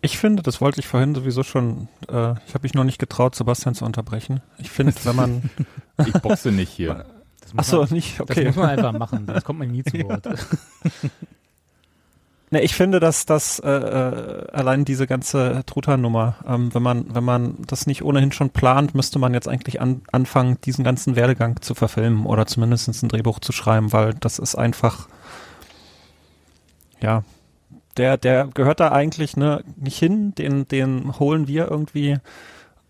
Ich finde, das wollte ich vorhin sowieso schon, äh, ich habe mich noch nicht getraut, Sebastian zu unterbrechen. Ich finde, wenn man, Ich boxe nicht hier. Das achso, nicht, Das okay. muss man einfach machen, sonst kommt man nie zu Wort. Ne, ich finde, dass das äh, äh, allein diese ganze Truthahn-Nummer, ähm, wenn man wenn man das nicht ohnehin schon plant, müsste man jetzt eigentlich an, anfangen, diesen ganzen Werdegang zu verfilmen oder zumindest ein Drehbuch zu schreiben, weil das ist einfach ja der der gehört da eigentlich ne nicht hin, den den holen wir irgendwie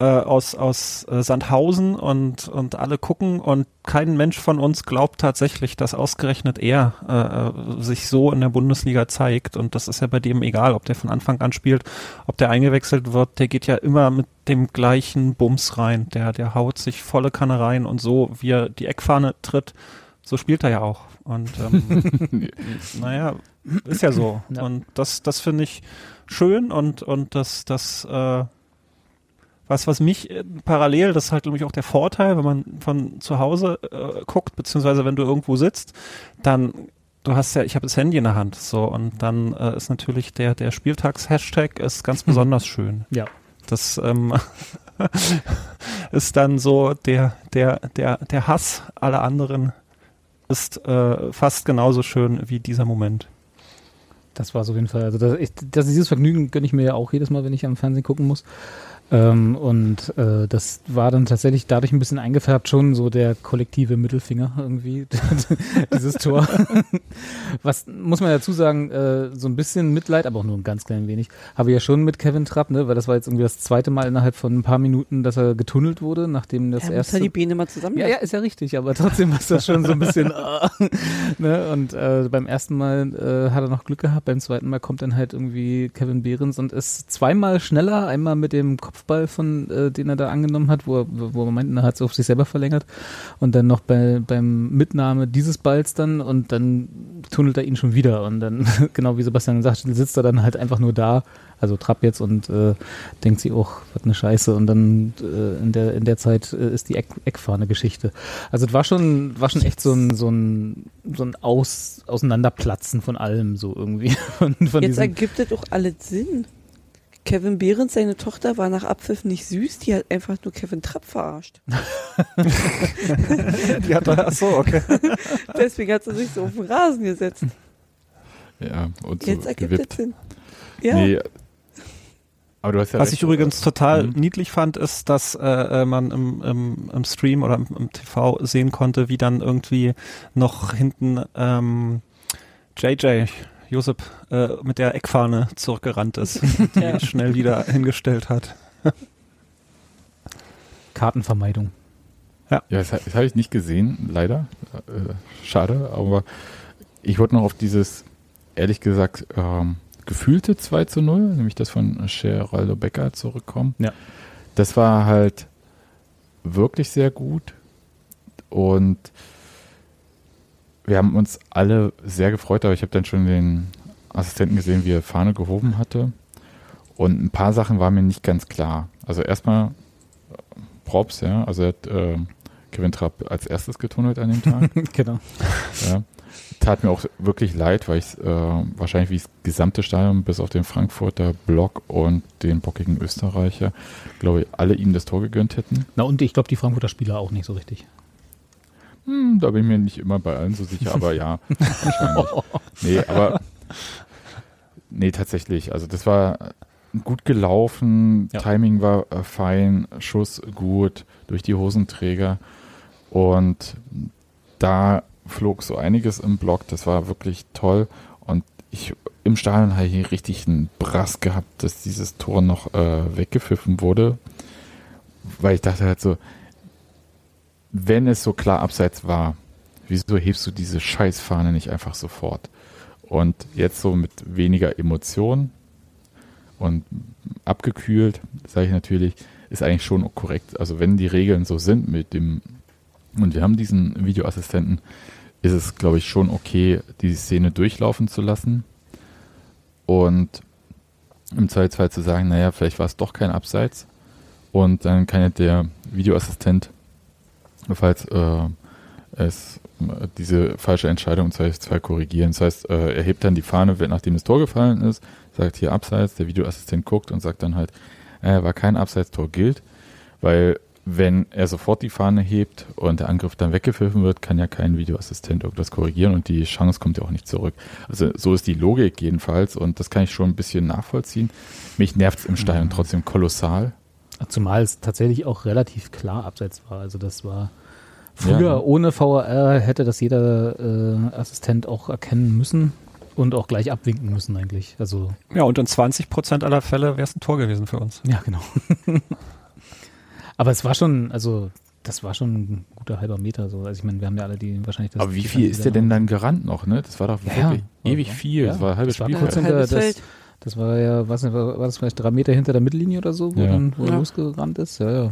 äh, aus aus äh, Sandhausen und und alle gucken und kein Mensch von uns glaubt tatsächlich, dass ausgerechnet er äh, sich so in der Bundesliga zeigt. Und das ist ja bei dem egal, ob der von Anfang an spielt, ob der eingewechselt wird, der geht ja immer mit dem gleichen Bums rein, der der haut sich volle Kanne rein und so wie er die Eckfahne tritt, so spielt er ja auch. Und ähm, naja, ist ja so. Ja. Und das, das finde ich schön und, und das, das, äh, was, was mich äh, parallel, das ist halt, glaube ich, auch der Vorteil, wenn man von zu Hause äh, guckt, beziehungsweise wenn du irgendwo sitzt, dann, du hast ja, ich habe das Handy in der Hand, so, und dann äh, ist natürlich der, der Spieltags-Hashtag ist ganz besonders schön. Ja. Das ähm, ist dann so der, der, der, der Hass aller anderen ist äh, fast genauso schön wie dieser Moment. Das war so auf jeden Fall. Also das, ich, das, dieses Vergnügen gönne ich mir ja auch jedes Mal, wenn ich am Fernsehen gucken muss. Ähm, und äh, das war dann tatsächlich dadurch ein bisschen eingefärbt, schon so der kollektive Mittelfinger irgendwie, dieses Tor. Was muss man dazu sagen, äh, so ein bisschen Mitleid, aber auch nur ein ganz klein wenig, habe ich ja schon mit Kevin Trapp, ne, weil das war jetzt irgendwie das zweite Mal innerhalb von ein paar Minuten, dass er getunnelt wurde, nachdem das muss erste. ja die Beine mal zusammen. Ja, ja, ist ja richtig, aber trotzdem ist das schon so ein bisschen. äh, ne? Und äh, beim ersten Mal äh, hat er noch Glück gehabt, beim zweiten Mal kommt dann halt irgendwie Kevin Behrens und ist zweimal schneller, einmal mit dem Kopfball, von äh, den er da angenommen hat, wo er, wo er meint, er hat es auf sich selber verlängert und dann noch bei, beim Mitnahme dieses Balls dann und dann tunnelt er ihn schon wieder und dann, genau wie Sebastian sagt, sitzt er dann halt einfach nur da, also Trapp jetzt und äh, denkt sich auch, was eine Scheiße und dann äh, in der in der Zeit äh, ist die Eck, Eckfahne-Geschichte. Also es war schon war schon echt so ein so ein so ein Aus, Auseinanderplatzen von allem so irgendwie von, von Jetzt ergibt es doch alles Sinn. Kevin Behrens, seine Tochter, war nach Abpfiff nicht süß, die hat einfach nur Kevin Trapp verarscht. Die hat ach so, okay. Deswegen hat sie sich so auf den Rasen gesetzt. Ja, und so Jetzt ergibt gewippt. es Sinn. Ja, Nee, aber du hast ja Was recht. ich übrigens total Mhm. niedlich fand, ist, dass äh, äh, man im, im, im Stream oder im, im TV sehen konnte, wie dann irgendwie noch hinten ähm, JJ, Josep, äh, mit der Eckfahne zurückgerannt ist, die Ja. er schnell wieder hingestellt hat. Kartenvermeidung. Ja, das, das habe ich nicht gesehen, leider. Äh, schade, aber ich wollte noch auf dieses, ehrlich gesagt, ähm, gefühlte 2 zu 0, nämlich das von Geraldo Becker zurückkommen. Ja. Das war halt wirklich sehr gut und wir haben uns alle sehr gefreut, aber ich habe dann schon den Assistenten gesehen, wie er Fahne gehoben hatte. Und ein paar Sachen waren mir nicht ganz klar. Also erstmal äh, Props, ja. Also er hat äh, Kevin Trapp als erstes getunnelt an dem Tag. genau. ja. Tat mir auch wirklich leid, weil ich äh, wahrscheinlich wie das gesamte Stadion bis auf den Frankfurter Block und den bockigen Österreicher, glaube ich, alle ihm das Tor gegönnt hätten. Na und ich glaube, die Frankfurter Spieler auch nicht so richtig. Hm, da bin ich mir nicht immer bei allen so sicher, aber ja, wahrscheinlich. Nee, aber nee, tatsächlich. Also das war gut gelaufen, Ja. Timing war äh, fein, Schuss gut durch die Hosenträger und da flog so einiges im Block, das war wirklich toll und ich im Stadion habe ich hier richtig einen Brass gehabt, dass dieses Tor noch äh, weggepfiffen wurde, weil ich dachte halt so, wenn es so klar abseits war, wieso hebst du diese Scheißfahne nicht einfach sofort? Und jetzt so mit weniger Emotion und abgekühlt, sage ich natürlich, ist eigentlich schon korrekt. Also wenn die Regeln so sind mit dem, und wir haben diesen Videoassistenten, ist es, glaube ich, schon okay, die Szene durchlaufen zu lassen und im Zweifelsfall zu sagen, naja, vielleicht war es doch kein Abseits und dann kann ja der Videoassistent, falls äh, es diese falsche Entscheidung im Zweifelsfall korrigieren. Das heißt, äh, er hebt dann die Fahne, nachdem das Tor gefallen ist, sagt hier Abseits, der Videoassistent guckt und sagt dann halt, äh, war kein Abseitstor gilt, weil wenn er sofort die Fahne hebt und der Angriff dann weggepfiffen wird, kann ja kein Videoassistent irgendwas korrigieren und die Chance kommt ja auch nicht zurück. Also so ist die Logik jedenfalls und das kann ich schon ein bisschen nachvollziehen. Mich nervt es im Stadion trotzdem kolossal. Zumal es tatsächlich auch relativ klar abseits war. Also das war früher Ja. ohne VAR hätte das jeder äh, Assistent auch erkennen müssen und auch gleich abwinken müssen eigentlich. Also Ja, und in 20 Prozent aller Fälle wäre es ein Tor gewesen für uns. ja, genau. Aber es war schon, also das war schon ein guter halber Meter so. Also ich meine, wir haben ja alle die wahrscheinlich das. Aber wie viel ist der denn dann gerannt noch, ne? Das war doch Ja, wirklich ja. ewig Ja. viel. Das Ja. war ein halbes Das war kurz hinter, Halbes das, Feld. Das war ja, was nicht, war war das vielleicht drei Meter hinter der Mittellinie oder so, wo, Ja. dann, wo er Ja. losgerannt ist? Ja, ja.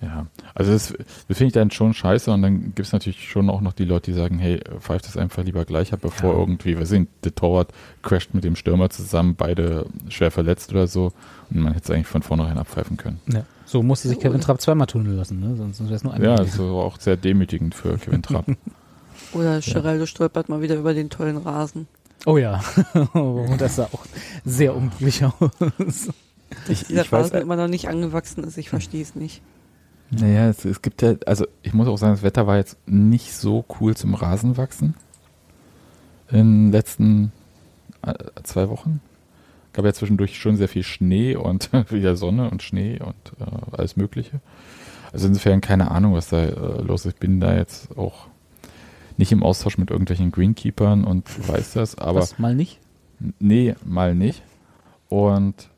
Ja, also das, das finde ich dann schon scheiße und dann gibt es natürlich schon auch noch die Leute, die sagen, hey, pfeift das einfach lieber gleich ab, bevor Ja. irgendwie, wir sehen, der Torwart crasht mit dem Stürmer zusammen, beide schwer verletzt oder so und man hätte es eigentlich von vornherein abpfeifen können. ja. So musste sich Ja, Kevin Trapp zweimal tunneln lassen, ne? sonst wäre es nur einmal. Ja, das war auch sehr demütigend für Kevin Trapp. Oder Geraldo stolpert mal wieder über den tollen Rasen. Oh ja, und das sah auch sehr unglücklich aus. ich, Dieser ich weiß, Rasen immer noch nicht angewachsen ist, ich verstehe es nicht. naja, es, es gibt ja, also ich muss auch sagen, das Wetter war jetzt nicht so cool zum Rasenwachsen in den letzten äh, zwei Wochen. Gab ja zwischendurch schon sehr viel Schnee und wieder Sonne und Schnee und äh, alles Mögliche. Also insofern keine Ahnung, was da äh, los ist. Ich bin da jetzt auch nicht im Austausch mit irgendwelchen Greenkeepern und weiß das, aber Was, mal nicht? nee, mal nicht. Und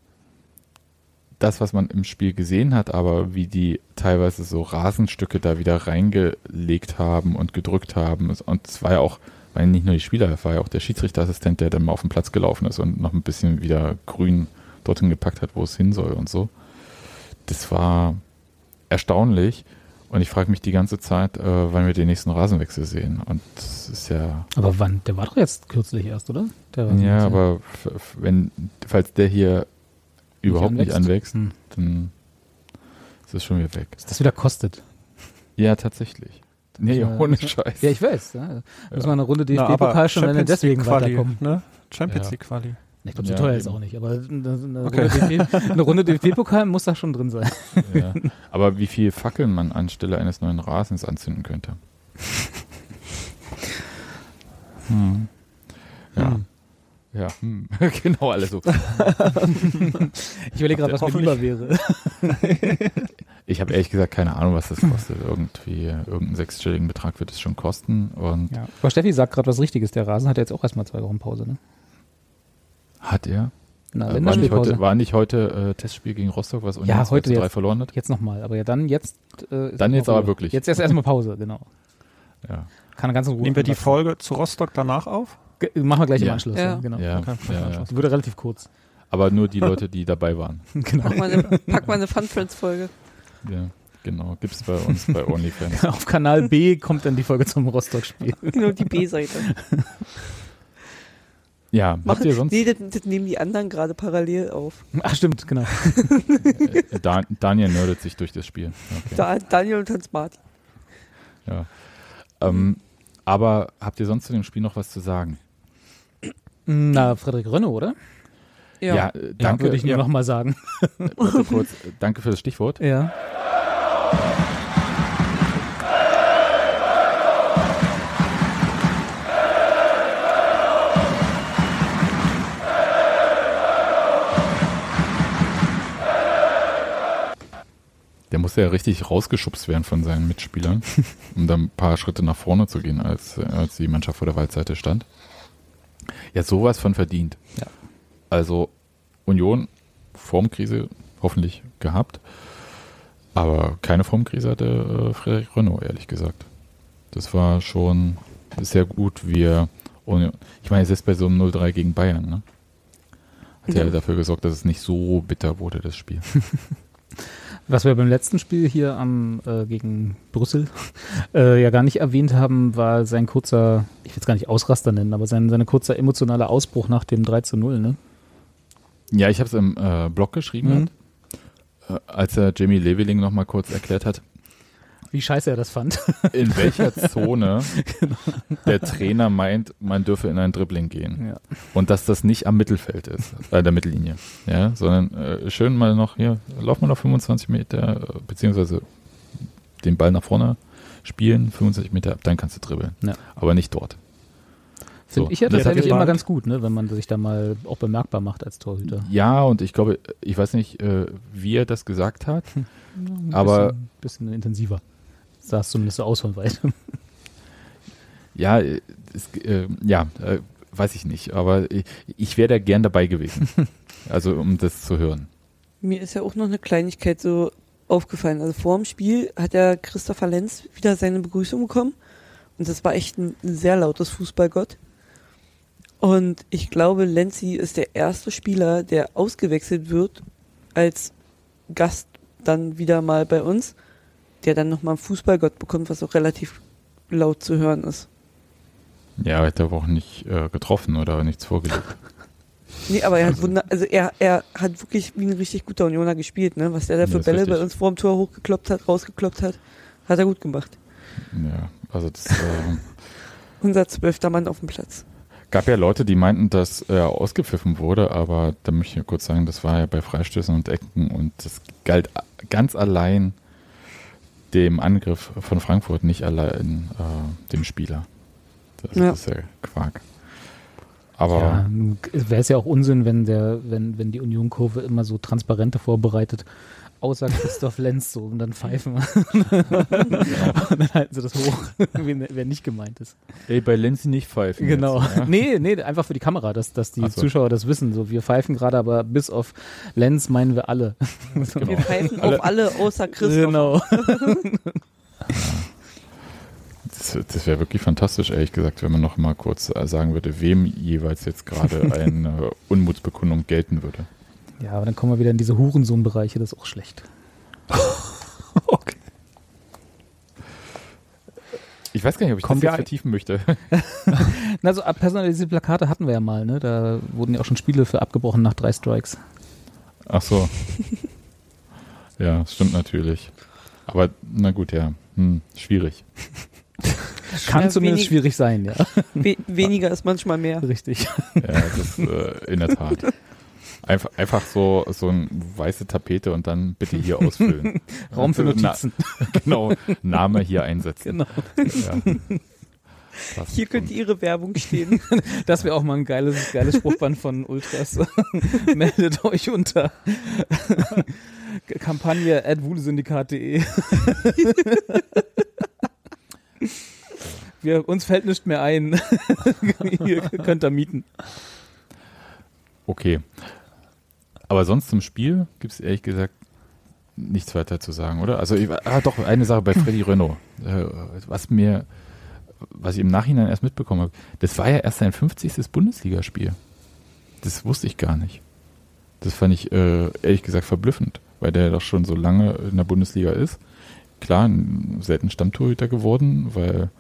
das, was man im Spiel gesehen hat, aber wie die teilweise so Rasenstücke da wieder reingelegt haben und gedrückt haben. Und es war ja auch, weil nicht nur die Spieler, es war ja auch der Schiedsrichterassistent, der dann mal auf den Platz gelaufen ist und noch ein bisschen wieder grün dorthin gepackt hat, wo es hin soll und so. Das war erstaunlich. Und ich frage mich die ganze Zeit, äh, wann wir den nächsten Rasenwechsel sehen. Und das ist ja. Aber wann? Der war doch jetzt kürzlich erst, oder? Der Ja, aber wenn, falls der hier überhaupt nicht anwächst, Hm. dann ist es schon wieder weg. Dass das wieder kostet. Ja, tatsächlich. Nee, Ja, ohne Scheiß. Ja, ich weiß. Ja. Muss man eine Runde DFB-Pokal schon alleine Champions deswegen Quali, weiterkommen. Ne? Champions Ja. League Quali. Ich glaube, so Ja, teuer ist eben. auch nicht, aber eine, Okay. Runde DFB-Pokal muss da schon drin sein. ja. Aber wie viel Fackeln man anstelle eines neuen Rasens anzünden könnte. Hm. Ja. Hm. Ja, hm. genau, alles so. Ich überlege gerade, was mir lieber wäre. Ich habe ehrlich gesagt keine Ahnung, was das kostet. Irgendwie, irgendeinen sechsstelligen Betrag wird es schon kosten. Und Ja. Aber Steffi sagt gerade was Richtiges. Der Rasen hat jetzt auch erstmal zwei Wochen Pause. Ne? Hat er? Na, Äh, war, nicht heute, war nicht heute äh, Testspiel gegen Rostock, was Union Ja, 2 heute zu 3 jetzt. verloren hat? Jetzt nochmal. Aber ja, dann jetzt. Äh, Dann jetzt aber Ruhe. wirklich. Jetzt erst erstmal Pause, genau. Ja. Kann eine ganze Ruhe. Nehmen wir die. Folge zu Rostock danach auf? Ge- Machen wir gleich im Ja. Anschluss. Ja. Ja. Genau. Ja, Okay, ja, wurde relativ kurz. Aber nur die Leute, die dabei waren. genau. Pack mal eine, pack mal eine Fun Friends Folge. Ja. Genau, gibt's bei uns bei OnlyFans. Auf Kanal B kommt dann die Folge zum Rostock-Spiel. Nur die B-Seite. Ja, habt ihr sonst Nee, das, das nehmen die anderen gerade parallel auf. Ach, stimmt, genau. äh, Dan Daniel nerdet sich durch das Spiel. Okay. Da, Daniel und Hans Martin. Ja. Ähm, aber habt ihr sonst zu dem Spiel noch was zu sagen? Na, Frederik Rönne, oder? äh, Ja, danke. würde ich nur ja, noch mal sagen. warte kurz. Äh, Danke für das Stichwort. Ja. Der musste ja richtig rausgeschubst werden von seinen Mitspielern, um dann ein paar Schritte nach vorne zu gehen, als, als die Mannschaft vor der Waldseite stand. Ja, sowas von verdient. Ja. Also Union, Formkrise hoffentlich gehabt, aber keine Formkrise hatte äh, Frederik Renault, ehrlich gesagt. Das war schon sehr gut, wie er Union, ich meine, es ist bei so einem 0-3 gegen Bayern, ne? Hat ja Ja. dafür gesorgt, dass es nicht so bitter wurde, das Spiel. Was wir beim letzten Spiel hier am äh, gegen Brüssel äh, ja gar nicht erwähnt haben, war sein kurzer, ich will es gar nicht Ausraster nennen, aber sein, sein kurzer emotionaler Ausbruch nach dem 3 zu 0, ne? Ja, ich habe es im äh, Blog geschrieben, Mhm. äh, als er Jamie Leveling noch mal kurz erklärt hat, Wie scheiße er das fand. in welcher Zone der Trainer meint, man dürfe in ein Dribbling gehen. Ja. Und dass das nicht am Mittelfeld ist, äh, der Mittellinie, ja, sondern äh, schön mal noch hier, lauf mal noch 25 Meter, äh, beziehungsweise den Ball nach vorne spielen, 25 Meter ab, dann kannst du dribbeln. Ja. Aber nicht dort. Finde So, ich ja das tatsächlich er- immer ganz gut, ne? wenn man sich da mal auch bemerkbar macht als Torhüter. Ja, und ich glaube, ich weiß nicht, äh, wie er das gesagt hat, Ein Aber- bisschen, bisschen intensiver. Sah es zumindest so aus von weitem. Ja, äh, es, äh, ja, äh, weiß ich nicht, aber ich, ich wäre da gern dabei gewesen. also um das zu hören. Mir ist ja auch noch eine Kleinigkeit so aufgefallen. Also vor dem Spiel hat ja Christopher Lenz wieder seine Begrüßung bekommen. Und das war echt ein sehr lautes Fußballgott. Und ich glaube, Lenzi ist der erste Spieler, der ausgewechselt wird als Gast dann wieder mal bei uns, der dann nochmal einen Fußballgott bekommt, was auch relativ laut zu hören ist. Ja, er hat aber auch nicht äh, getroffen oder nichts vorgelegt. Nee, aber er hat wunder also er, er hat wirklich wie ein richtig guter Unioner gespielt, ne? Was der da für Bälle richtig. bei uns vor dem Tor hochgekloppt hat, rausgekloppt hat, hat er gut gemacht. Ja, also das ähm, Unser zwölfter Mann auf dem Platz. gab ja Leute, die meinten, dass er ausgepfiffen wurde, aber da möchte ich kurz sagen, das war ja bei Freistößen und Ecken und das galt ganz allein dem Angriff von Frankfurt, nicht allein äh, dem Spieler. Das Ja. ist ja Quark. Aber Ja, wäre es ja auch Unsinn, wenn der, wenn, wenn die Union-Kurve immer so Transparente vorbereitet, außer Christoph Lenz so und dann pfeifen. und dann halten sie das hoch, wer wer nicht gemeint ist. ey, bei Lenzi nicht pfeifen. Genau. Jetzt, ja? Nee, nee, einfach für die Kamera, dass, dass die so. Zuschauer das wissen. So, wir pfeifen gerade, aber bis auf Lenz meinen wir alle. So. Genau. Wir pfeifen Alle- auf alle außer Christoph. Genau. Das, das wäre wirklich fantastisch, ehrlich gesagt, wenn man noch mal kurz äh, sagen würde, wem jeweils jetzt gerade eine Unmutsbekundung gelten würde. Ja, aber dann kommen wir wieder in diese Hurensohn-Bereiche, das ist auch schlecht. Okay. Ich weiß gar nicht, ob ich Kommen das jetzt vertiefen möchte. Na, so ab- personalisierte Plakate hatten wir ja mal, ne? Da wurden ja auch schon Spiele für abgebrochen nach drei Strikes. Ach so. Ja, stimmt natürlich. Aber na gut, ja. Hm, schwierig. Kann Ja, zumindest wenig- schwierig sein, ja. We weniger ist manchmal mehr. Richtig. Ja, das äh, in der Tat. Einfach, einfach so, so ein weiße Tapete und dann bitte hier ausfüllen. Raum für Na, Notizen. genau, Name hier einsetzen. Genau. Ja. Das Hier könnte Ihre Werbung stehen. Das wäre auch mal ein geiles, geiles Spruchband von Ultras. Meldet euch unter Kampagne at wulesyndikat.de. Wir, uns fällt nichts mehr ein. Ihr könnt da mieten. Okay. Aber sonst zum Spiel gibt es ehrlich gesagt nichts weiter zu sagen, oder? Also, ich, ah, doch, eine Sache bei Freddy Renault. Äh, was mir, was ich im Nachhinein erst mitbekommen habe, das war ja erst sein 50. Bundesligaspiel. Das wusste ich gar nicht. Das fand ich äh, ehrlich gesagt verblüffend. weil der doch schon so lange in der Bundesliga ist. Klar, ein selten Stammtorhüter geworden, weil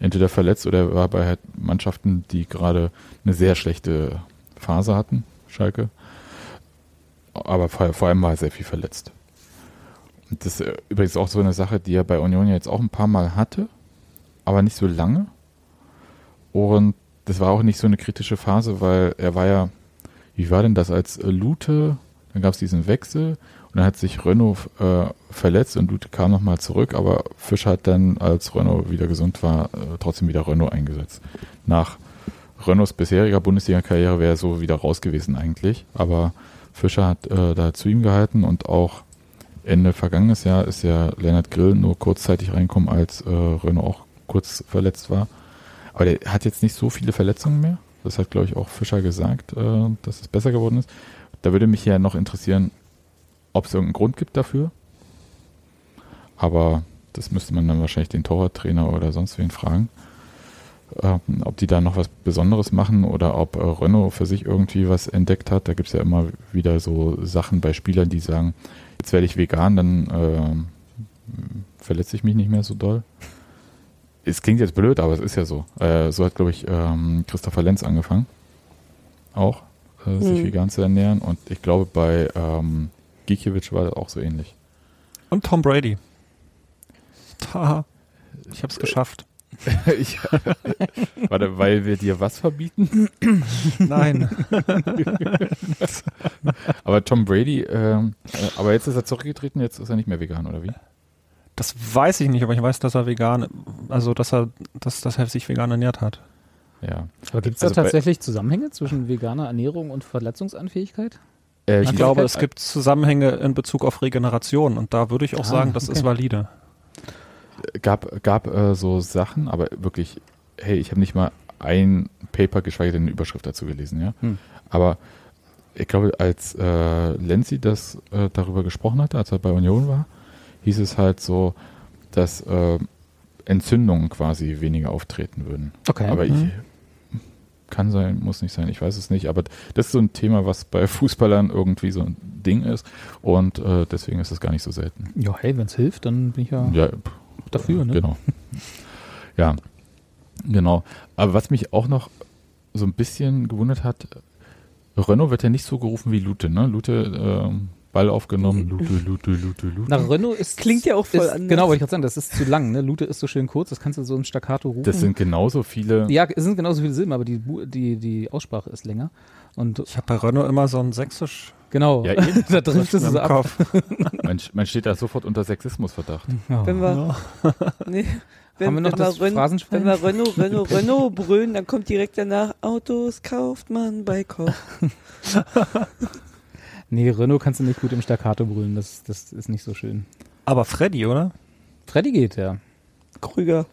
entweder verletzt oder er war bei halt Mannschaften, die gerade eine sehr schlechte Phase hatten, Schalke. Aber vor, vor allem war er sehr viel verletzt. Und das ist äh, übrigens auch so eine Sache, die er bei Union jetzt auch ein paar Mal hatte, aber nicht so lange. Und das war auch nicht so eine kritische Phase, weil er war ja, wie war denn das als äh, Lute? Dann gab es diesen Wechsel und dann hat sich Renault äh, verletzt und Lute kam nochmal zurück, aber Fischer hat dann, als Renault wieder gesund war, äh, trotzdem wieder Renault eingesetzt. Nach Renaults bisheriger Bundesliga-Karriere wäre er so wieder raus gewesen eigentlich, aber Fischer hat äh, da zu ihm gehalten und auch Ende vergangenes Jahr ist ja Lennart Grill nur kurzzeitig reinkommen, als äh, Renault auch kurz verletzt war. Aber der hat jetzt nicht so viele Verletzungen mehr. Das hat, glaube ich, auch Fischer gesagt, äh, dass es besser geworden ist. Da würde mich ja noch interessieren, ob es irgendeinen Grund gibt dafür. Aber das müsste man dann wahrscheinlich den Torwarttrainer oder sonst wen fragen. Ähm, ob die da noch was Besonderes machen oder ob äh, Renault für sich irgendwie was entdeckt hat. Da gibt es ja immer wieder so Sachen bei Spielern, die sagen, jetzt werde ich vegan, dann äh, verletze ich mich nicht mehr so doll. Es klingt jetzt blöd, aber es ist ja so. Äh, so hat, glaube ich, ähm, Christopher Lenz angefangen. Auch, äh, sich Hm. vegan zu ernähren. Und ich glaube, bei ähm, Gikiewicz war das auch so ähnlich. Und Tom Brady. Ta, ich hab's geschafft. ich, warte, weil wir dir was verbieten? Nein. Aber Tom Brady, ähm, äh, aber jetzt ist er zurückgetreten, jetzt ist er nicht mehr vegan, oder wie? Das weiß ich nicht, aber ich weiß, dass er vegan, also dass er, dass, dass er sich vegan ernährt hat. Ja. Aber gibt es Also da tatsächlich Zusammenhänge zwischen veganer Ernährung und Verletzungsanfähigkeit? Äh, Ich glaube, es gibt Zusammenhänge in Bezug auf Regeneration und da würde ich auch Ah, sagen, das ist okay. valide. Gab, gab äh, so Sachen, aber wirklich, hey, ich habe nicht mal ein Paper, geschweige denn eine Überschrift dazu gelesen, ja. Hm. Aber ich glaube, als äh, Lenzi das äh, darüber gesprochen hatte, als er bei Union war, hieß es halt so, dass äh, Entzündungen quasi weniger auftreten würden. Okay. Aber ich Mhm. kann sein, muss nicht sein, ich weiß es nicht. Aber das ist so ein Thema, was bei Fußballern irgendwie so ein Ding ist. Und äh, deswegen ist es gar nicht so selten. ja, hey, wenn es hilft, dann bin ich ja, Ja, pff, dafür, ne? Genau. Ja, genau. Aber was mich auch noch so ein bisschen gewundert hat, Renault wird ja nicht so gerufen wie Lute, ne? Lute, ähm, Ball aufgenommen, Lute, Lute, Lute, Lute. Nach Renault ist Klingt ja auch voll ist, anders. Genau, wollte ich gerade sagen, das ist zu lang. Ne? Lute ist so schön kurz, das kannst du so im Staccato rufen. das sind genauso viele. ja, es sind genauso viele Silben, aber die, die, die Aussprache ist länger. Und Ich habe bei Renault immer so ein sächsisch genau, Ja, eben. da trifft es ab. Kopf. Man, man steht da sofort unter Sexismusverdacht. Ja. Wenn wir, nee, wenn, Haben wir noch wenn, das Phrasenschwein? wenn wir Renault, Renault, Renault brüllen, dann kommt direkt danach, Autos kauft man bei Koch. Nee, Renault kannst du nicht gut im Staccato brüllen, das, das ist nicht so schön. Aber Freddy, oder? Freddy geht, ja. Krüger.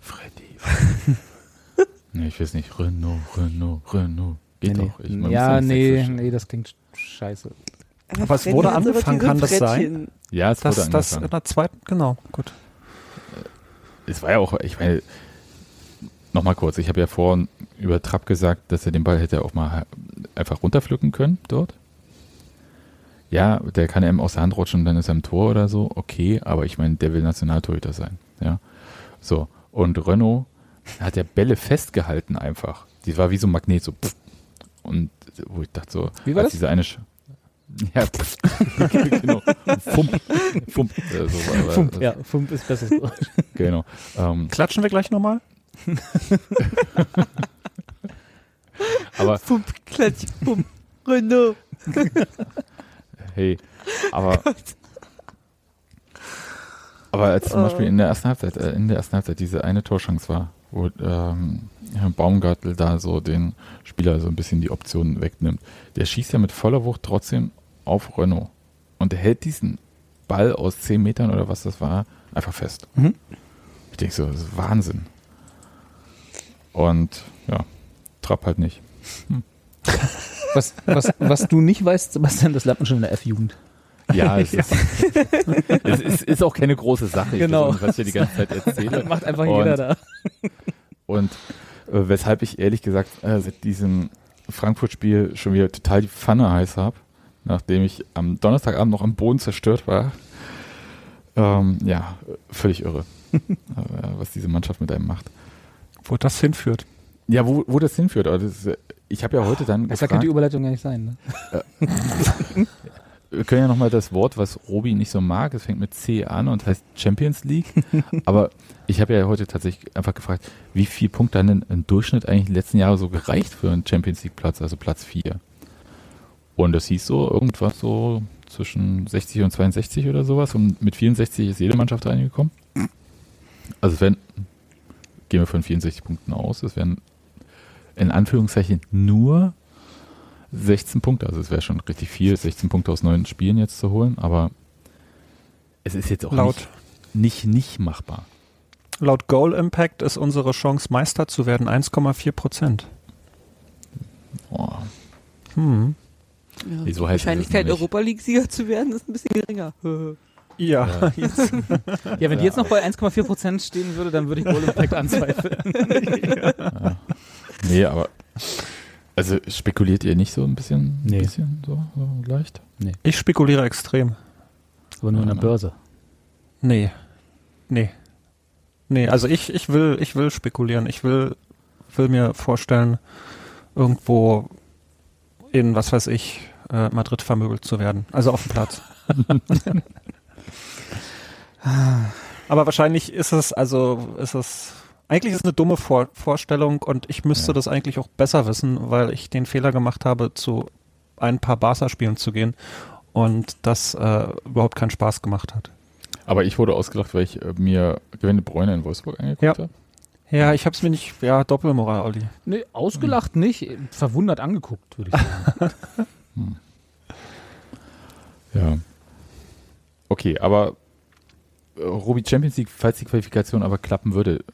Freddy. nee, ich weiß nicht. Renault, Renault, Renault. Geht nee, doch. Ich, Ja, nee, nee, das klingt scheiße. Aber es Freddy wurde angefangen, kann das sein? Frettchen. Ja, es wurde Das, das in angefangen. der zweiten, genau, gut. Es war ja auch, ich meine, nochmal kurz, ich habe ja vorhin über Trapp gesagt, dass er den Ball hätte auch mal einfach runterpflücken können dort. Ja, der kann ihm aus der Hand rutschen und dann ist er im Tor oder so, okay, aber ich meine, der will Nationaltorhüter sein, ja. So, und Renault hat ja Bälle festgehalten einfach. Die war wie so ein Magnet, so pff. und wo ich dachte so, Wie war als das? diese eine Sch ja, genau. Fump, Fump, äh, so war, Fump, ja, Fump ist besser. Genau. Ähm, Klatschen wir gleich nochmal? aber Pump, klatsch, pump, Renault. Hey, aber. aber als zum Oh. Beispiel in der ersten Halbzeit, äh, in der ersten Halbzeit diese eine Torchance war, wo ähm, Herr Baumgartel da so den Spieler so ein bisschen die Optionen wegnimmt, der schießt ja mit voller Wucht trotzdem auf Renault. Und der hält diesen Ball aus 10 Metern oder was das war, einfach fest. Mhm. Ich denke so, das ist Wahnsinn. Und ja, Trapp halt nicht. Was, was, was du nicht weißt, Sebastian, das lernt man schon in der F-Jugend. Ja, es, Ist, es ist, ist auch keine große Sache, Genau. ich, weiß, was ich hier die ganze Zeit erzähle. Macht einfach Und- jeder da. Und äh, weshalb ich ehrlich gesagt äh, seit diesem Frankfurt-Spiel schon wieder total die Pfanne heiß habe, nachdem ich am Donnerstagabend noch am Boden zerstört war. Ähm, ja, völlig irre, äh, was diese Mannschaft mit einem macht. Wo das hinführt. Ja, wo, wo das hinführt. Das ist, ich habe ja heute dann Besser kann gefragt, die Überleitung gar nicht sein. Ne? Wir können ja nochmal das Wort, was Robi nicht so mag, es fängt mit C an und heißt Champions League. Aber ich habe ja heute tatsächlich einfach gefragt, wie viele Punkte haben denn im Durchschnitt eigentlich in den letzten Jahren so gereicht für einen Champions League Platz, also Platz 4? Und das hieß so irgendwas so zwischen 60 und 62 oder sowas und mit 64 ist jede Mannschaft reingekommen. Also werden, gehen wir von 64 Punkten aus, es werden in Anführungszeichen nur 16 Punkte, also es wäre schon richtig viel, 16 Punkte aus neun Spielen jetzt zu holen, aber es ist jetzt auch Laut, nicht, nicht, nicht machbar. laut Goal Impact ist unsere Chance, Meister zu werden, 1,4 Prozent. Oh, Hm. Ja, die so heißt es Wahrscheinlichkeit. Europa League-Sieger zu werden, ist ein bisschen geringer. Ja, jetzt. Ja, wenn die jetzt noch bei 1,4 Prozent stehen würde, dann würde ich Goal Impact anzweifeln. nee, aber also spekuliert ihr nicht so ein bisschen, Nee. bisschen so, so leicht? Ich spekuliere extrem. Aber nur in der. Börse. Nee. Nee. Nee, also ich, ich will, ich will spekulieren. Ich will, will mir vorstellen, irgendwo in, was weiß ich, äh, Madrid vermöbelt zu werden. Also auf dem Platz. Aber wahrscheinlich ist es, also ist es, eigentlich ist es eine dumme Vor Vorstellung und ich müsste Ja. das eigentlich auch besser wissen, weil ich den Fehler gemacht habe, zu ein paar Barca-Spielen zu gehen und das äh, überhaupt keinen Spaß gemacht hat. Aber ich wurde ausgelacht, weil ich äh, mir Gewinne Bräune in Wolfsburg angeguckt Ja. habe. Ja, ich hab's mir nicht, ja, Doppelmoral, Olli. Nee, ausgelacht nicht, verwundert angeguckt, würde ich sagen. Ja. Okay, aber äh, Robi Champions League, falls die Qualifikation aber klappen würde,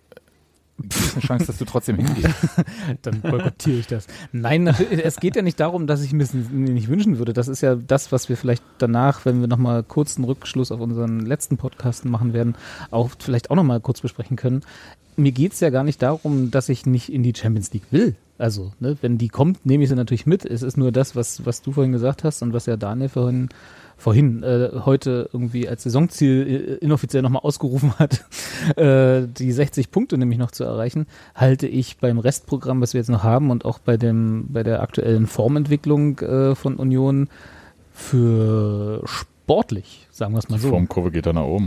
gibt eine Chance, dass du trotzdem hingehst. Dann boykottiere ich das. Nein, es geht ja nicht darum, dass ich mir nicht wünschen würde. Das ist ja das, was wir vielleicht danach, wenn wir nochmal kurz einen Rückschluss auf unseren letzten Podcast machen werden, auch vielleicht auch nochmal kurz besprechen können. Mir geht es ja gar nicht darum, dass ich nicht in die Champions League will. Also, ne, wenn die kommt, nehme ich sie natürlich mit. Es ist nur das, was, was du vorhin gesagt hast und was ja Daniel vorhin vorhin äh, heute irgendwie als Saisonziel äh, inoffiziell nochmal ausgerufen hat, äh, die 60 Punkte nämlich noch zu erreichen, halte ich beim Restprogramm, was wir jetzt noch haben und auch bei dem bei der aktuellen Formentwicklung äh, von Union für sportlich, sagen wir es mal Die so. Formkurve geht da nach oben.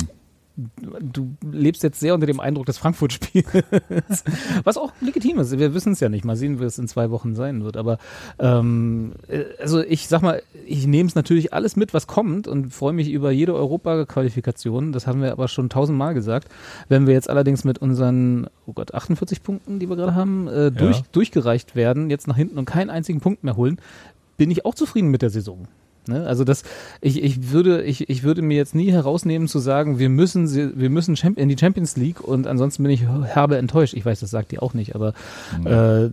Du lebst jetzt sehr unter dem Eindruck des Frankfurt-Spiels, was auch legitim ist. Wir wissen es ja nicht. Mal sehen, wie es in zwei Wochen sein wird. Aber ähm, äh, also ich sag mal, ich nehme es natürlich alles mit, was kommt und freue mich über jede Europaqualifikation. Das haben wir aber schon tausendmal gesagt. Wenn wir jetzt allerdings mit unseren, oh Gott, 48 Punkten, die wir gerade haben, äh, durch, durchgereicht werden, jetzt nach hinten und keinen einzigen Punkt mehr holen, bin ich auch zufrieden mit der Saison. Ne? Also das, ich, ich würde, ich, ich würde mir jetzt nie herausnehmen zu sagen, wir müssen, sie- wir müssen in die Champions League und ansonsten bin ich herbe enttäuscht. Ich weiß, das sagt ihr auch nicht, aber äh,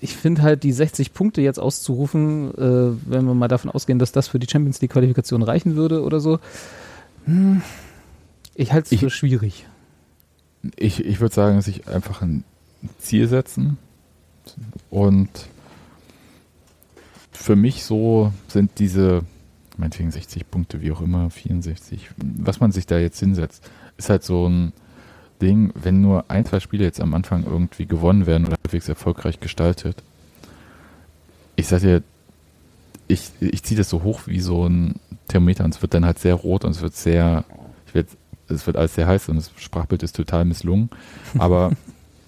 ich finde halt die 60 Punkte jetzt auszurufen, äh, wenn wir mal davon ausgehen, dass das für die Champions League Qualifikation reichen würde oder so, hm, ich halte es für schwierig. Ich, ich würde sagen, sich einfach ein Ziel setzen und für mich so sind diese, meinetwegen 60 Punkte, wie auch immer, 64, was man sich da jetzt hinsetzt, ist halt so ein Ding, wenn nur ein, zwei Spiele jetzt am Anfang irgendwie gewonnen werden oder halbwegs erfolgreich gestaltet. Ich sag dir, ich, ich ziehe das so hoch wie so ein Thermometer und es wird dann halt sehr rot und es wird sehr, ich werd, es wird alles sehr heiß und das Sprachbild ist total misslungen. Aber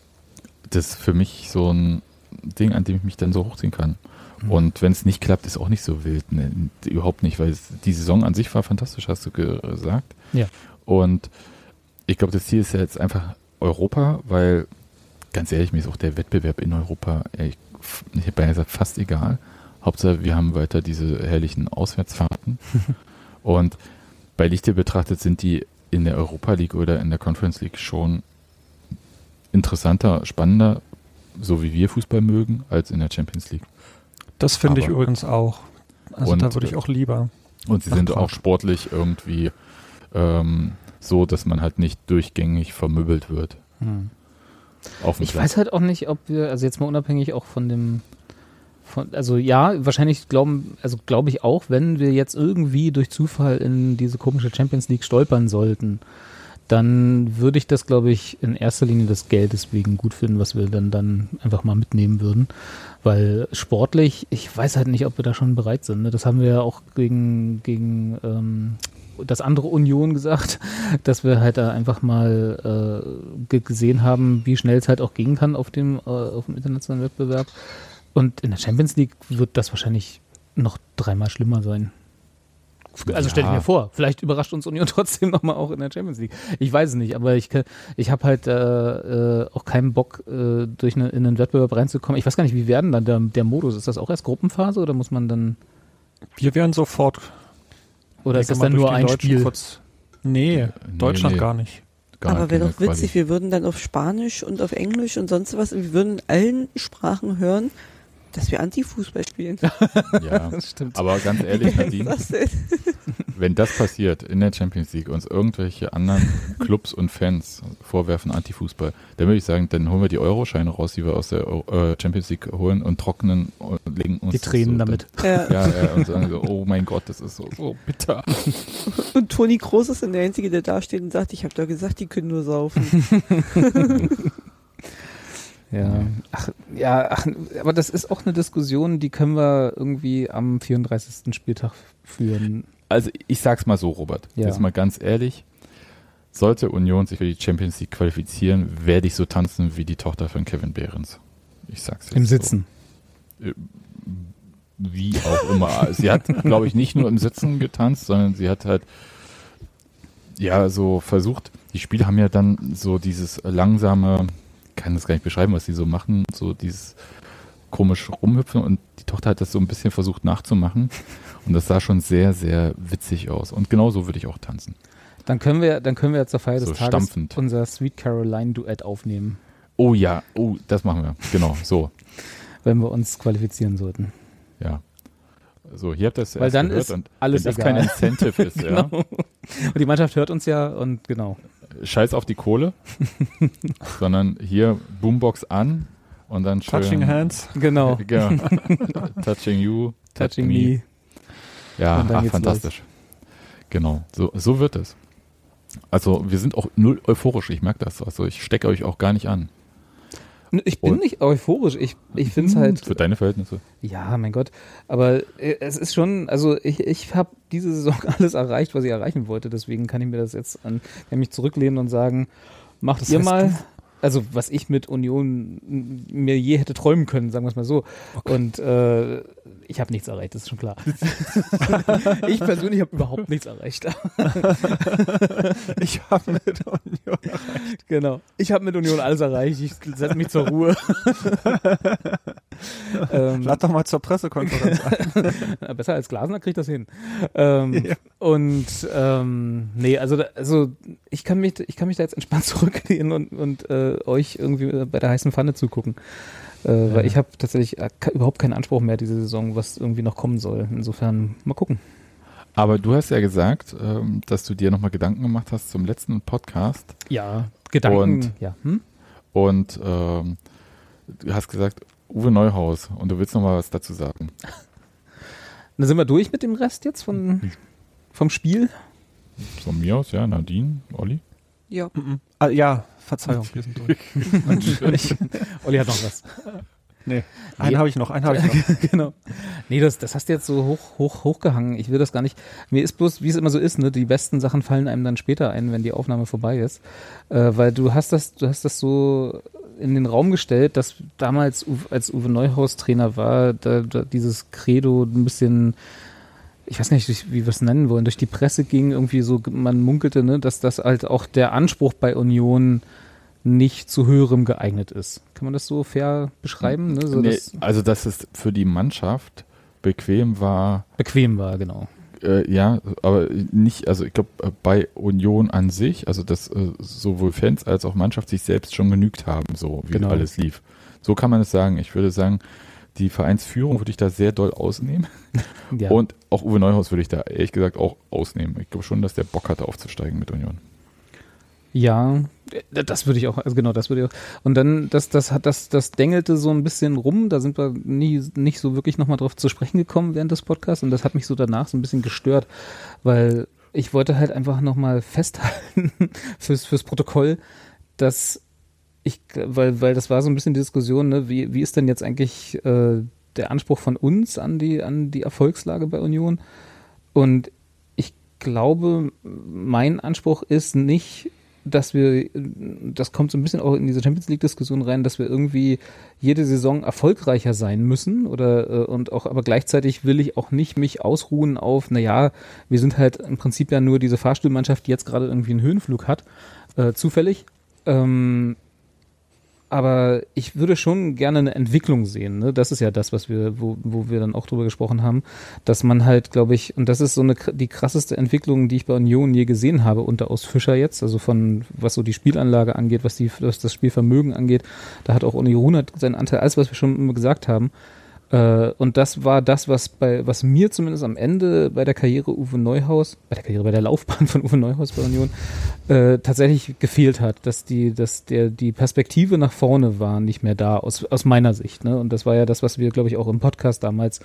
das ist für mich so ein Ding, an dem ich mich dann so hochziehen kann. Und wenn es nicht klappt, ist auch nicht so wild. Ne? Überhaupt nicht, weil es, die Saison an sich war fantastisch, hast du gesagt. Ja. Und ich glaube, das Ziel ist ja jetzt einfach Europa, weil ganz ehrlich, mir ist auch der Wettbewerb in Europa, ehrlich, ich habe ja gesagt, fast egal. Hauptsache, wir haben weiter diese herrlichen Auswärtsfahrten. Und bei Lichte betrachtet sind die in der Europa League oder in der Conference League schon interessanter, spannender, so wie wir Fußball mögen, als in der Champions League. Das finde ich übrigens auch. Also Und, da würde ich auch lieber. Und sie sind auch sportlich irgendwie ähm, so, dass man halt nicht durchgängig vermöbelt wird Hm. Ich Platz. weiß halt auch nicht, ob wir, also jetzt mal unabhängig auch von dem Von, also ja, wahrscheinlich glauben, also glaube ich auch, wenn wir jetzt irgendwie durch Zufall in diese komische Champions League stolpern sollten, dann würde ich das, glaube ich, in erster Linie des Geldes wegen gut finden, was wir dann, dann einfach mal mitnehmen würden. Weil sportlich, ich weiß halt nicht, ob wir da schon bereit sind. Ne? Das haben wir ja auch gegen, gegen ähm, das andere Union gesagt, dass wir halt da einfach mal äh, gesehen haben, wie schnell es halt auch gehen kann auf dem, äh, auf dem internationalen Wettbewerb. Und in der Champions League wird das wahrscheinlich noch dreimal schlimmer sein. Also stell ich Ja. mir vor, vielleicht überrascht uns Union trotzdem nochmal auch in der Champions League. Ich weiß es nicht, aber ich, kann- ich habe halt äh, äh, auch keinen Bock, äh, durch eine, in einen Wettbewerb reinzukommen. Ich weiß gar nicht, wie werden dann der, der Modus? Ist das auch erst Gruppenphase oder muss man dann, Wir wären sofort. oder ist das dann nur ein Deutschen Spiel? Kurz, nee, Nee, Deutschland nee. gar nicht. Gar Aber wäre keine doch witzig, Quali. wir würden dann auf Spanisch und auf Englisch und sonst was, wir würden in allen Sprachen hören, dass wir Anti-Fußball spielen. Ja, Das stimmt. aber ganz ehrlich, Nadine, das wenn das passiert in der Champions League, uns irgendwelche anderen Clubs und Fans vorwerfen Antifußball, dann würde ich sagen, dann holen wir die Euroscheine raus, die wir aus der äh, Champions League holen und trocknen und legen uns Die Tränen so damit. Ja. Ja, ja, und sagen so, oh mein Gott, das ist so, so bitter. Und Toni Kroos ist dann der Einzige, der da steht und sagt, ich habe doch gesagt, die können nur saufen. Ja, ach, ja, ach, aber das ist auch eine Diskussion, die können wir irgendwie am 34. Spieltag führen. Also ich sag's mal so, Robert, Ja. jetzt mal ganz ehrlich, sollte Union sich für die Champions League qualifizieren, werde ich so tanzen wie die Tochter von Kevin Behrens. Ich sag's jetzt Im so. Sitzen. wie auch immer. Sie hat, glaube ich, nicht nur im Sitzen getanzt, sondern sie hat halt ja so versucht, die Spiele haben ja dann so dieses langsame, kann das gar nicht beschreiben, was sie so machen, so dieses komisch rumhüpfen und die Tochter hat das so ein bisschen versucht nachzumachen und das sah schon sehr, sehr witzig aus und genau so würde ich auch tanzen. Dann können wir, dann können wir zur Feier des So Tages stampfend. unser Sweet Caroline Duett aufnehmen, Oh ja, oh, das machen wir. Genau, so. wenn wir uns qualifizieren sollten. Ja. So, hier habt ihr das Weil dann ist alles wenn das egal. kein Incentive ist, ja. Genau. Und die Mannschaft hört uns ja und genau. Scheiß auf die Kohle, sondern hier Boombox an und dann schön. Touching Hands. Genau. Genau. Touching you, Touching me. Ja, Und dann ach, fantastisch. Genau, so, so wird es. Also wir sind auch null euphorisch, ich merke das. Also ich stecke euch auch gar nicht an. Ich bin Und- nicht euphorisch. Ich, ich finde es halt. Für deine Verhältnisse. Ja, mein Gott. Aber äh, es ist schon, also ich, ich habe diese Saison alles erreicht, was ich erreichen wollte. Deswegen kann ich mir das jetzt an, mich zurücklehnen und sagen, macht Das ihr heißt, mal. Also was ich mit Union mir je hätte träumen können, sagen wir es mal so. Und äh, ich habe nichts erreicht, das ist schon klar. ich persönlich habe überhaupt nichts erreicht. Ich habe mit Union. genau. Ich habe mit Union alles erreicht. Ich setze mich zur Ruhe. ähm, Lad doch mal zur Pressekonferenz ein. Ja, Besser als Glasner kriegt das hin. Ähm, Ja. Und ähm, nee, also da, also ich kann mich ich kann mich da jetzt entspannt zurücklehnen und, und äh, euch irgendwie äh, bei der heißen Pfanne zugucken. Äh, Weil ich habe tatsächlich äh, überhaupt keinen Anspruch mehr diese Saison, was irgendwie noch kommen soll. Insofern mal gucken. Aber du hast ja gesagt, ähm, dass du dir nochmal Gedanken gemacht hast zum letzten Podcast Ja, Gedanken. Und- ja. Hm? und ähm, du hast gesagt, Uwe Neuhaus und du willst nochmal was dazu sagen. Dann sind wir durch mit dem Rest jetzt von, vom Spiel. Von mir aus, ja, Nadine, Olli. Ja. Mhm. Ah, ja, Verzeihung, wir sind durch. Ich, Olli hat noch was. Nee, einen habe ich noch, einen habe ich noch. genau. Nee, das, das hast du jetzt so hoch, hoch, hochgehangen. Ich will das gar nicht. Mir ist bloß, wie es immer so ist, ne, die besten Sachen fallen einem dann später ein, wenn die Aufnahme vorbei ist. Äh, weil du hast das, du hast das so in den Raum gestellt, dass damals, als Uwe Neuhaus Trainer war, da, da dieses Credo ein bisschen, ich weiß nicht, wie wir es nennen wollen, durch die Presse ging, irgendwie so, man munkelte, ne, dass das halt auch der Anspruch bei Union nicht zu höherem geeignet ist. Kann man das so fair beschreiben? Ne? So, nee, dass also, dass es für die Mannschaft bequem war, bequem war, genau. Äh, ja, aber nicht, also ich glaube, äh, bei Union an sich, also dass äh, sowohl Fans als auch Mannschaft sich selbst schon genügt haben, so wie Genau. alles lief. So kann man es sagen. Ich würde sagen, die Vereinsführung würde ich da sehr doll ausnehmen. Ja. Und auch Uwe Neuhaus würde ich da ehrlich gesagt auch ausnehmen. Ich glaube schon, dass der Bock hatte aufzusteigen mit Union. Ja, äh, das würde ich auch, also genau, das würde ich auch. Und dann, das, das hat, das, das dängelte so ein bisschen rum, da sind wir nie, nicht so wirklich nochmal drauf zu sprechen gekommen während des Podcasts und das hat mich so danach so ein bisschen gestört, weil ich wollte halt einfach nochmal festhalten fürs, fürs Protokoll, dass ich, weil, weil das war so ein bisschen die Diskussion, ne, wie, wie ist denn jetzt eigentlich äh, der Anspruch von uns an die, an die Erfolgslage bei Union? Und ich glaube, mein Anspruch ist nicht, dass wir, das kommt so ein bisschen auch in diese Champions League-Diskussion rein, dass wir irgendwie jede Saison erfolgreicher sein müssen oder äh, und auch, aber gleichzeitig will ich auch nicht mich ausruhen auf, naja, wir sind halt im Prinzip ja nur diese Fahrstuhlmannschaft, die jetzt gerade irgendwie einen Höhenflug hat, äh, zufällig. Ähm, aber ich würde schon gerne eine Entwicklung sehen. Ne? Das ist ja das, was wir, wo, wo wir dann auch drüber gesprochen haben, dass man halt, glaube ich, und das ist so eine die krasseste Entwicklung, die ich bei Union je gesehen habe unter aus Fischer jetzt, also von was so die Spielanlage angeht, was die was das Spielvermögen angeht, da hat auch Union seinen Anteil, alles was wir schon gesagt haben. Äh, und das war das, was bei, was mir zumindest am Ende bei der Karriere Uwe Neuhaus, bei der Karriere, bei der Laufbahn von Uwe Neuhaus bei Union, äh, tatsächlich gefehlt hat, dass die, dass der, die Perspektive nach vorne war nicht mehr da, aus, aus meiner Sicht, ne? Und das war ja das, was wir, glaube ich, auch im Podcast damals,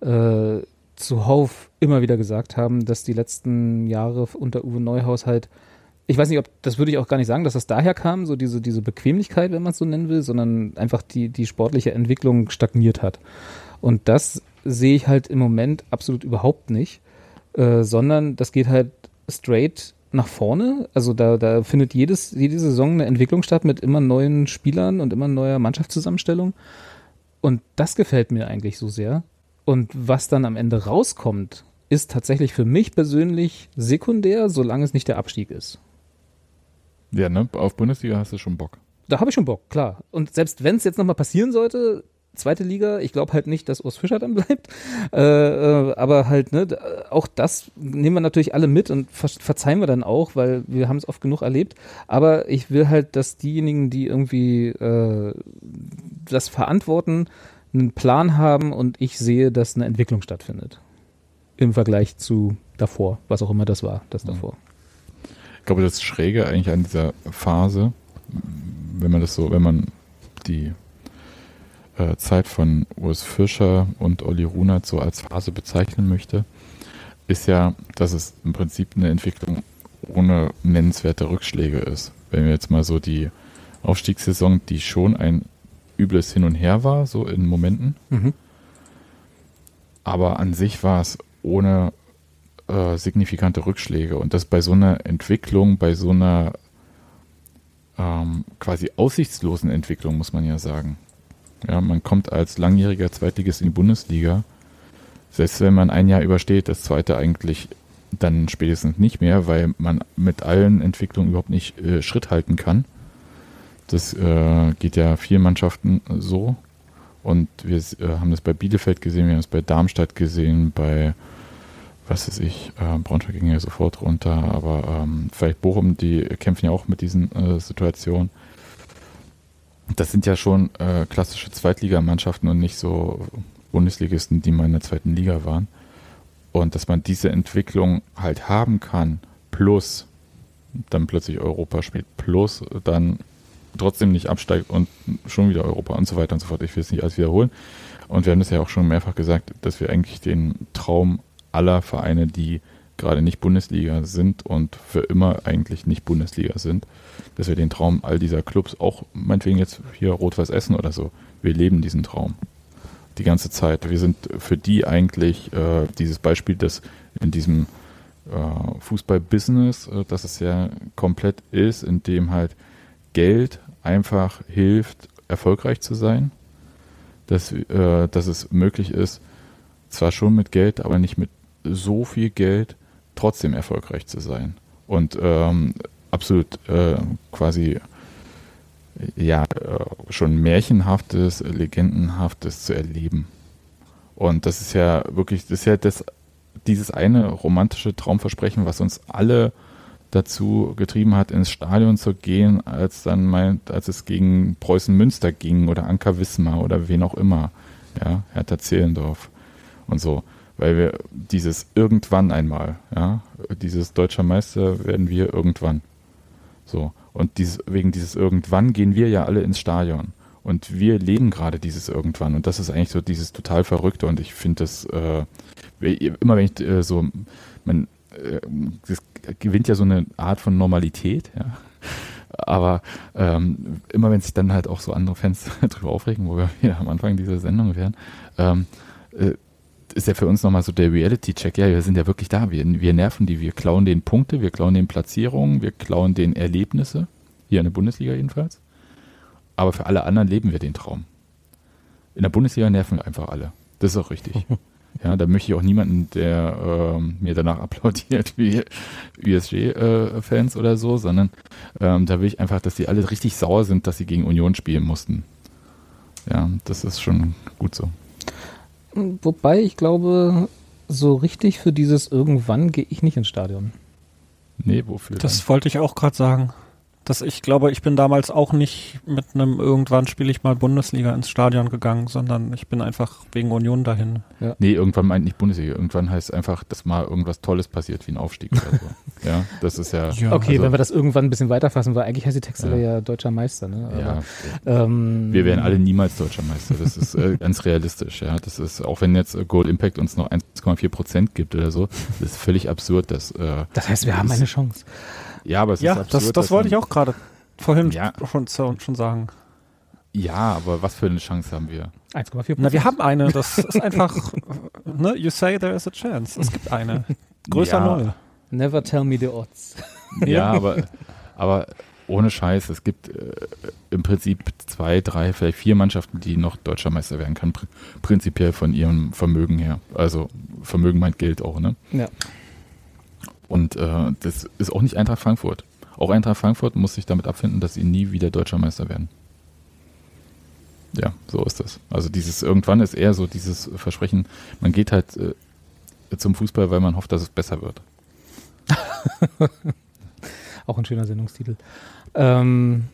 äh, zuhauf immer wieder gesagt haben, dass die letzten Jahre unter Uwe Neuhaus halt ich weiß nicht, ob das würde ich auch gar nicht sagen, dass das daher kam, so diese, diese Bequemlichkeit, wenn man es so nennen will, sondern einfach die, die sportliche Entwicklung stagniert hat. Und das sehe ich halt im Moment absolut überhaupt nicht, äh, sondern das geht halt straight nach vorne. Also da, da findet jedes, jede Saison eine Entwicklung statt mit immer neuen Spielern und immer neuer Mannschaftszusammenstellung. Und das gefällt mir eigentlich so sehr. Und was dann am Ende rauskommt, ist tatsächlich für mich persönlich sekundär, solange es nicht der Abstieg ist. Ja, ne? Auf Bundesliga hast du schon Bock. Da habe ich schon Bock, klar. Und selbst wenn es jetzt nochmal passieren sollte, zweite Liga, ich glaube halt nicht, dass Urs Fischer dann bleibt. Äh, äh, aber halt, ne, auch das nehmen wir natürlich alle mit und ver verzeihen wir dann auch, weil wir haben es oft genug erlebt. Aber ich will halt, dass diejenigen, die irgendwie äh, das verantworten, einen Plan haben und ich sehe, dass eine Entwicklung stattfindet. Im Vergleich zu davor, was auch immer das war, das mhm. Ich glaube, das Schräge eigentlich an dieser Phase, wenn man das so, wenn man die äh, Zeit von Urs Fischer und Olli Runert so als Phase bezeichnen möchte, ist ja, dass es im Prinzip eine Entwicklung ohne nennenswerte Rückschläge ist. Wenn wir jetzt mal so die Aufstiegssaison, die schon ein übles Hin und Her war, so in Momenten. Mhm. Aber an sich war es ohne äh, signifikante Rückschläge. Und das bei so einer Entwicklung, bei so einer ähm, quasi aussichtslosen Entwicklung, muss man ja sagen. Ja, man kommt als langjähriger Zweitligist in die Bundesliga. Selbst wenn man ein Jahr übersteht, das zweite eigentlich dann spätestens nicht mehr, weil man mit allen Entwicklungen überhaupt nicht äh, Schritt halten kann. Das äh, geht ja vielen Mannschaften so. Und wir äh, haben das bei Bielefeld gesehen, wir haben es bei Darmstadt gesehen, bei was weiß ich, äh, Braunschweig ging ja sofort runter, aber ähm, vielleicht Bochum, die kämpfen ja auch mit diesen äh, Situationen. Das sind ja schon äh, klassische Zweitligamannschaften und nicht so Bundesligisten, die mal in der zweiten Liga waren. Und dass man diese Entwicklung halt haben kann, plus dann plötzlich Europa spielt, plus dann trotzdem nicht absteigt und schon wieder Europa und so weiter und so fort. Ich will es nicht alles wiederholen. Und wir haben das ja auch schon mehrfach gesagt, dass wir eigentlich den Traum aller Vereine, die gerade nicht Bundesliga sind und für immer eigentlich nicht Bundesliga sind, dass wir den Traum all dieser Clubs, auch meinetwegen jetzt hier Rot-Weiß Essen oder so, wir leben diesen Traum die ganze Zeit. Wir sind für die eigentlich äh, dieses Beispiel, das in diesem äh, Fußball-Business, äh, dass es ja komplett ist, in dem halt Geld einfach hilft, erfolgreich zu sein, dass, äh, dass es möglich ist, zwar schon mit Geld, aber nicht mit so viel Geld trotzdem erfolgreich zu sein. Und ähm, absolut äh, quasi ja äh, schon märchenhaftes, legendenhaftes zu erleben. Und das ist ja wirklich, das ist ja das, dieses eine romantische Traumversprechen, was uns alle dazu getrieben hat, ins Stadion zu gehen, als dann meint, als es gegen Preußen Münster ging oder Anker Wismar oder wen auch immer, ja, Hertha Zehlendorf und so weil wir dieses irgendwann einmal, ja, dieses deutscher Meister werden wir irgendwann. So. Und dieses, wegen dieses irgendwann gehen wir ja alle ins Stadion. Und wir leben gerade dieses irgendwann. Und das ist eigentlich so dieses total Verrückte. Und ich finde das, äh, immer wenn ich äh, so, man, äh, das gewinnt ja so eine Art von Normalität, ja. Aber ähm, immer wenn sich dann halt auch so andere Fans drüber aufregen, wo wir hier am Anfang dieser Sendung wären, ähm, äh, ist ja für uns nochmal so der Reality-Check. Ja, wir sind ja wirklich da. Wir, wir nerven die. Wir klauen den Punkte, wir klauen den Platzierungen, wir klauen den Erlebnisse. Hier in der Bundesliga jedenfalls. Aber für alle anderen leben wir den Traum. In der Bundesliga nerven wir einfach alle. Das ist auch richtig. Ja, da möchte ich auch niemanden, der ähm, mir danach applaudiert wie USG-Fans äh, oder so, sondern ähm, da will ich einfach, dass die alle richtig sauer sind, dass sie gegen Union spielen mussten. Ja, das ist schon gut so. Wobei ich glaube, so richtig für dieses irgendwann gehe ich nicht ins Stadion. Nee, wofür? Das dann? wollte ich auch gerade sagen dass ich glaube, ich bin damals auch nicht mit einem irgendwann spiele ich mal Bundesliga ins Stadion gegangen, sondern ich bin einfach wegen Union dahin. Ja. Nee, irgendwann meint nicht Bundesliga. Irgendwann heißt einfach, dass mal irgendwas Tolles passiert, wie ein Aufstieg oder so. ja, das ist ja. ja okay, also, wenn wir das irgendwann ein bisschen weiterfassen, weil eigentlich heißt die Textile ja. ja deutscher Meister. Ne? Aber, ja. Ähm, wir werden alle niemals deutscher Meister. Das ist äh, ganz realistisch. Ja, das ist auch wenn jetzt Gold Impact uns noch 1,4 Prozent gibt oder so, das ist völlig absurd. Dass, äh, das heißt, wir haben eine Chance. Ja, aber es ja, ist absurd. Das, das wollte ich auch gerade vorhin ja. schon, schon sagen. Ja, aber was für eine Chance haben wir? 1,4 Na, wir haben eine. Das ist einfach, ne, you say there is a chance. Es gibt eine. Größer ja. Null. Never tell me the odds. Ja, aber, aber ohne Scheiß, es gibt äh, im Prinzip zwei, drei, vielleicht vier Mannschaften, die noch deutscher Meister werden können, pr prinzipiell von ihrem Vermögen her. Also Vermögen meint Geld auch, ne? Ja. Und äh, das ist auch nicht Eintracht Frankfurt. Auch Eintracht Frankfurt muss sich damit abfinden, dass sie nie wieder deutscher Meister werden. Ja, so ist das. Also dieses irgendwann ist eher so dieses Versprechen, man geht halt äh, zum Fußball, weil man hofft, dass es besser wird. auch ein schöner Sendungstitel. Ähm,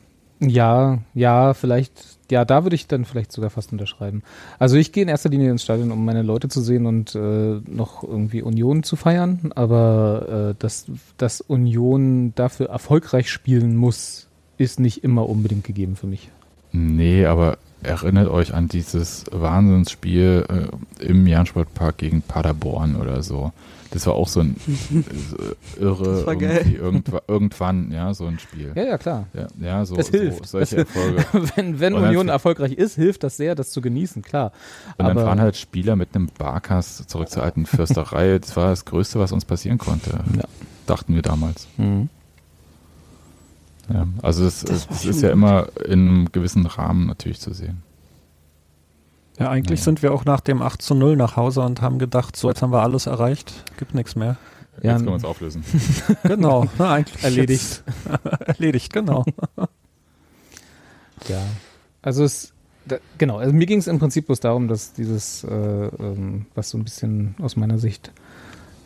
ja, ja, vielleicht ja, da würde ich dann vielleicht sogar fast unterschreiben. Also ich gehe in erster Linie ins Stadion, um meine Leute zu sehen und äh, noch irgendwie Union zu feiern. Aber äh, dass, dass Union dafür erfolgreich spielen muss, ist nicht immer unbedingt gegeben für mich. Nee, aber erinnert euch an dieses Wahnsinnsspiel äh, im Jahn-Sportpark gegen Paderborn oder so. Das war auch so ein äh, irre irgendwann, irgendwann, ja, so ein Spiel. Ja, ja, klar. Ja, ja so, das hilft. So, solche Erfolge. wenn wenn Union erfolgreich ist, hilft das sehr, das zu genießen, klar. Und Aber dann waren halt Spieler mit einem Barkas zurück zur alten Fürsterei. Das war das Größte, was uns passieren konnte. Ja. Dachten wir damals. Mhm. Ja, also es, es ist ja immer in einem gewissen Rahmen natürlich zu sehen. Ja, eigentlich naja. sind wir auch nach dem 8 zu 0 nach Hause und haben gedacht, so jetzt haben wir alles erreicht, gibt nichts mehr. Ja, jetzt können wir uns auflösen. genau, na, eigentlich erledigt. erledigt, genau. ja, also es, da, genau, also mir ging es im Prinzip bloß darum, dass dieses, äh, ähm, was so ein bisschen aus meiner Sicht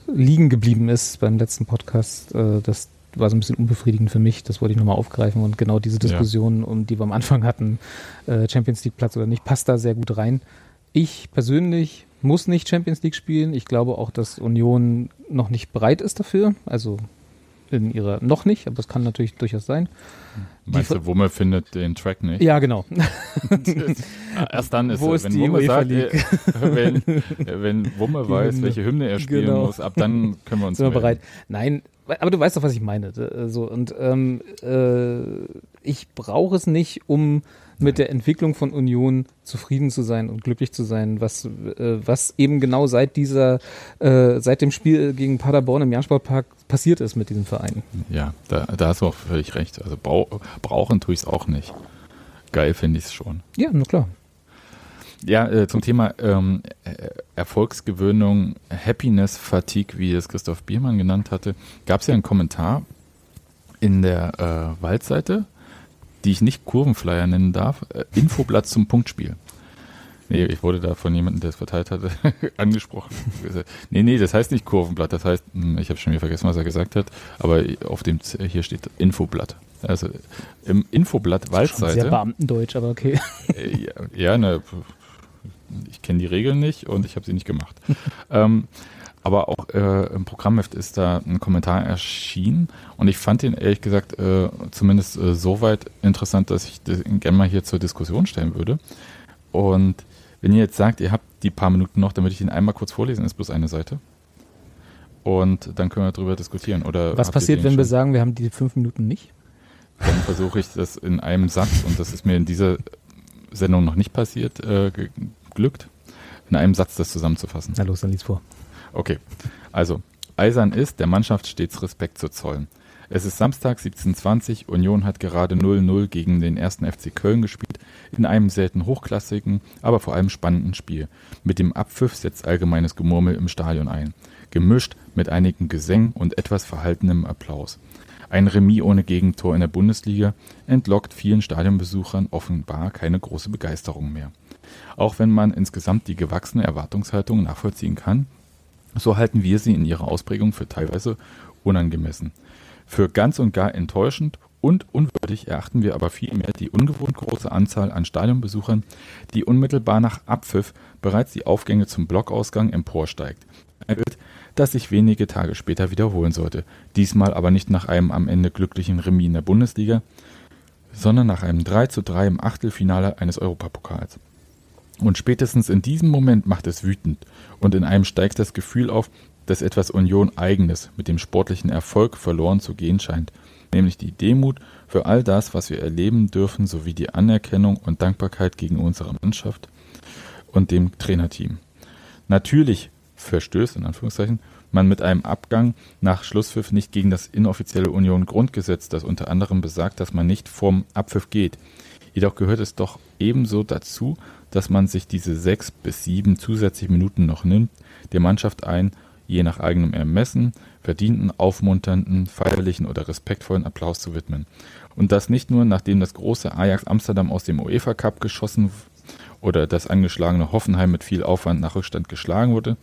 liegen geblieben ist beim letzten Podcast, äh, das war so ein bisschen unbefriedigend für mich. Das wollte ich nochmal aufgreifen und genau diese Diskussion, ja. um die wir am Anfang hatten, äh, Champions League Platz oder nicht, passt da sehr gut rein. Ich persönlich muss nicht Champions League spielen. Ich glaube auch, dass Union noch nicht bereit ist dafür. Also in ihrer noch nicht, aber es kann natürlich durchaus sein. Meinst die, du, Wumme findet den Track nicht? Ja, genau. Erst dann ist Wo es, wenn Wumme sagt, äh, wenn, wenn Wumme weiß, welche Hymne er spielen genau. muss, ab dann können wir uns Sind wir bereit. Nein, aber du weißt doch, was ich meine. So, und ähm, äh, ich brauche es nicht, um mit der Entwicklung von Union zufrieden zu sein und glücklich zu sein, was, äh, was eben genau seit dieser, äh, seit dem Spiel gegen Paderborn im Jahn-Sportpark passiert ist mit diesem Verein. Ja, da, da hast du auch völlig recht. Also brau brauchen tue ich es auch nicht. Geil finde ich es schon. Ja, na klar. Ja, äh, zum Thema ähm, äh, Erfolgsgewöhnung, Happiness Fatigue, wie es Christoph Biermann genannt hatte, gab es ja einen Kommentar in der äh, Waldseite, die ich nicht Kurvenflyer nennen darf, äh, Infoblatt zum Punktspiel. Nee, ich wurde da von jemandem, der es verteilt hatte, angesprochen. nee, nee, das heißt nicht Kurvenblatt, das heißt, hm, ich habe schon wieder vergessen, was er gesagt hat, aber auf dem, hier steht Infoblatt. Also im Infoblatt Waldseite. Sehr Beamtendeutsch, aber okay. Äh, ja, ja ne, ich kenne die Regeln nicht und ich habe sie nicht gemacht. ähm, aber auch äh, im Programmheft ist da ein Kommentar erschienen und ich fand ihn ehrlich gesagt äh, zumindest äh, soweit interessant, dass ich den gerne mal hier zur Diskussion stellen würde. Und wenn ihr jetzt sagt, ihr habt die paar Minuten noch, dann würde ich ihn einmal kurz vorlesen, ist bloß eine Seite. Und dann können wir darüber diskutieren. Oder Was passiert, den wenn wir schon? sagen, wir haben die fünf Minuten nicht? Dann versuche ich das in einem Satz, und das ist mir in dieser Sendung noch nicht passiert, äh, glückt, in einem Satz das zusammenzufassen. Na los, dann lies vor. Okay, also Eisern ist, der Mannschaft stets Respekt zu zollen. Es ist Samstag 17.20 Union hat gerade 0-0 gegen den ersten FC Köln gespielt, in einem selten hochklassigen, aber vor allem spannenden Spiel. Mit dem Abpfiff setzt allgemeines Gemurmel im Stadion ein, gemischt mit einigen Gesängen und etwas verhaltenem Applaus. Ein Remis ohne Gegentor in der Bundesliga entlockt vielen Stadionbesuchern offenbar keine große Begeisterung mehr. Auch wenn man insgesamt die gewachsene Erwartungshaltung nachvollziehen kann, so halten wir sie in ihrer Ausprägung für teilweise unangemessen. Für ganz und gar enttäuschend und unwürdig erachten wir aber vielmehr die ungewohnt große Anzahl an Stadionbesuchern, die unmittelbar nach Abpfiff bereits die Aufgänge zum Blockausgang emporsteigt. Ein Bild, das sich wenige Tage später wiederholen sollte, diesmal aber nicht nach einem am Ende glücklichen Remis in der Bundesliga, sondern nach einem 3 zu 3 im Achtelfinale eines Europapokals. Und spätestens in diesem Moment macht es wütend und in einem steigt das Gefühl auf, dass etwas Union eigenes mit dem sportlichen Erfolg verloren zu gehen scheint, nämlich die Demut für all das, was wir erleben dürfen, sowie die Anerkennung und Dankbarkeit gegen unsere Mannschaft und dem Trainerteam. Natürlich verstößt, in Anführungszeichen, man mit einem Abgang nach Schlusspfiff nicht gegen das inoffizielle Union-Grundgesetz, das unter anderem besagt, dass man nicht vorm Abpfiff geht. Jedoch gehört es doch ebenso dazu, dass man sich diese sechs bis sieben zusätzliche Minuten noch nimmt, der Mannschaft ein, je nach eigenem Ermessen, verdienten, aufmunternden, feierlichen oder respektvollen Applaus zu widmen. Und das nicht nur, nachdem das große Ajax Amsterdam aus dem UEFA Cup geschossen oder das angeschlagene Hoffenheim mit viel Aufwand nach Rückstand geschlagen wurde,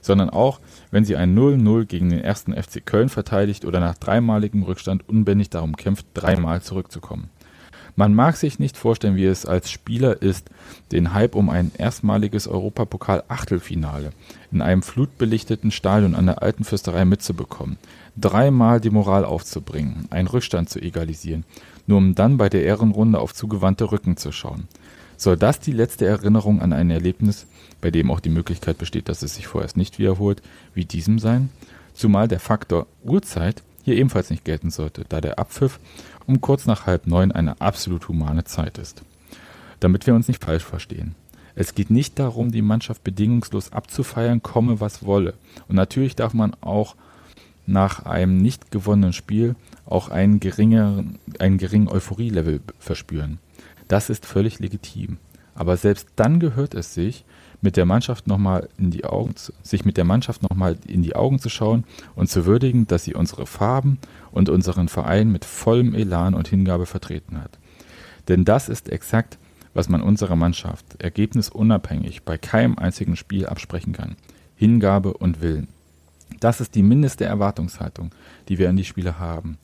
sondern auch, wenn sie ein 0-0 gegen den ersten FC Köln verteidigt oder nach dreimaligem Rückstand unbändig darum kämpft, dreimal zurückzukommen. Man mag sich nicht vorstellen, wie es als Spieler ist, den Hype um ein erstmaliges Europapokal-Achtelfinale in einem flutbelichteten Stadion an der Alten Fürsterei mitzubekommen, dreimal die Moral aufzubringen, einen Rückstand zu egalisieren, nur um dann bei der Ehrenrunde auf zugewandte Rücken zu schauen. Soll das die letzte Erinnerung an ein Erlebnis, bei dem auch die Möglichkeit besteht, dass es sich vorerst nicht wiederholt, wie diesem sein? Zumal der Faktor Uhrzeit hier ebenfalls nicht gelten sollte, da der Abpfiff um kurz nach halb neun eine absolut humane Zeit ist. Damit wir uns nicht falsch verstehen. Es geht nicht darum, die Mannschaft bedingungslos abzufeiern, komme was wolle. Und natürlich darf man auch nach einem nicht gewonnenen Spiel auch einen geringeren, einen geringen Euphorielevel verspüren. Das ist völlig legitim. Aber selbst dann gehört es sich, mit der Mannschaft nochmal in die Augen, sich mit der Mannschaft nochmal in die Augen zu schauen und zu würdigen, dass sie unsere Farben und unseren Verein mit vollem Elan und Hingabe vertreten hat. Denn das ist exakt, was man unserer Mannschaft ergebnisunabhängig bei keinem einzigen Spiel absprechen kann. Hingabe und Willen. Das ist die mindeste Erwartungshaltung, die wir an die Spieler haben,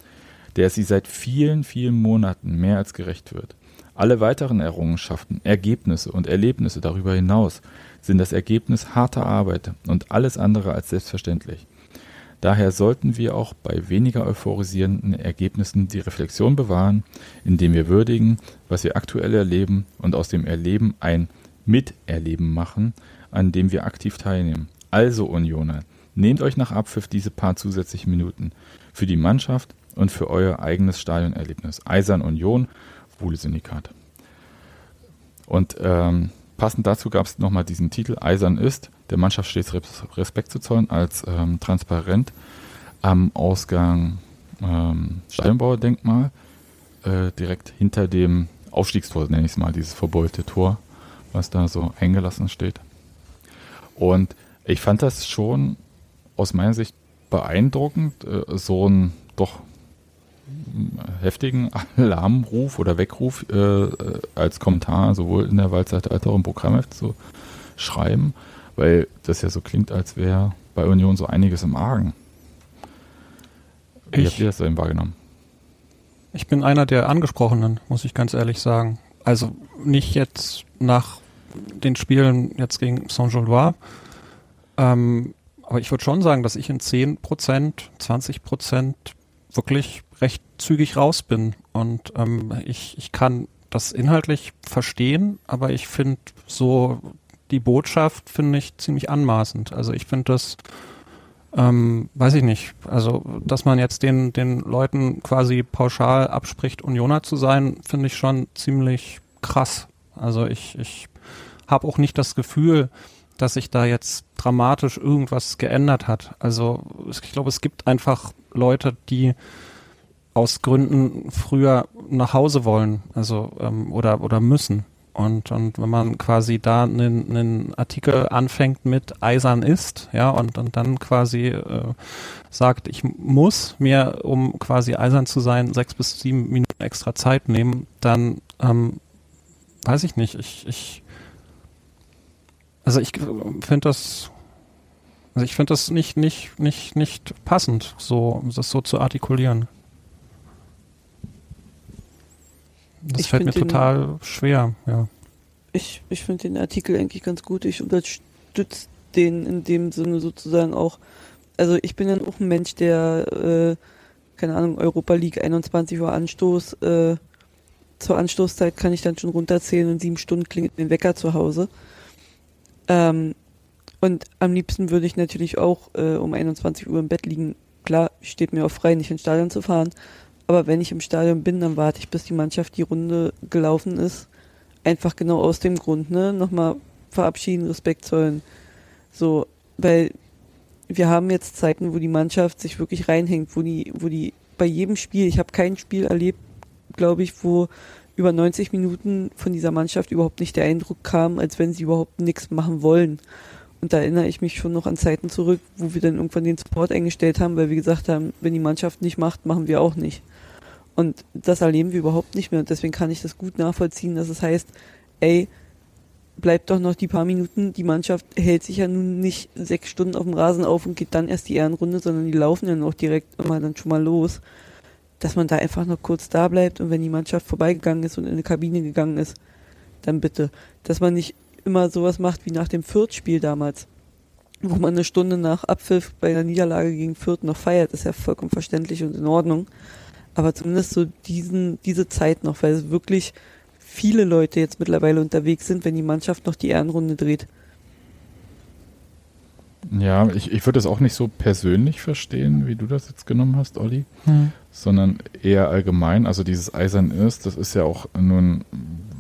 der sie seit vielen, vielen Monaten mehr als gerecht wird. Alle weiteren Errungenschaften, Ergebnisse und Erlebnisse darüber hinaus sind das Ergebnis harter Arbeit und alles andere als selbstverständlich. Daher sollten wir auch bei weniger euphorisierenden Ergebnissen die Reflexion bewahren, indem wir würdigen, was wir aktuell erleben und aus dem Erleben ein Miterleben machen, an dem wir aktiv teilnehmen. Also Unioner, nehmt euch nach Abpfiff diese paar zusätzlichen Minuten für die Mannschaft und für euer eigenes Stadionerlebnis. Eisern Union, Wuhle Syndikat. Und ähm, passend dazu gab es nochmal diesen Titel Eisern ist, der Mannschaft stets Res- Respekt zu zollen, als ähm, transparent am Ausgang ähm, Steinbauer-Denkmal, äh, direkt hinter dem Aufstiegstor, nenne ich es mal, dieses verbeulte Tor, was da so eingelassen steht. Und ich fand das schon aus meiner Sicht beeindruckend, äh, so einen doch heftigen Alarmruf oder Weckruf äh, äh, als Kommentar sowohl in der Waldseite als auch im Programmheft zu schreiben, weil das ja so klingt, als wäre bei Union so einiges im Argen. Wie Ich- habt ihr das denn wahrgenommen? Ich bin einer der Angesprochenen, muss ich ganz ehrlich sagen. Also nicht jetzt nach den Spielen jetzt gegen Saint-Gilloise, ähm, aber ich würde schon sagen, dass ich in 10 Prozent, 20 Prozent wirklich recht zügig raus bin. Und ähm, ich, ich kann das inhaltlich verstehen, aber ich finde so die Botschaft finde ich ziemlich anmaßend. Also ich finde das, ähm, weiß ich nicht, also dass man jetzt den, den Leuten quasi pauschal abspricht, Unioner zu sein, finde ich schon ziemlich krass. Also ich, ich habe auch nicht das Gefühl, dass sich da jetzt dramatisch irgendwas geändert hat. Also ich glaube, es gibt einfach Leute, die aus Gründen früher nach Hause wollen, also ähm, oder oder müssen. Und, und wenn man quasi da einen, einen Artikel anfängt mit Eisern ist, ja, und, und dann quasi äh, sagt, ich muss mir, um quasi eisern zu sein, sechs bis sieben Minuten extra Zeit nehmen, dann ähm, weiß ich nicht, ich, ich also ich finde das also ich finde das nicht, nicht, nicht, nicht passend, so, das so zu artikulieren. Das Ich fällt mir find den- total schwer, ja. Ich, ich finde den Artikel eigentlich ganz gut. Ich unterstütze den in dem Sinne sozusagen auch. Also ich bin dann auch ein Mensch, der, äh, keine Ahnung, Europa League 21 Uhr Anstoß, äh, zur Anstoßzeit kann ich dann schon runterzählen und sieben Stunden klingelt den Wecker zu Hause. Ähm, und am liebsten würde ich natürlich auch äh, um 21 Uhr im Bett liegen. Klar, steht mir auch frei, nicht ins Stadion zu fahren. Aber wenn ich im Stadion bin, dann warte ich, bis die Mannschaft die Runde gelaufen ist. Einfach genau aus dem Grund, ne? Nochmal verabschieden, Respekt zollen. So, weil wir haben jetzt Zeiten, wo die Mannschaft sich wirklich reinhängt, wo die, wo die bei jedem Spiel, ich habe kein Spiel erlebt, glaube ich, wo über 90 Minuten von dieser Mannschaft überhaupt nicht der Eindruck kam, als wenn sie überhaupt nichts machen wollen. Und da erinnere ich mich schon noch an Zeiten zurück, wo wir dann irgendwann den Support eingestellt haben, weil wir gesagt haben, wenn die Mannschaft nicht macht, machen wir auch nicht. Und das erleben wir überhaupt nicht mehr. Und deswegen kann ich das gut nachvollziehen, dass es heißt, ey, bleibt doch noch die paar Minuten. Die Mannschaft hält sich ja nun nicht sechs Stunden auf dem Rasen auf und geht dann erst die Ehrenrunde, sondern die laufen dann auch direkt immer dann schon mal los. Dass man da einfach noch kurz da bleibt und wenn die Mannschaft vorbeigegangen ist und in eine Kabine gegangen ist, dann bitte. Dass man nicht immer sowas macht wie nach dem Fürth-Spiel damals, wo man eine Stunde nach Abpfiff bei einer Niederlage gegen Fürth noch feiert, ist ja vollkommen verständlich und in Ordnung. Aber zumindest so diesen, diese Zeit noch, weil es wirklich viele Leute jetzt mittlerweile unterwegs sind, wenn die Mannschaft noch die Ehrenrunde dreht. Ja, ich, ich würde das auch nicht so persönlich verstehen, wie du das jetzt genommen hast, Olli, sondern eher allgemein. Also dieses Eisern ist, das ist ja auch nun,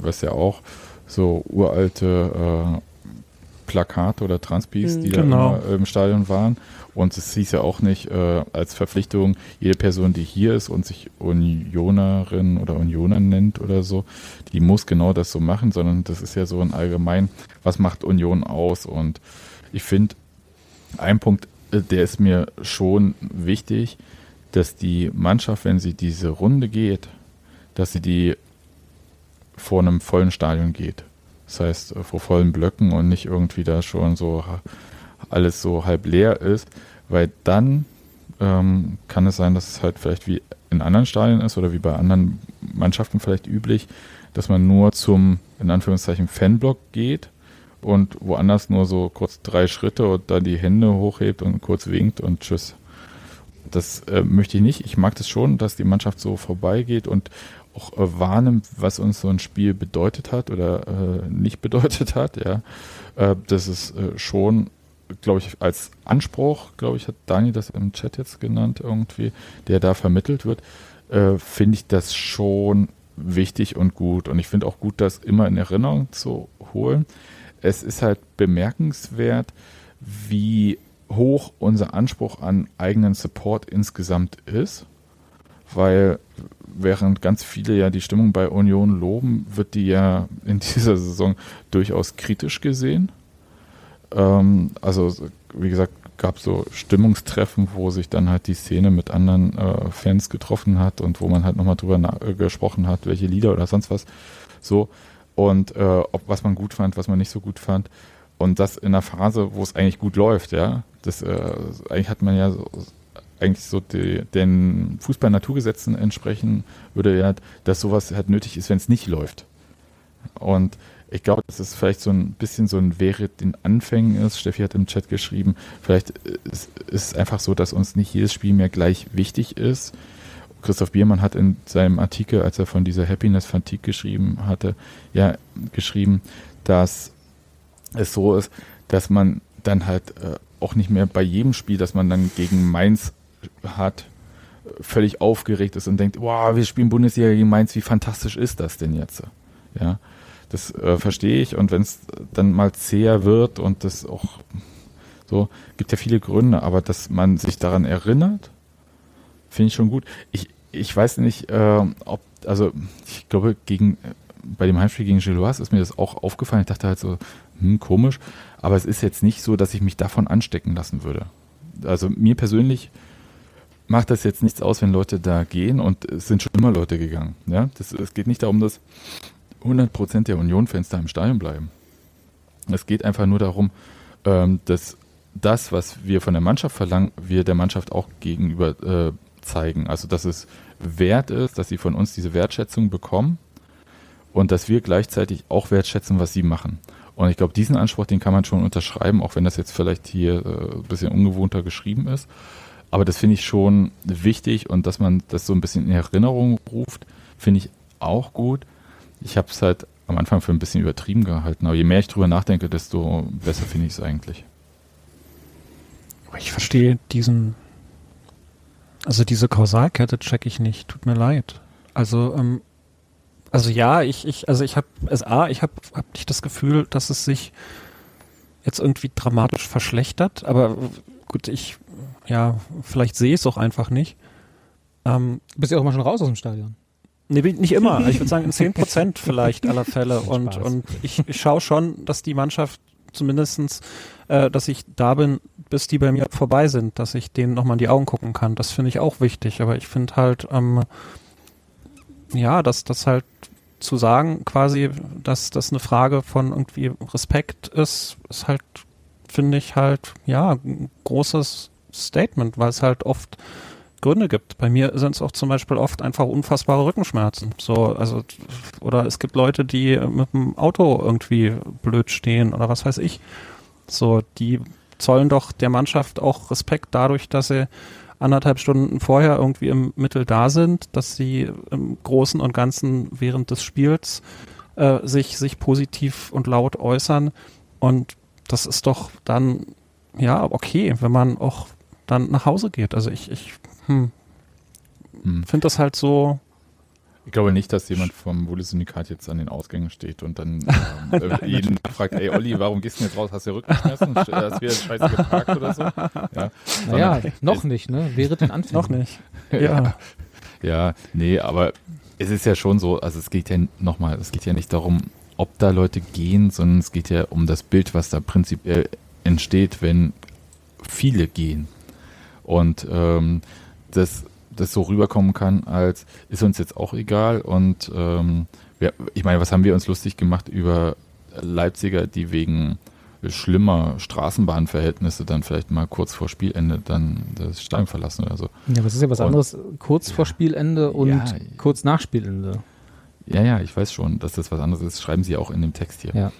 was ja auch so uralte äh, Plakate oder Transpis, Mhm. die Genau. da immer im Stadion waren. Und es hieß ja auch nicht äh, als Verpflichtung, jede Person, die hier ist und sich Unionerin oder Unioner nennt oder so, die muss genau das so machen, sondern das ist ja so ein allgemein, was macht Union aus? Und ich finde, ein Punkt, äh, der ist mir schon wichtig, dass die Mannschaft, wenn sie diese Runde geht, dass sie die vor einem vollen Stadion geht. Das heißt, äh, vor vollen Blöcken und nicht irgendwie da schon so alles so halb leer ist, weil dann ähm, kann es sein, dass es halt vielleicht wie in anderen Stadien ist oder wie bei anderen Mannschaften vielleicht üblich, dass man nur zum, in Anführungszeichen, Fanblock geht und woanders nur so kurz drei Schritte und dann die Hände hochhebt und kurz winkt und tschüss. Das äh, möchte ich nicht. Ich mag das schon, dass die Mannschaft so vorbeigeht und auch äh, wahrnimmt, was uns so ein Spiel bedeutet hat oder äh, nicht bedeutet hat. Ja, äh, das ist äh, schon, glaube ich, als Anspruch, glaube ich, hat Dani das im Chat jetzt genannt irgendwie, der da vermittelt wird, äh, finde ich das schon wichtig und gut. Und ich finde auch gut, das immer in Erinnerung zu holen. Es ist halt bemerkenswert, wie hoch unser Anspruch an eigenen Support insgesamt ist, weil während ganz viele ja die Stimmung bei Union loben, wird die ja in dieser Saison durchaus kritisch gesehen. Ähm, also wie gesagt, gab so Stimmungstreffen, wo sich dann halt die Szene mit anderen äh, Fans getroffen hat und wo man halt nochmal drüber äh, gesprochen hat, welche Lieder oder sonst was so und äh, ob was man gut fand, was man nicht so gut fand und das in einer Phase, wo es eigentlich gut läuft, ja. Das äh, eigentlich hat man ja so, eigentlich so die, den Fußball-Naturgesetzen entsprechen würde ja, dass sowas halt nötig ist, wenn es nicht läuft. Und ich glaube, dass es vielleicht so ein bisschen so ein wäre den Anfängen ist. Steffi hat im Chat geschrieben, vielleicht ist es einfach so, dass uns nicht jedes Spiel mehr gleich wichtig ist. Christoph Biermann hat in seinem Artikel, als er von dieser Happiness Fatigue geschrieben hatte, ja geschrieben, dass es so ist, dass man dann halt äh, auch nicht mehr bei jedem Spiel, das man dann gegen Mainz hat, völlig aufgeregt ist und denkt, wow, wir spielen Bundesliga gegen Mainz, wie fantastisch ist das denn jetzt? Ja, das äh, verstehe ich und wenn es dann mal zäher wird und das auch so, gibt ja viele Gründe, aber dass man sich daran erinnert, finde ich schon gut. Ich, ich weiß nicht, äh, ob, also ich glaube, gegen, bei dem Heimspiel gegen Gilloise ist mir das auch aufgefallen. Ich dachte halt so, hm, komisch, aber es ist jetzt nicht so, dass ich mich davon anstecken lassen würde. Also mir persönlich macht das jetzt nichts aus, wenn Leute da gehen und es sind schon immer Leute gegangen. Ja? Das, es geht nicht darum, dass 100% der Union-Fans da im Stadion bleiben. Es geht einfach nur darum, ähm, dass das, was wir von der Mannschaft verlangen, wir der Mannschaft auch gegenüber äh, zeigen. Also dass es wert ist, dass sie von uns diese Wertschätzung bekommen und dass wir gleichzeitig auch wertschätzen, was sie machen. Und ich glaube, diesen Anspruch, den kann man schon unterschreiben, auch wenn das jetzt vielleicht hier äh, ein bisschen ungewohnter geschrieben ist. Aber das finde ich schon wichtig und dass man das so ein bisschen in Erinnerung ruft, finde ich auch gut. Ich habe es halt am Anfang für ein bisschen übertrieben gehalten, aber je mehr ich drüber nachdenke, desto besser finde ich es eigentlich. Ich verstehe diesen also diese Kausalkette check ich nicht, tut mir leid. Also, ähm, also ja, ich, ich, also ich habe, SA, ich habe hab nicht das Gefühl, dass es sich jetzt irgendwie dramatisch verschlechtert, aber gut, ich, ja, vielleicht sehe ich es auch einfach nicht. Ähm, du bist ja auch mal schon raus aus dem Stadion. Nee, nicht immer. Ich würde sagen in 10 Prozent vielleicht aller Fälle. Und, und ich, ich schaue schon, dass die Mannschaft zumindestens, äh, dass ich da bin, bis die bei mir vorbei sind, dass ich denen nochmal in die Augen gucken kann. Das finde ich auch wichtig. Aber ich finde halt, ähm, ja, dass das halt zu sagen, quasi, dass das eine Frage von irgendwie Respekt ist, ist halt, finde ich halt, ja, ein großes Statement, weil es halt oft Gründe gibt. Bei mir sind es auch zum Beispiel oft einfach unfassbare Rückenschmerzen. So, also, oder es gibt Leute, die mit dem Auto irgendwie blöd stehen oder was weiß ich. So, die zollen doch der Mannschaft auch Respekt dadurch, dass sie anderthalb Stunden vorher irgendwie im Mittel da sind, dass sie im Großen und Ganzen während des Spiels äh, sich, sich positiv und laut äußern. Und das ist doch dann, ja, okay, wenn man auch dann nach Hause geht. Also ich, ich hm, hm. finde das halt so, ich glaube nicht, dass jemand vom Wohle-Syndikat jetzt an den Ausgängen steht und dann ähm, jeden fragt, ey Olli, warum gehst du jetzt raus? Hast du Rückenschmerzen? Hast du wieder scheiße geparkt oder so? Ja, naja, noch nicht, ne? Wäre den Anfang. noch nicht. Ja. ja, nee, aber es ist ja schon so, also es geht ja nochmal, es geht ja nicht darum, ob da Leute gehen, sondern es geht ja um das Bild, was da prinzipiell entsteht, wenn viele gehen. Und ähm, das das so rüberkommen kann, als ist uns jetzt auch egal. Und ähm, wir, ich meine, was haben wir uns lustig gemacht über Leipziger, die wegen schlimmer Straßenbahnverhältnisse dann vielleicht mal kurz vor Spielende dann das Stadion verlassen oder so. Ja, was ist ja was und, anderes, kurz vor Spielende und ja, kurz nach Spielende. Ja, ja, ich weiß schon, dass das was anderes ist, schreiben sie auch in dem Text hier. Ja.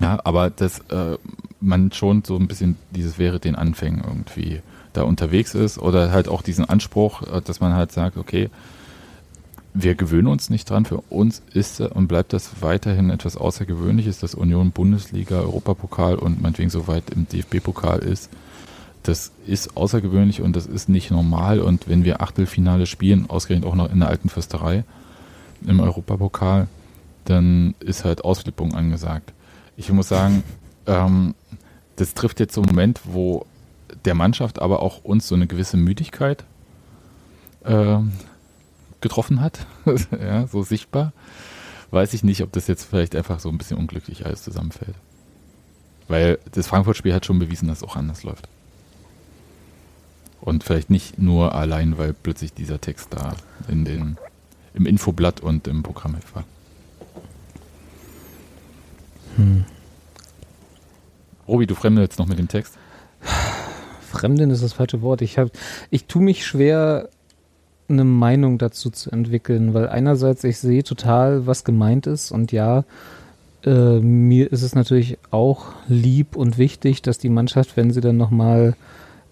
Ja, aber dass äh, man schon so ein bisschen dieses wäre den Anfängen irgendwie da unterwegs ist oder halt auch diesen Anspruch, äh, dass man halt sagt, okay, wir gewöhnen uns nicht dran. Für uns ist und bleibt das weiterhin etwas Außergewöhnliches, dass Union Bundesliga, Europapokal und meinetwegen soweit im DFB-Pokal ist. Das ist außergewöhnlich und das ist nicht normal. Und wenn wir Achtelfinale spielen, ausgerechnet auch noch in der alten Fürsterei im Europapokal, dann ist halt Ausflippung angesagt. Ich muss sagen, ähm, das trifft jetzt so einen Moment, wo der Mannschaft, aber auch uns so eine gewisse Müdigkeit äh, getroffen hat, ja, so sichtbar, weiß ich nicht, ob das jetzt vielleicht einfach so ein bisschen unglücklich alles zusammenfällt. Weil das Frankfurt-Spiel hat schon bewiesen, dass es auch anders läuft. Und vielleicht nicht nur allein, weil plötzlich dieser Text da in den, im Infoblatt und im Programm war. Hm. Robi, du fremdelst noch mit dem Text? Fremden ist das falsche Wort. Ich habe, ich tue mich schwer, eine Meinung dazu zu entwickeln, weil einerseits ich sehe total, was gemeint ist und ja, äh, mir ist es natürlich auch lieb und wichtig, dass die Mannschaft, wenn sie dann nochmal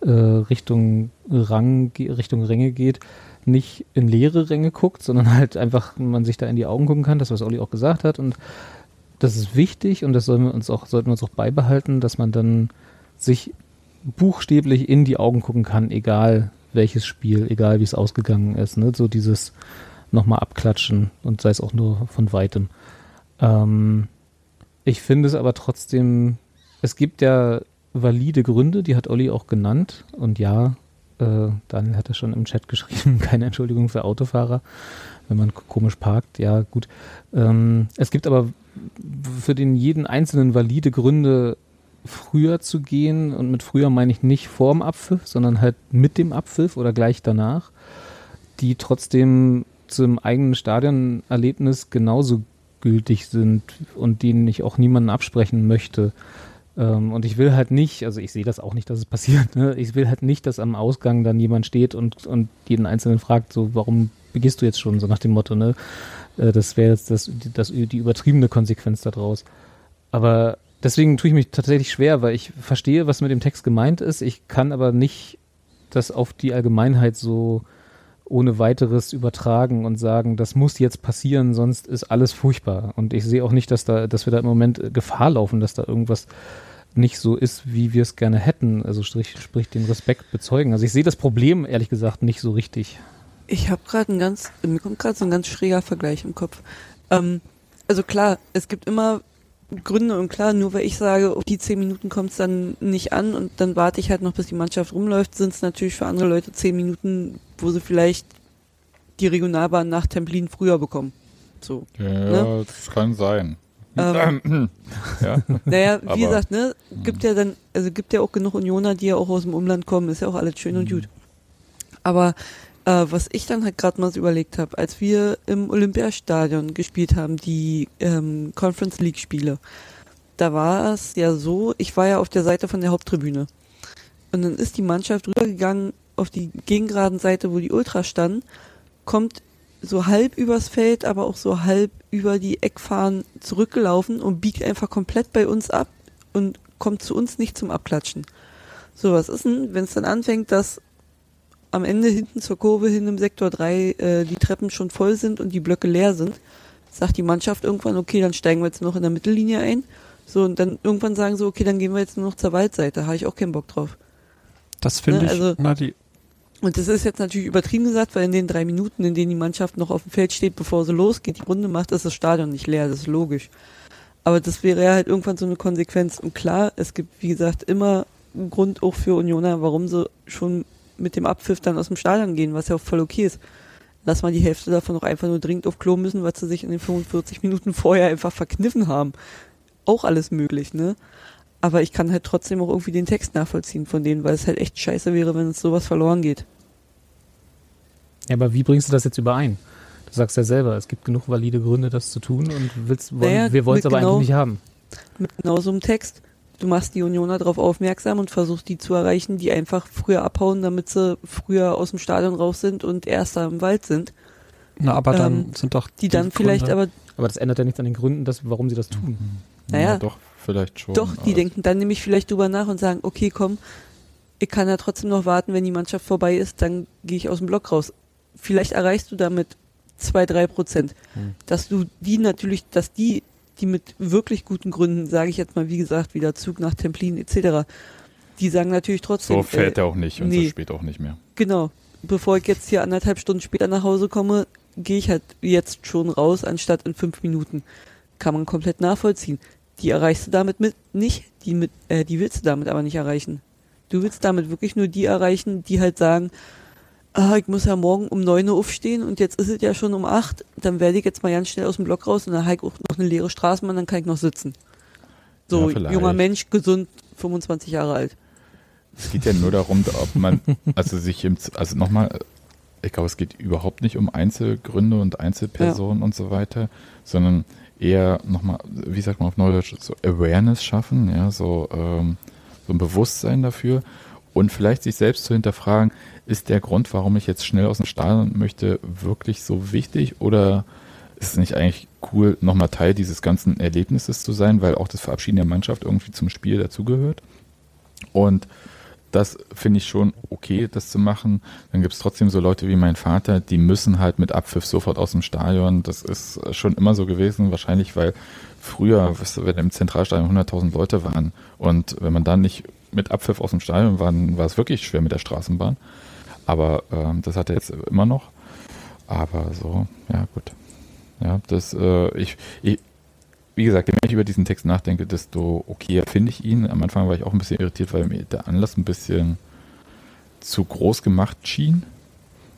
äh, Richtung Rang, Richtung Ränge geht, nicht in leere Ränge guckt, sondern halt einfach man sich da in die Augen gucken kann, das was Olli auch gesagt hat und das ist wichtig und das sollen wir uns auch, sollten wir uns auch beibehalten, dass man dann sich buchstäblich in die Augen gucken kann, egal welches Spiel, egal wie es ausgegangen ist. Ne? So dieses nochmal abklatschen und sei es auch nur von weitem. Ähm, ich finde es aber trotzdem, es gibt ja valide Gründe, die hat Olli auch genannt. Und ja, äh, Daniel hat ja schon im Chat geschrieben, keine Entschuldigung für Autofahrer, wenn man komisch parkt. Ja, gut. Ähm, es gibt aber für den jeden einzelnen valide Gründe, früher zu gehen. Und mit früher meine ich nicht vorm Abpfiff, sondern halt mit dem Abpfiff oder gleich danach, die trotzdem zum eigenen Stadionerlebnis genauso gültig sind und denen ich auch niemanden absprechen möchte. Ähm, und ich will halt nicht, also ich sehe das auch nicht, dass es passiert, ne? ich will halt nicht, dass am Ausgang dann jemand steht und, und jeden Einzelnen fragt, so, warum begehst du jetzt schon, so nach dem Motto, ne? Äh, das wäre jetzt das, das, die übertriebene Konsequenz daraus. Aber deswegen tue ich mich tatsächlich schwer, weil ich verstehe, was mit dem Text gemeint ist. Ich kann aber nicht das auf die Allgemeinheit so ohne weiteres übertragen und sagen, das muss jetzt passieren, sonst ist alles furchtbar. Und ich sehe auch nicht, dass da, dass wir da im Moment Gefahr laufen, dass da irgendwas nicht so ist, wie wir es gerne hätten. Also sprich, sprich den Respekt bezeugen. Also ich sehe das Problem ehrlich gesagt nicht so richtig. Ich habe gerade ein ganz, mir kommt gerade so ein ganz schräger Vergleich im Kopf. Ähm, also klar, es gibt immer Gründe und klar, nur weil ich sage, auf die zehn Minuten kommt es dann nicht an und dann warte ich halt noch, bis die Mannschaft rumläuft, sind es natürlich für andere Leute zehn Minuten, wo sie vielleicht die Regionalbahn nach Templin früher bekommen. So. Ja, Ne? das kann sein. Ähm, ja. naja, wie Aber- gesagt, ne, gibt ja dann, also gibt ja auch genug Unioner, die ja auch aus dem Umland kommen, ist ja auch alles schön und gut. Aber äh, was ich dann halt gerade mal so überlegt habe, als wir im Olympiastadion gespielt haben, die ähm, Conference League Spiele, da war es ja so, ich war ja auf der Seite von der Haupttribüne. Und dann ist die Mannschaft rübergegangen auf die gegengeraden Seite, wo die Ultras standen, kommt so halb übers Feld, aber auch so halb über die Eckfahnen zurückgelaufen und biegt einfach komplett bei uns ab und kommt zu uns nicht zum Abklatschen. So, was ist denn, wenn es dann anfängt, dass am Ende hinten zur Kurve hin im Sektor 3 äh, die Treppen schon voll sind und die Blöcke leer sind, sagt die Mannschaft irgendwann, okay, dann steigen wir jetzt noch in der Mittellinie ein. So, und dann irgendwann sagen sie, okay, dann gehen wir jetzt nur noch zur Waldseite. Habe ich auch keinen Bock drauf. Das finde Ne, ich, also- na, die, Und das ist jetzt natürlich übertrieben gesagt, weil in den drei Minuten, in denen die Mannschaft noch auf dem Feld steht, bevor sie losgeht, die Runde macht, ist das Stadion nicht leer, das ist logisch. Aber das wäre ja halt irgendwann so eine Konsequenz. Und klar, es gibt, wie gesagt, immer einen Grund auch für Unioner, warum sie schon mit dem Abpfiff dann aus dem Stadion gehen, was ja auch voll okay ist. Lass mal die Hälfte davon auch einfach nur dringend auf Klo müssen, weil sie sich in den 45 Minuten vorher einfach verkniffen haben. Auch alles möglich, ne? Aber ich kann halt trotzdem auch irgendwie den Text nachvollziehen von denen, weil es halt echt scheiße wäre, wenn uns sowas verloren geht. Ja, aber wie bringst du das jetzt überein? Du sagst ja selber, es gibt genug valide Gründe, das zu tun und willst, wollen, Naja, wir wollen es aber genau- eigentlich nicht haben. mit genau so einem Text. Du machst die Unioner darauf aufmerksam und versuchst die zu erreichen, die einfach früher abhauen, damit sie früher aus dem Stadion raus sind und erster im Wald sind. na, aber dann ähm, sind doch Die dann vielleicht Gründe, aber, Aber das ändert ja nichts an den Gründen, dass, warum sie das tun. Naja. doch, vielleicht schon. doch, die denken dann nämlich vielleicht drüber nach und sagen, okay, komm, ich kann ja trotzdem noch warten, wenn die Mannschaft vorbei ist, dann gehe ich aus dem Block raus. Vielleicht erreichst du damit zwei, drei Prozent. Hm. Dass du die natürlich, dass die, die mit wirklich guten Gründen, sage ich jetzt mal, wie gesagt, wieder Zug nach Templin etc., die sagen natürlich trotzdem, So fährt äh, er auch nicht und nee. so spät auch nicht mehr. Genau. Bevor ich jetzt hier anderthalb Stunden später nach Hause komme, gehe ich halt jetzt schon raus, anstatt in fünf Minuten. Kann man komplett nachvollziehen. Die erreichst du damit mit nicht, die mit, äh, die willst du damit aber nicht erreichen. Du willst damit wirklich nur die erreichen, die halt sagen, ah, ich muss ja morgen um neun Uhr aufstehen und jetzt ist es ja schon um acht, dann werde ich jetzt mal ganz schnell aus dem Block raus und dann habe ich auch noch eine leere Straßenbahn, dann kann ich noch sitzen. So, Ja, junger Mensch, gesund, 25 Jahre alt. Es geht ja nur darum, ob man, also sich im, also nochmal, ich glaube, es geht überhaupt nicht um Einzelgründe und Einzelpersonen und so weiter, sondern eher nochmal, wie sagt man auf Neudeutsch, so Awareness schaffen, ja, so, ähm, so ein Bewusstsein dafür und vielleicht sich selbst zu hinterfragen, ist der Grund, warum ich jetzt schnell aus dem Stadion möchte, wirklich so wichtig oder ist es nicht eigentlich cool, nochmal Teil dieses ganzen Erlebnisses zu sein, weil auch das Verabschieden der Mannschaft irgendwie zum Spiel dazugehört. Und das finde ich schon okay, das zu machen. Dann gibt es trotzdem so Leute wie mein Vater, die müssen halt mit Abpfiff sofort aus dem Stadion. Das ist schon immer so gewesen, wahrscheinlich, weil früher, weißt du, wenn im Zentralstadion 100.000 Leute waren und wenn man dann nicht mit Abpfiff aus dem Stadion war, war es wirklich schwer mit der Straßenbahn. Aber ähm, das hat er jetzt immer noch. Aber so, ja gut. Ja, das, äh, ich, ich, wie gesagt, je mehr ich über diesen Text nachdenke, desto okayer finde ich ihn. Am Anfang war ich auch ein bisschen irritiert, weil mir der Anlass ein bisschen zu groß gemacht schien.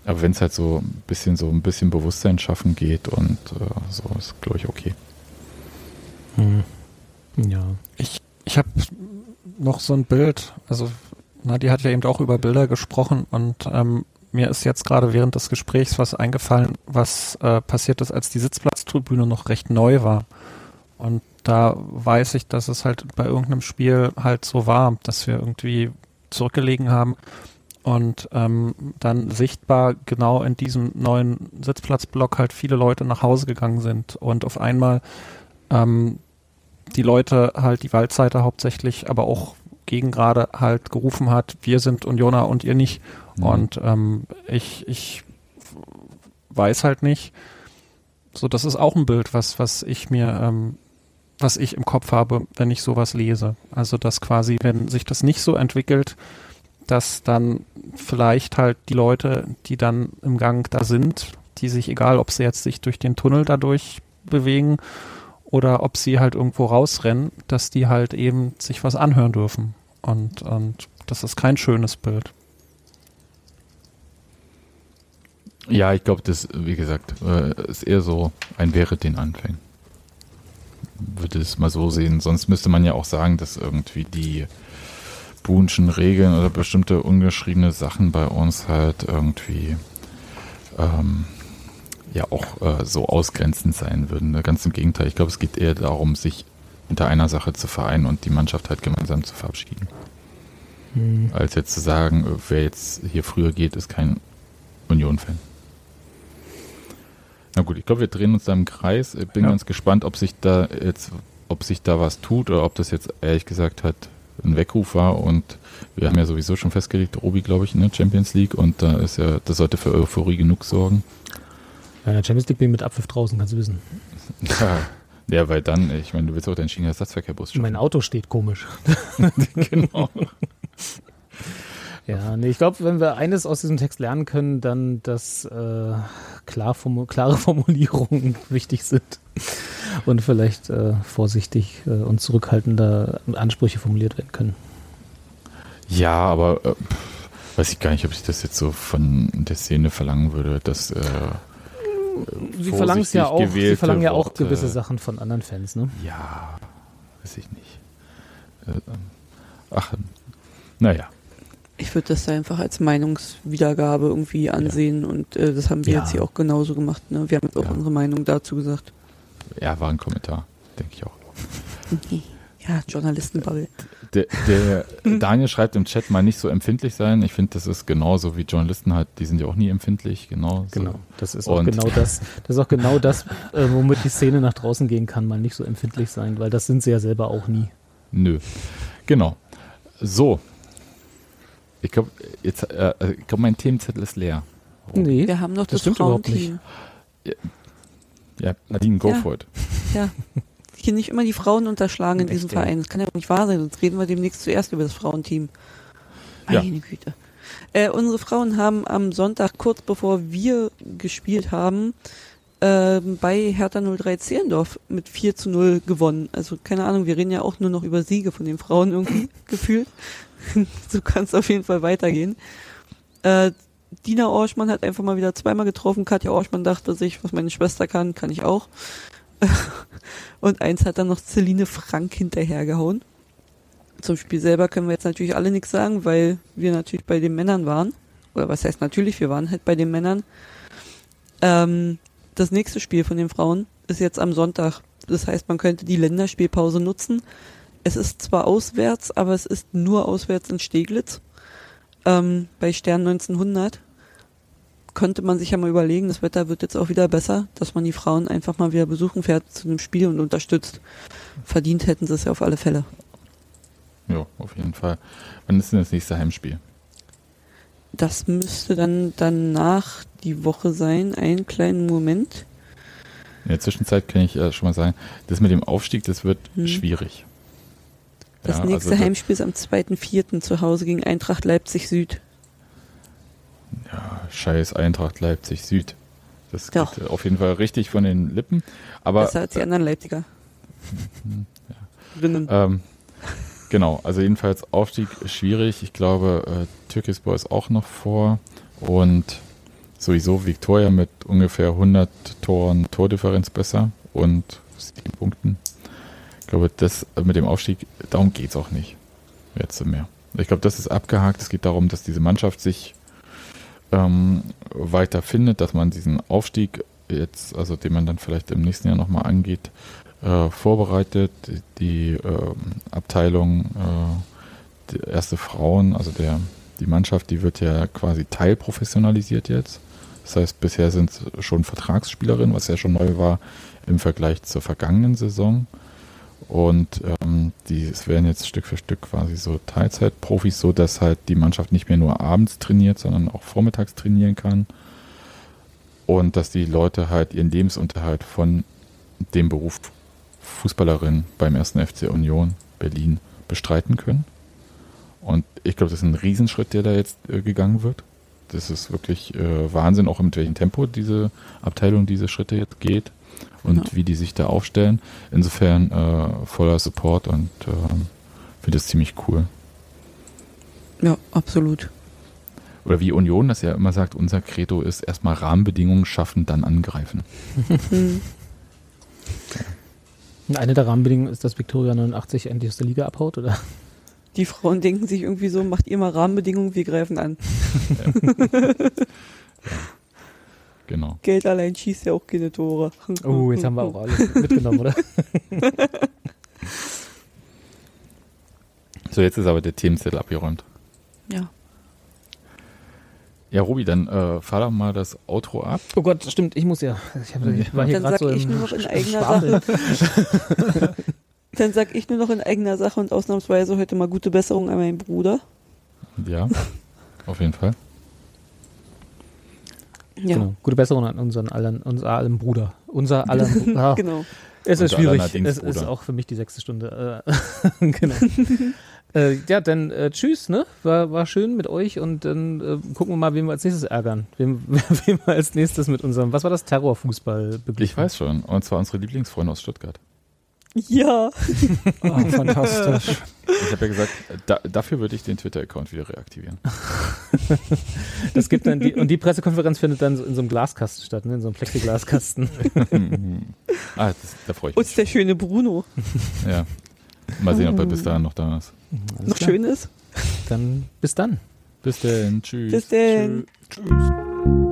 Aber wenn es halt so ein bisschen so ein bisschen Bewusstsein schaffen geht und äh, so ist, glaube ich, okay. Hm. Ja. Ich, ich habe noch so ein Bild, also Nadi hat ja eben auch über Bilder gesprochen und ähm, mir ist jetzt gerade während des Gesprächs was eingefallen, was äh, passiert ist, als die Sitzplatztribüne noch recht neu war. Und da weiß ich, dass es halt bei irgendeinem Spiel halt so war, dass wir irgendwie zurückgelegen haben und ähm, dann sichtbar genau in diesem neuen Sitzplatzblock halt viele Leute nach Hause gegangen sind und auf einmal ähm, die Leute halt die Waldseite hauptsächlich, aber auch gegen gerade halt gerufen hat, wir sind Unioner und ihr nicht. Mhm. Und ähm, ich, ich weiß halt nicht. So, das ist auch ein Bild, was, was ich mir, ähm, was ich im Kopf habe, wenn ich sowas lese. Also, dass quasi, wenn sich das nicht so entwickelt, dass dann vielleicht halt die Leute, die dann im Gang da sind, die sich, egal ob sie jetzt sich durch den Tunnel dadurch bewegen oder ob sie halt irgendwo rausrennen, dass die halt eben sich was anhören dürfen. Und, und das ist kein schönes Bild. Ja, ich glaube, das, wie gesagt, äh, ist eher so ein wäre den Anfängen. Würde es mal so sehen. Sonst müsste man ja auch sagen, dass irgendwie die Buhnschen Regeln oder bestimmte ungeschriebene Sachen bei uns halt irgendwie ähm, ja auch äh, so ausgrenzend sein würden. Ne? Ganz im Gegenteil. Ich glaube, es geht eher darum, sich hinter einer Sache zu vereinen und die Mannschaft halt gemeinsam zu verabschieden. Hm. Als jetzt zu sagen, wer jetzt hier früher geht, ist kein Union-Fan. Na gut, ich glaube, wir drehen uns da im Kreis. Ich bin ja. ganz gespannt, ob sich da jetzt, ob sich da was tut oder ob das jetzt ehrlich gesagt halt ein Weckruf war und wir haben ja sowieso schon festgelegt, Robi, glaube ich, in der Champions League und da ist ja, das sollte für Euphorie genug sorgen. Ja, in der Champions League bin ich mit Abpfiff draußen, kannst du wissen. Ja, ja, weil dann, ich meine, du willst auch deinen Schienenersatzverkehrbus schaffen. Mein Auto steht komisch. genau. Ja, nee, ich glaube, wenn wir eines aus diesem Text lernen können, dann, dass äh, klar formu klare Formulierungen wichtig sind und vielleicht äh, vorsichtig äh, und zurückhaltender Ansprüche formuliert werden können. Ja, aber äh, weiß ich gar nicht, ob ich das jetzt so von der Szene verlangen würde, dass äh, sie verlangen ja auch, sie verlangen ja auch gewisse Sachen von anderen Fans, ne? Ja, weiß ich nicht. Äh, ähm, ach, naja. Ich würde das da einfach als Meinungswiedergabe irgendwie ansehen ja. und äh, das haben wir ja. jetzt hier auch genauso gemacht. Ne? Wir haben jetzt auch ja. unsere Meinung dazu gesagt. Ja, war ein Kommentar, denke ich auch. ja, Journalistenbubble. Der, der Daniel schreibt im Chat mal nicht so empfindlich sein. Ich finde, das ist genauso wie Journalisten halt, die sind ja auch nie empfindlich, genau. Genau, das ist auch genau das, das ist auch genau das, äh, womit die Szene nach draußen gehen kann, mal nicht so empfindlich sein, weil das sind sie ja selber auch nie. Nö. Genau. So. Ich glaube, jetzt, äh, ich glaube, mein Themenzettel ist leer. Oh. Nee, wir haben noch das, das Frauenteam. Ja, ja, Nadine, go ja. for it. Ja. hier nicht immer die Frauen unterschlagen in Echt, diesem Verein. Das kann ja nicht wahr sein, sonst reden wir demnächst zuerst über das Frauenteam. Meine ja. Güte. Äh, unsere Frauen haben am Sonntag, kurz bevor wir gespielt haben, äh, bei Hertha 03 Zehlendorf mit 4 zu 0 gewonnen. Also keine Ahnung, wir reden ja auch nur noch über Siege von den Frauen irgendwie gefühlt. so kann es auf jeden Fall weitergehen. Äh, Dina Orschmann hat einfach mal wieder zweimal getroffen. Katja Orschmann dachte sich, was meine Schwester kann, kann ich auch. Und eins hat dann noch Celine Frank hinterhergehauen. Zum Spiel selber können wir jetzt natürlich alle nichts sagen, weil wir natürlich bei den Männern waren. Oder was heißt natürlich, wir waren halt bei den Männern. Ähm, das nächste Spiel von den Frauen ist jetzt am Sonntag. Das heißt, man könnte die Länderspielpause nutzen. Es ist zwar auswärts, aber es ist nur auswärts in Steglitz. ähm, bei Stern 1900 könnte man sich ja mal überlegen, das Wetter wird jetzt auch wieder besser, dass man die Frauen einfach mal wieder besuchen fährt zu einem Spiel und unterstützt. Verdient hätten sie es ja auf alle Fälle. Ja, auf jeden Fall. Wann ist denn das nächste Heimspiel? Das müsste dann danach die Woche sein. Einen kleinen Moment. In der Zwischenzeit kann ich äh, schon mal sagen, das mit dem Aufstieg, das wird Hm. schwierig. Das Ja, nächste also Heimspiel ist am 2.4. zu Hause gegen Eintracht Leipzig Süd. Ja, scheiß Eintracht Leipzig Süd. Das geht äh, auf jeden Fall richtig von den Lippen. Aber Besser als die anderen Leipziger. Rinnen. ähm, genau, also jedenfalls Aufstieg schwierig. Ich glaube, äh, Türkisboy ist auch noch vor und sowieso Viktoria mit ungefähr 100 Toren Tordifferenz besser und sieben Punkten. Ich glaube, das äh, mit dem Aufstieg, darum geht's auch nicht. Jetzt mehr. Ich glaube, das ist abgehakt. Es geht darum, dass diese Mannschaft sich ähm, weiter findet, dass man diesen Aufstieg jetzt, also den man dann vielleicht im nächsten Jahr nochmal angeht, äh, vorbereitet. Die ähm, Abteilung, äh, die erste Frauen, also der, die Mannschaft, die wird ja quasi teilprofessionalisiert jetzt. Das heißt, bisher sind es schon Vertragsspielerinnen, was ja schon neu war im Vergleich zur vergangenen Saison. Und ähm, die, es werden jetzt Stück für Stück quasi so Teilzeitprofis, so dass halt die Mannschaft nicht mehr nur abends trainiert, sondern auch vormittags trainieren kann. Und dass die Leute halt ihren Lebensunterhalt von dem Beruf Fußballerin beim ersten FC Union Berlin bestreiten können. Und ich glaube, das ist ein Riesenschritt, der da jetzt äh, gegangen wird. Das ist wirklich äh, Wahnsinn, auch mit welchem Tempo diese Abteilung diese Schritte jetzt geht und Ja. wie die sich da aufstellen. Insofern äh, voller Support und ähm, finde das ziemlich cool. Ja, absolut. Oder wie Union das ja immer sagt, unser Credo ist erstmal Rahmenbedingungen schaffen, dann angreifen. Eine der Rahmenbedingungen ist, dass Viktoria 89 endlich aus der Liga abhaut, oder? Die Frauen denken sich irgendwie so, macht ihr mal Rahmenbedingungen, wir greifen an. Genau. Geld allein schießt ja auch keine Tore. Oh, jetzt haben wir auch alles mitgenommen, oder? So, jetzt ist aber der Themenzettel abgeräumt. Ja. Ja, Robi, dann äh, fahr doch mal das Outro ab. Oh Gott, stimmt, ich muss ja. Ich, hab, ich war hier Dann gerade sag so ich im nur noch in eigener. Sache. Dann sag ich nur noch in eigener Sache und ausnahmsweise heute mal gute Besserung an meinen Bruder. Ja, auf jeden Fall. Ja, Genau. Gute Besserung an unseren allen, unser allen Bruder. Unser allen Bruder. Ah, genau. Es ist schwierig. Es ist auch für mich die sechste Stunde. Äh, genau. äh, ja, dann äh, tschüss, ne? War, war schön mit euch und dann äh, gucken wir mal, wen wir als nächstes ärgern. Wem, wem wir als nächstes mit unserem, was war das, Terrorfußball beglücken. Ich weiß schon. Und zwar unsere Lieblingsfreunde aus Stuttgart. Ja. Oh, fantastisch. Ich habe ja gesagt, da, dafür würde ich den Twitter-Account wieder reaktivieren. Das gibt dann die, und die Pressekonferenz findet dann in so einem Glaskasten statt, ne? in so einem Plexiglaskasten. ah, das, da freue ich Und mich. der schöne Bruno. Ja. Mal sehen, ob er bis dahin noch da ist. Alles Noch klar. schön ist. Dann bis dann. Bis denn. Tschüss. Bis denn. Tschüss.